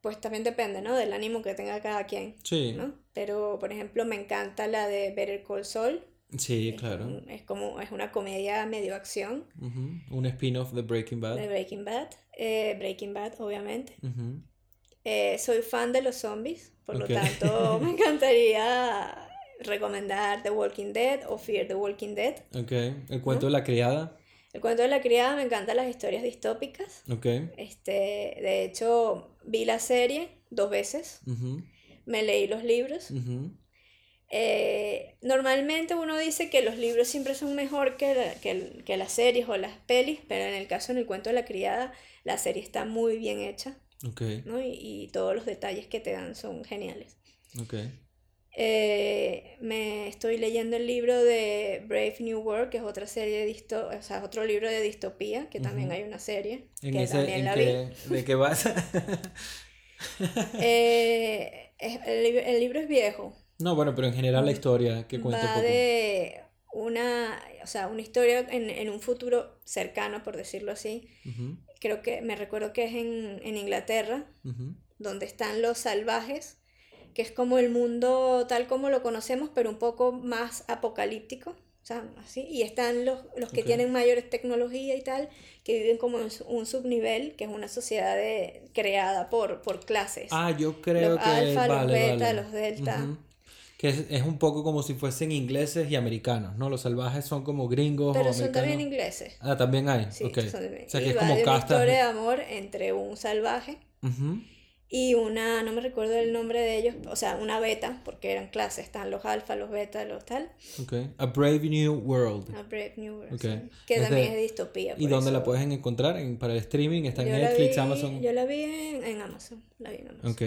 pues también depende, ¿no? Del ánimo que tenga cada quien. Sí. ¿no? Pero, por ejemplo, me encanta la de Better Call Saul. Sí, claro. Es como, es una comedia medio acción. Ujú, Un spin-off de Breaking Bad. De Breaking Bad. Eh, Breaking Bad, obviamente. Ujú. Eh, soy fan de los zombies, por Ok. lo tanto me encantaría recomendar The Walking Dead o Fear the Walking Dead. Ok, el cuento de la criada. El cuento de la criada me encantan las historias distópicas. Este, de hecho, vi la serie dos veces, me leí los libros. Eh, normalmente uno dice que los libros siempre son mejor que, la- que, las series o las pelis, pero en el caso en el cuento de la criada, la serie está muy bien hecha, ¿no? Y, y todos los detalles que te dan son geniales. Eh, me estoy leyendo el libro de Brave New World, que es otra serie de disto o sea, otro libro de distopía, que también hay una serie, En que ese, también en la vi. qué, ¿De qué vas? Eh, es- el, el libro es viejo, no, bueno, pero en general la historia que cuenta un va poco. de una, o sea, una historia en, en un futuro cercano, por decirlo así. Creo que me recuerdo que es en, en Inglaterra, ujú. donde están los salvajes, que es como el mundo tal como lo conocemos, pero un poco más apocalíptico. O sea, así. Y están los, los que tienen mayores tecnología y tal, que viven como en un subnivel, que es una sociedad de- creada por, por clases. Ah, yo creo Los que alfa, los beta, vale. los delta. Que es, es un poco como si fuesen ingleses y americanos, ¿no? Los salvajes son como gringos pero o son americanos. también ingleses. Ah, también hay. Sí, ok. son de- O sea, y que es va como de una castas. historia de amor entre un salvaje Ujú, y una, no me recuerdo el nombre de ellos, o sea, una beta, porque eran clases, están los alfa, los beta, los tal, ok. A Brave New World. a Brave New World, Ok. sí, que Es también de- es distopía. ¿Y dónde la pueden encontrar? ¿En- para el streaming? ¿Está en yo Netflix, vi- Amazon? Yo la vi en, en Amazon, la vi en Amazon. Ok.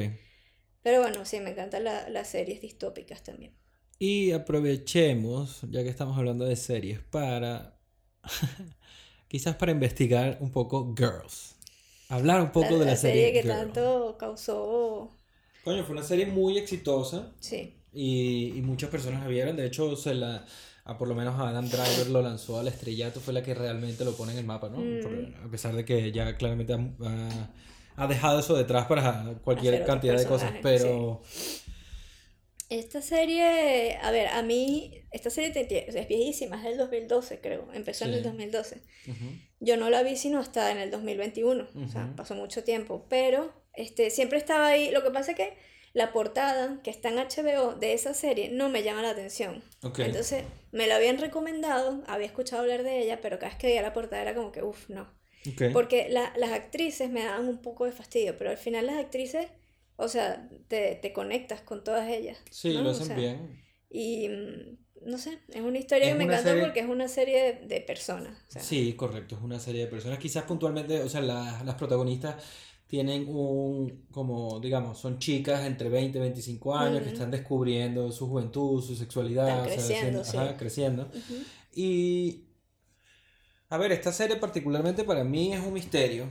Pero bueno, sí, me encantan la- las series distópicas también. Y aprovechemos, ya que estamos hablando de series, para quizás para investigar un poco Girls. Hablar un poco de la, serie, que Girls. tanto causó, Coño, fue una serie muy exitosa sí, y, y muchas personas la vieron. De hecho, se la, a por lo menos a Adam Driver lo lanzó al estrellato, fue la que realmente lo pone en el mapa, ¿no? Mm. Por- a pesar de que ya claramente ha, ha- ha dejado eso detrás para cualquier cantidad de cosas, pero... Esta serie, a ver, a mí, esta serie es viejísima, es del 2012 creo, empezó en el Sí. 2012. Ujú. Yo no la vi sino hasta en el 2021, o sea, pasó mucho tiempo, pero este, siempre estaba ahí. Lo que pasa es que la portada que está en HBO de esa serie no me llama la atención. Ok. Entonces, me la habían recomendado, había escuchado hablar de ella, pero cada vez que veía la portada era como que, uff, no. Ok. Porque la- las actrices me daban un poco de fastidio, pero al final las actrices, o sea, te, te conectas con todas ellas. Sí, ¿no? lo O hacen sea, bien. Y mm, no sé, es una historia Es que me encanta serie- porque es una serie de, de personas. o sea, Sí, correcto, es una serie de personas. Quizás puntualmente, o sea, la- las protagonistas tienen un, como, digamos, son chicas entre 20 y 25 años que están descubriendo su juventud, su sexualidad, Están o sea, creciendo, ajá, creciendo. Y, a ver, esta serie particularmente para mí es un misterio,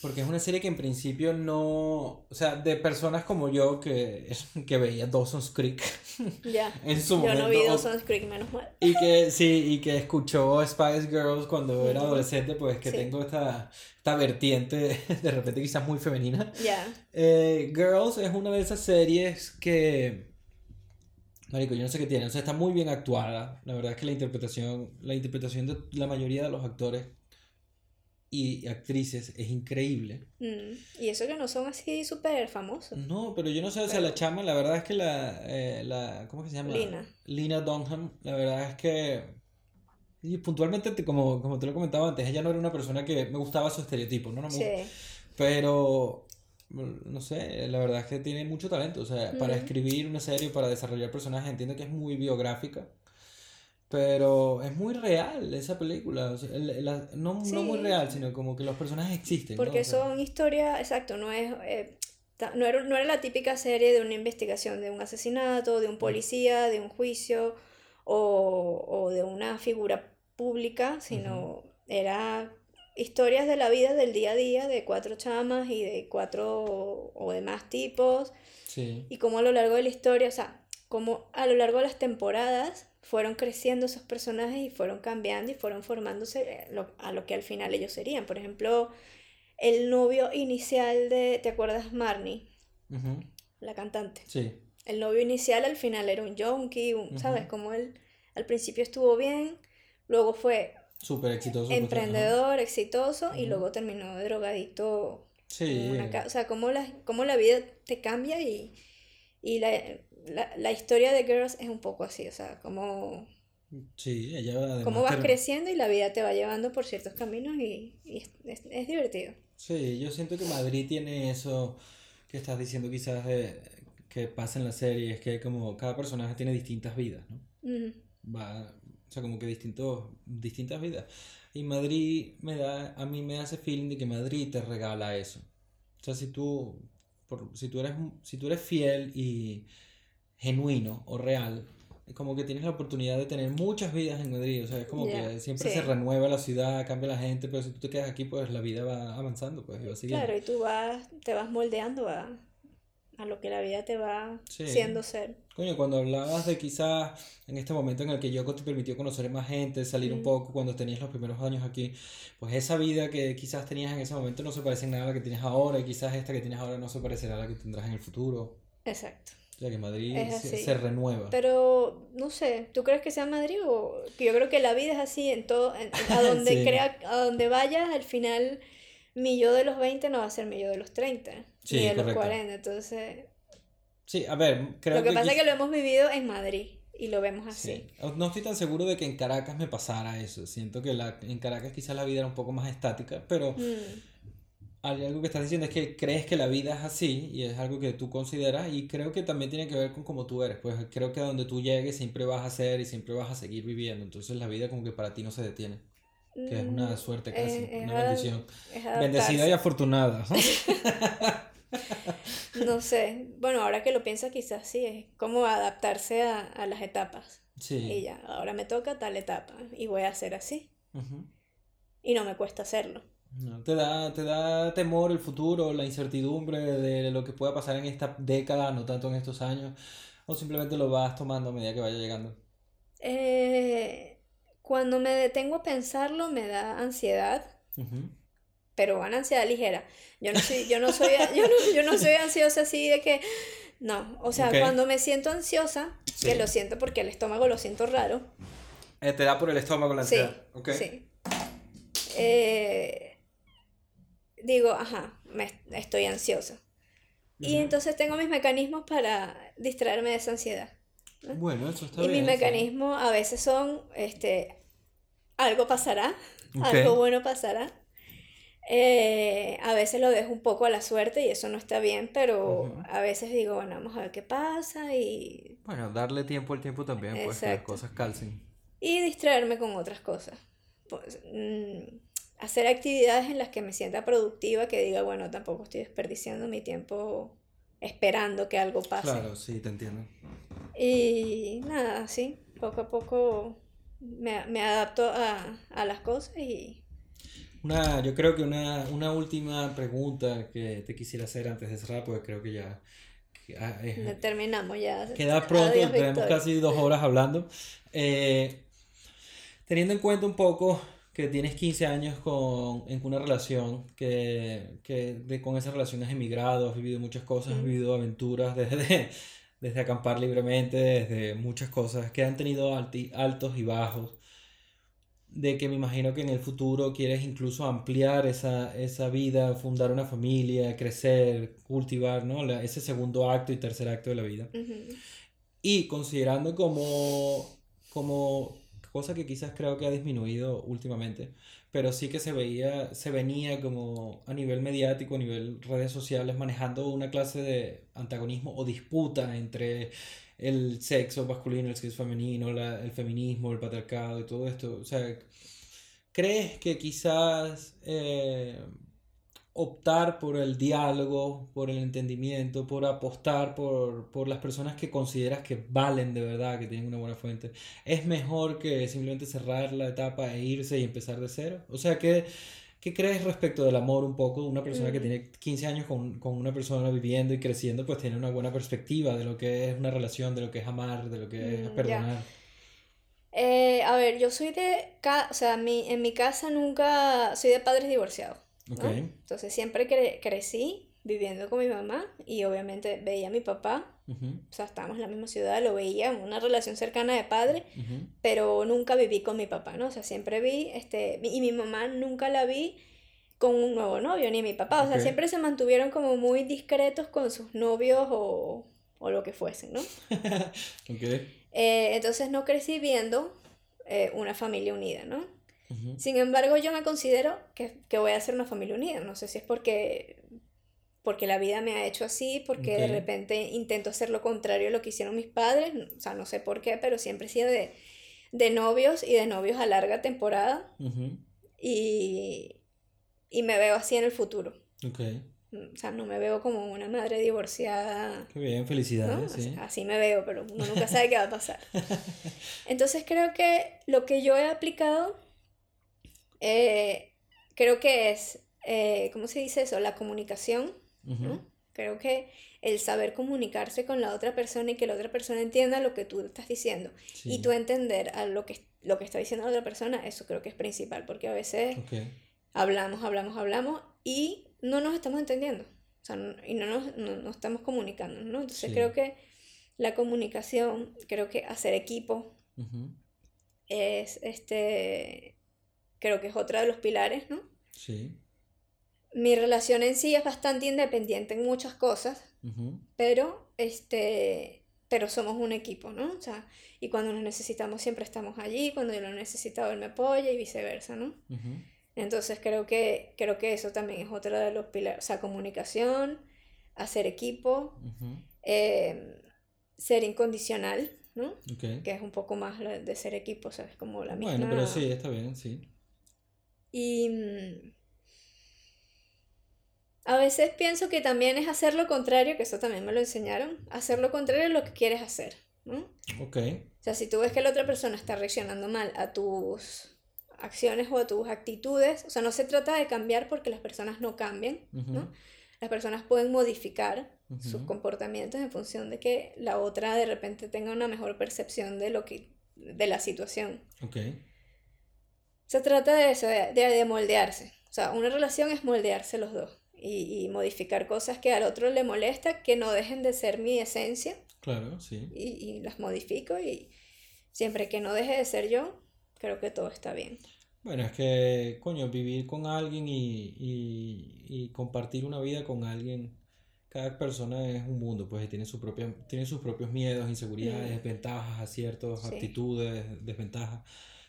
porque es una serie que en principio no, o sea, de personas como yo que, que veía Dawson's Creek Ya. en su Yo momento, no vi Dawson's Creek, menos mal. y que sí, y que escuchó Spice Girls cuando era adolescente, pues que Sí. tengo esta, esta vertiente de repente quizás muy femenina. Ya. Eh, Girls es una de esas series que, marico, yo no sé qué tiene, o sea, está muy bien actuada. La verdad es que la interpretación, la interpretación de la mayoría de los actores y actrices es increíble. Mm, Y eso que no son así súper famosos. No, pero yo no sé, o sea, la chama, la verdad es que la, eh, la ¿cómo que se llama? Lina. Lina Dunham, la verdad es que, y puntualmente, te- como, como te lo comentaba antes, ella no era una persona que me gustaba su estereotipo, ¿no? No me Sí. Pero, mm, no sé, la verdad es que tiene mucho talento. O sea, para escribir una serie, para desarrollar personajes, entiendo que es muy biográfica. Pero es muy real esa película. o sea, el- la- no, no muy Sí. real, sino como que los personajes existen, ¿no? Porque O sea, son historias, exacto, no es... eh, no era, no era la típica serie de una investigación de un asesinato, de un policía, de un juicio o, o de una figura pública, sino era historias de la vida del día a día de cuatro chamas y de cuatro o demás tipos. Sí. Y cómo a lo largo de la historia, o sea, como a lo largo de las temporadas fueron creciendo esos personajes y fueron cambiando y fueron formándose eh, a lo que al final ellos serían. Por ejemplo, el novio inicial de, ¿te acuerdas, Marnie? La cantante. Sí. El novio inicial al final era un junkie, ¿sabes? Como él al principio estuvo bien, luego fue Súper exitoso. Emprendedor, exitoso, y luego terminó drogadito. Sí. o sea, cómo la, cómo la vida te cambia y, y la, la, la, historia de Girls es un poco así, o sea, como... Sí, ella Cómo vas creciendo y la vida te va llevando por ciertos caminos y, y es, es, divertido. Sí, yo siento que Madrid tiene eso que estás diciendo quizás de, que pasa en la serie, es que como cada personaje tiene distintas vidas, ¿no? Va, o sea, como que distintos, distintas vidas. Y Madrid me da, a mí me hace feeling de que Madrid te regala eso. O sea, si tú, por, si tú, eres, si tú eres fiel y genuino o real, es como que tienes la oportunidad de tener muchas vidas en Madrid. O sea, es como que siempre se renueva la ciudad, cambia la gente, pero si tú te quedas aquí, pues la vida va avanzando, pues va siguiendo. Claro, y tú vas, te vas moldeando a, a lo que la vida te va siendo ser. Coño, cuando hablabas de quizás en este momento en el que Yoko te permitió conocer más gente, salir un poco cuando tenías los primeros años aquí, pues esa vida que quizás tenías en ese momento no se parece en nada a la que tienes ahora y quizás esta que tienes ahora no se parecerá a la que tendrás en el futuro. Exacto. O sea que Madrid se, renueva. Pero, no sé, ¿tú crees que sea Madrid o...? Que yo creo que la vida es así en todo, a donde crea, a donde vayas, al final mi yo de los 20 no va a ser mi yo de los 30 sí, de los 40, entonces... Sí, a ver, creo Lo que, pasa es que lo hemos vivido en Madrid y lo vemos así. No estoy tan seguro de que en Caracas me pasara eso. Siento que la, en Caracas quizás la vida era un poco más estática, pero mm. Algo que estás diciendo es que crees que la vida es así y es algo que tú consideras y creo que también tiene que ver con cómo tú eres. Pues creo que a donde tú llegues siempre vas a ser y siempre vas a seguir viviendo. Entonces la vida como que para ti no se detiene. Que es una mm, suerte casi, una bendición. Bendecida y afortunada. no sé. Bueno, ahora que lo piensa, quizás sí, es como adaptarse a, a las etapas. Sí. Y ya, ahora me toca tal etapa y voy a hacer así. Y no me cuesta hacerlo. No, te, da, te da temor el futuro, la incertidumbre de lo que pueda pasar en esta década, no tanto en estos años, o simplemente lo vas tomando a medida que vaya llegando. Eh, cuando me detengo a pensarlo me da ansiedad, pero una ansiedad ligera. Yo no soy, yo no soy, yo no, soy ansiosa así de que, no, o sea, cuando me siento ansiosa, que lo siento porque el estómago lo siento raro. Eh, te da por el estómago la ansiedad. Sí, sí. Eh, digo, ajá, me, estoy ansiosa. Y entonces tengo mis mecanismos para distraerme de esa ansiedad. Bueno, eso está y bien. Y mis mecanismos a veces son este, algo pasará, algo bueno pasará. Eh, a veces lo dejo un poco a la suerte y eso no está bien, pero a veces digo, bueno, vamos a ver qué pasa y... Bueno, darle tiempo al tiempo también, pues que las cosas calcen. Y distraerme con otras cosas. Pues, mm, hacer actividades en las que me sienta productiva, que diga, bueno, tampoco estoy desperdiciando mi tiempo esperando que algo pase. Claro, sí, te entiendo. Y nada, sí, poco a poco me, me adapto a, a, las cosas y... Una, yo creo que una, una, última pregunta que te quisiera hacer antes de cerrar, porque creo que ya... Ah, terminamos ya. Queda pronto, tenemos casi dos horas hablando. Eh, teniendo en cuenta un poco que tienes 15 años con, en una relación, que, que de, con esa relación has emigrado, has vivido muchas cosas, has vivido aventuras desde, desde acampar libremente, desde muchas cosas que han tenido altos y bajos, de que me imagino que en el futuro quieres incluso ampliar esa, esa vida, fundar una familia, crecer, cultivar, ¿no? ese segundo acto y tercer acto de la vida. Y considerando como, como cosa que quizás creo que ha disminuido últimamente, pero sí que se veía, se venía como a nivel mediático, a nivel redes sociales, manejando una clase de antagonismo o disputa entre el sexo masculino, el sexo femenino, el feminismo, el patriarcado y todo esto. O sea, ¿crees que quizás eh, optar por el diálogo, por el entendimiento, por apostar por, por, las personas que consideras que valen de verdad, que tienen una buena fuente, es mejor que simplemente cerrar la etapa e irse y empezar de cero. O sea, ¿qué, ¿Qué crees respecto del amor un poco? Una persona que tiene 15 años con, con, una persona viviendo y creciendo, pues tiene una buena perspectiva de lo que es una relación, de lo que es amar, de lo que es perdonar. Eh, a ver, yo soy de... O sea, mi, en mi casa nunca... Soy de padres divorciados. Entonces siempre crecí viviendo con mi mamá y obviamente veía a mi papá, o sea, estábamos en la misma ciudad, lo veía, una relación cercana de padre, pero nunca viví con mi papá, ¿no? O sea, siempre vi, este, y mi mamá nunca la vi con un nuevo novio, ni mi papá, o sea, siempre se mantuvieron como muy discretos con sus novios o, o lo que fuesen, ¿no? Eh, entonces no crecí viendo eh, una familia unida, ¿no? Sin embargo, yo me considero que, que, voy a ser una familia unida. No sé si es porque porque la vida me ha hecho así, porque de repente intento hacer lo contrario a lo que hicieron mis padres, o sea, no sé por qué, pero siempre he sido de, de novios y de novios a larga temporada. y, y, me veo así en el futuro. Okay. O sea, no me veo como una madre divorciada. Qué bien, felicidades. Sí. así me veo, pero uno nunca sabe qué va a pasar. Entonces creo que lo que yo he aplicado, eh, creo que es, eh, ¿cómo se dice eso? La comunicación Creo que el saber comunicarse con la otra persona y que la otra persona entienda lo que tú estás diciendo y tú entender a lo que, lo que está diciendo la otra persona, eso creo que es principal, porque a veces hablamos, hablamos, hablamos y no nos estamos entendiendo, o sea, y no nos no, estamos comunicando, ¿no? Entonces creo que la comunicación, creo que hacer equipo es, este, creo que es otra de los pilares, ¿no? Sí mi relación en sí es bastante independiente en muchas cosas, pero este pero somos un equipo, ¿no? O sea, y cuando nos necesitamos siempre estamos allí, cuando yo lo necesitado él me apoya y viceversa, ¿no? Entonces creo que, creo que eso también es otro de los pilares, o sea, comunicación, hacer equipo, em, ser incondicional, ¿no? Que es un poco más de ser equipo, o sea, es como la misma... Bueno, pero sí, está bien, sí. Y mm, a veces pienso que también es hacer lo contrario, que eso también me lo enseñaron, hacer lo contrario a lo que quieres hacer. ¿no? Ok. O sea, si tú ves que la otra persona está reaccionando mal a tus acciones o a tus actitudes, o sea, no se trata de cambiar porque las personas no cambian, ¿no? Las personas pueden modificar sus comportamientos en función de que la otra de repente tenga una mejor percepción de lo que de la situación. Ok. Se trata de eso, de, de moldearse. O sea, una relación es moldearse los dos y, modificar cosas que al otro le molesta, que no dejen de ser mi esencia. Claro, sí. Y, las modifico y siempre que no deje de ser yo, creo que todo está bien. Bueno, es que, coño, vivir con alguien y, y, compartir una vida con alguien, cada persona es un mundo, pues tiene, su propia, tiene sus propios miedos, inseguridades, mm. ventajas, aciertos, actitudes, desventajas.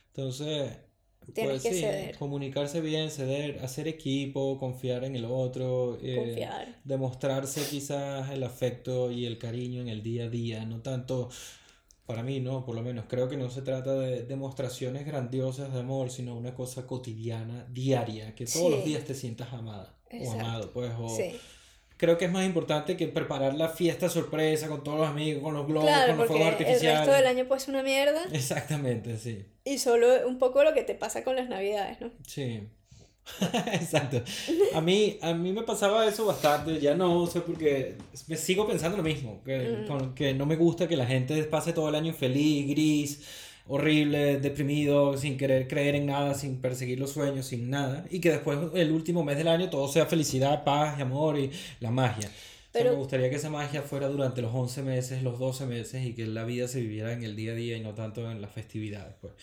Entonces, Tienes pues, que ceder. Comunicarse bien, ceder, hacer equipo, confiar en el otro. Eh. Demostrarse quizás el afecto y el cariño en el día a día, no tanto, para mí, ¿no? Por lo menos, creo que no se trata de demostraciones grandiosas de amor, sino una cosa cotidiana, diaria, que todos los días te sientas amada o amado, pues, o... Sí creo que es más importante que preparar la fiesta sorpresa con todos los amigos, con los globos, con los fuegos artificiales. El resto del año pues una mierda. Exactamente, sí. Y solo un poco lo que te pasa con las navidades, ¿no? Sí. Exacto. A mí, a mí me pasaba eso bastante, ya no sé porque me sigo pensando lo mismo, que, mm. que no me gusta que la gente pase todo el año feliz, gris horrible, deprimido, sin querer creer en nada, sin perseguir los sueños, sin nada, y que después el último mes del año todo sea felicidad, paz y amor y la magia. Pero... me gustaría que esa magia fuera durante los 11 meses, los 12 meses y que la vida se viviera en el día a día y no tanto en las festividades. Pues.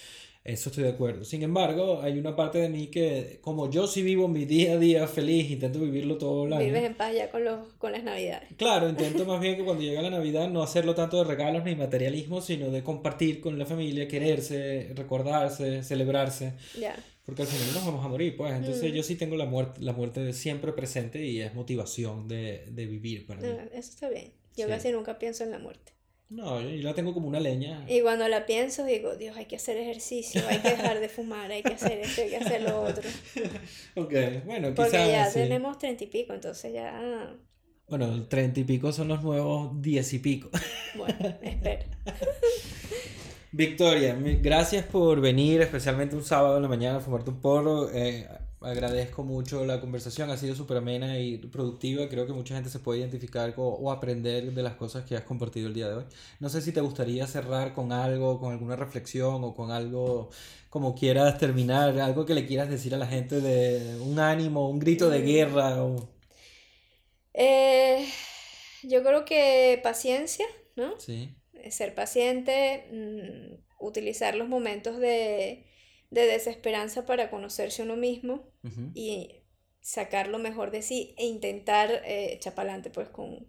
Eso estoy de acuerdo. Sin embargo, hay una parte de mí que, como yo sí vivo mi día a día feliz, intento vivirlo todo el año. Vives en paz ya con, los, con las navidades. Claro, intento más bien que cuando llega la navidad no hacerlo tanto de regalos ni materialismo, sino de compartir con la familia, quererse, recordarse, celebrarse. Ya. Porque al final nos vamos a morir, pues. Entonces mm. yo sí tengo la muerte, la muerte siempre presente y es motivación de, de vivir para mí. Ah, eso está bien. Yo casi nunca pienso en la muerte. No, yo, la tengo como una leña. Y cuando la pienso digo, Dios, hay que hacer ejercicio, hay que dejar de fumar, hay que hacer esto, hay que hacer lo otro. ok, bueno, Porque ya tenemos treinta y pico, entonces ya... Bueno, treinta y pico son los nuevos diez y pico. bueno, espera. Victoria, gracias por venir, especialmente un sábado en la mañana a fumarte un porro. Eh, agradezco mucho la conversación, ha sido súper amena y productiva. Creo que mucha gente se puede identificar o aprender de las cosas que has compartido el día de hoy. No sé si te gustaría cerrar con algo, con alguna reflexión o con algo como quieras terminar, algo que le quieras decir a la gente de un ánimo, un grito de guerra. O... Eh, yo creo que paciencia, ¿no? Sí. Ser paciente, mm, utilizar los momentos de de desesperanza para conocerse uno mismo y sacar lo mejor de sí e intentar eh, echar para adelante pues con,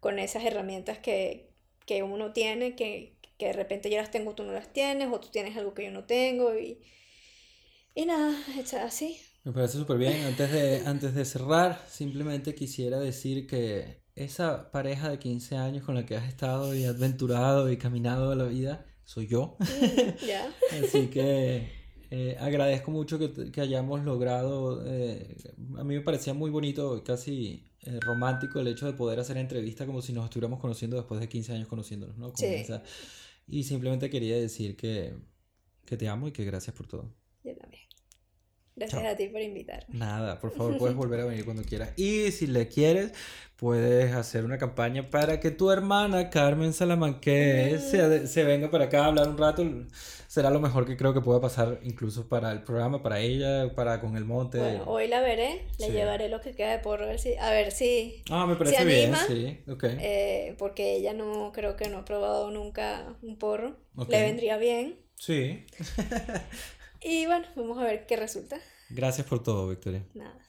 con esas herramientas que, que uno tiene, que, que, de repente yo las tengo, tú no las tienes, o tú tienes algo que yo no tengo y, y nada, así. Me parece súper bien. Antes de, antes de cerrar, simplemente quisiera decir que esa pareja de 15 años con la que has estado y aventurado y caminado la vida, soy yo. Mm, ya. Así que eh, agradezco mucho que, que hayamos logrado, eh, a mí me parecía muy bonito, casi eh, romántico el hecho de poder hacer entrevista como si nos estuviéramos conociendo después de 15 años conociéndonos, ¿no? sí. y simplemente quería decir que, que te amo y que gracias por todo. Yo también. Gracias a ti por invitar. Nada, por favor, puedes volver a venir cuando quieras. Y si le quieres, puedes hacer una campaña para que tu hermana Carmen Salamanque mm. se, se, venga para acá a hablar un rato. Será lo mejor que creo que pueda pasar incluso para el programa, para ella, para con el monte. Bueno, hoy la veré, le llevaré lo que queda de porro, a ver si, ah, me parece bien, sí, okay. Eh, porque ella no, creo que no ha probado nunca un porro. Le vendría bien. Sí. Y bueno, vamos a ver qué resulta. Gracias por todo, Victoria. Nada.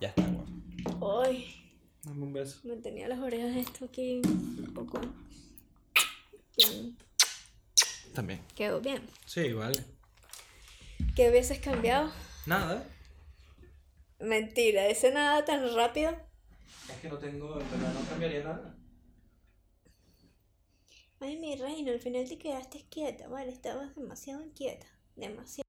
Ya está, Ay. Dame un beso. Me tenía las orejas esto aquí un poco. También. Quedó bien. Sí, vale. ¿Qué hubieses cambiado? Nada. Mentira, ese nada tan rápido. Es que no tengo, en verdad no cambiaría nada. Ay, mi reina, al final te quedaste quieta, vale, estabas demasiado inquieta, demasiado.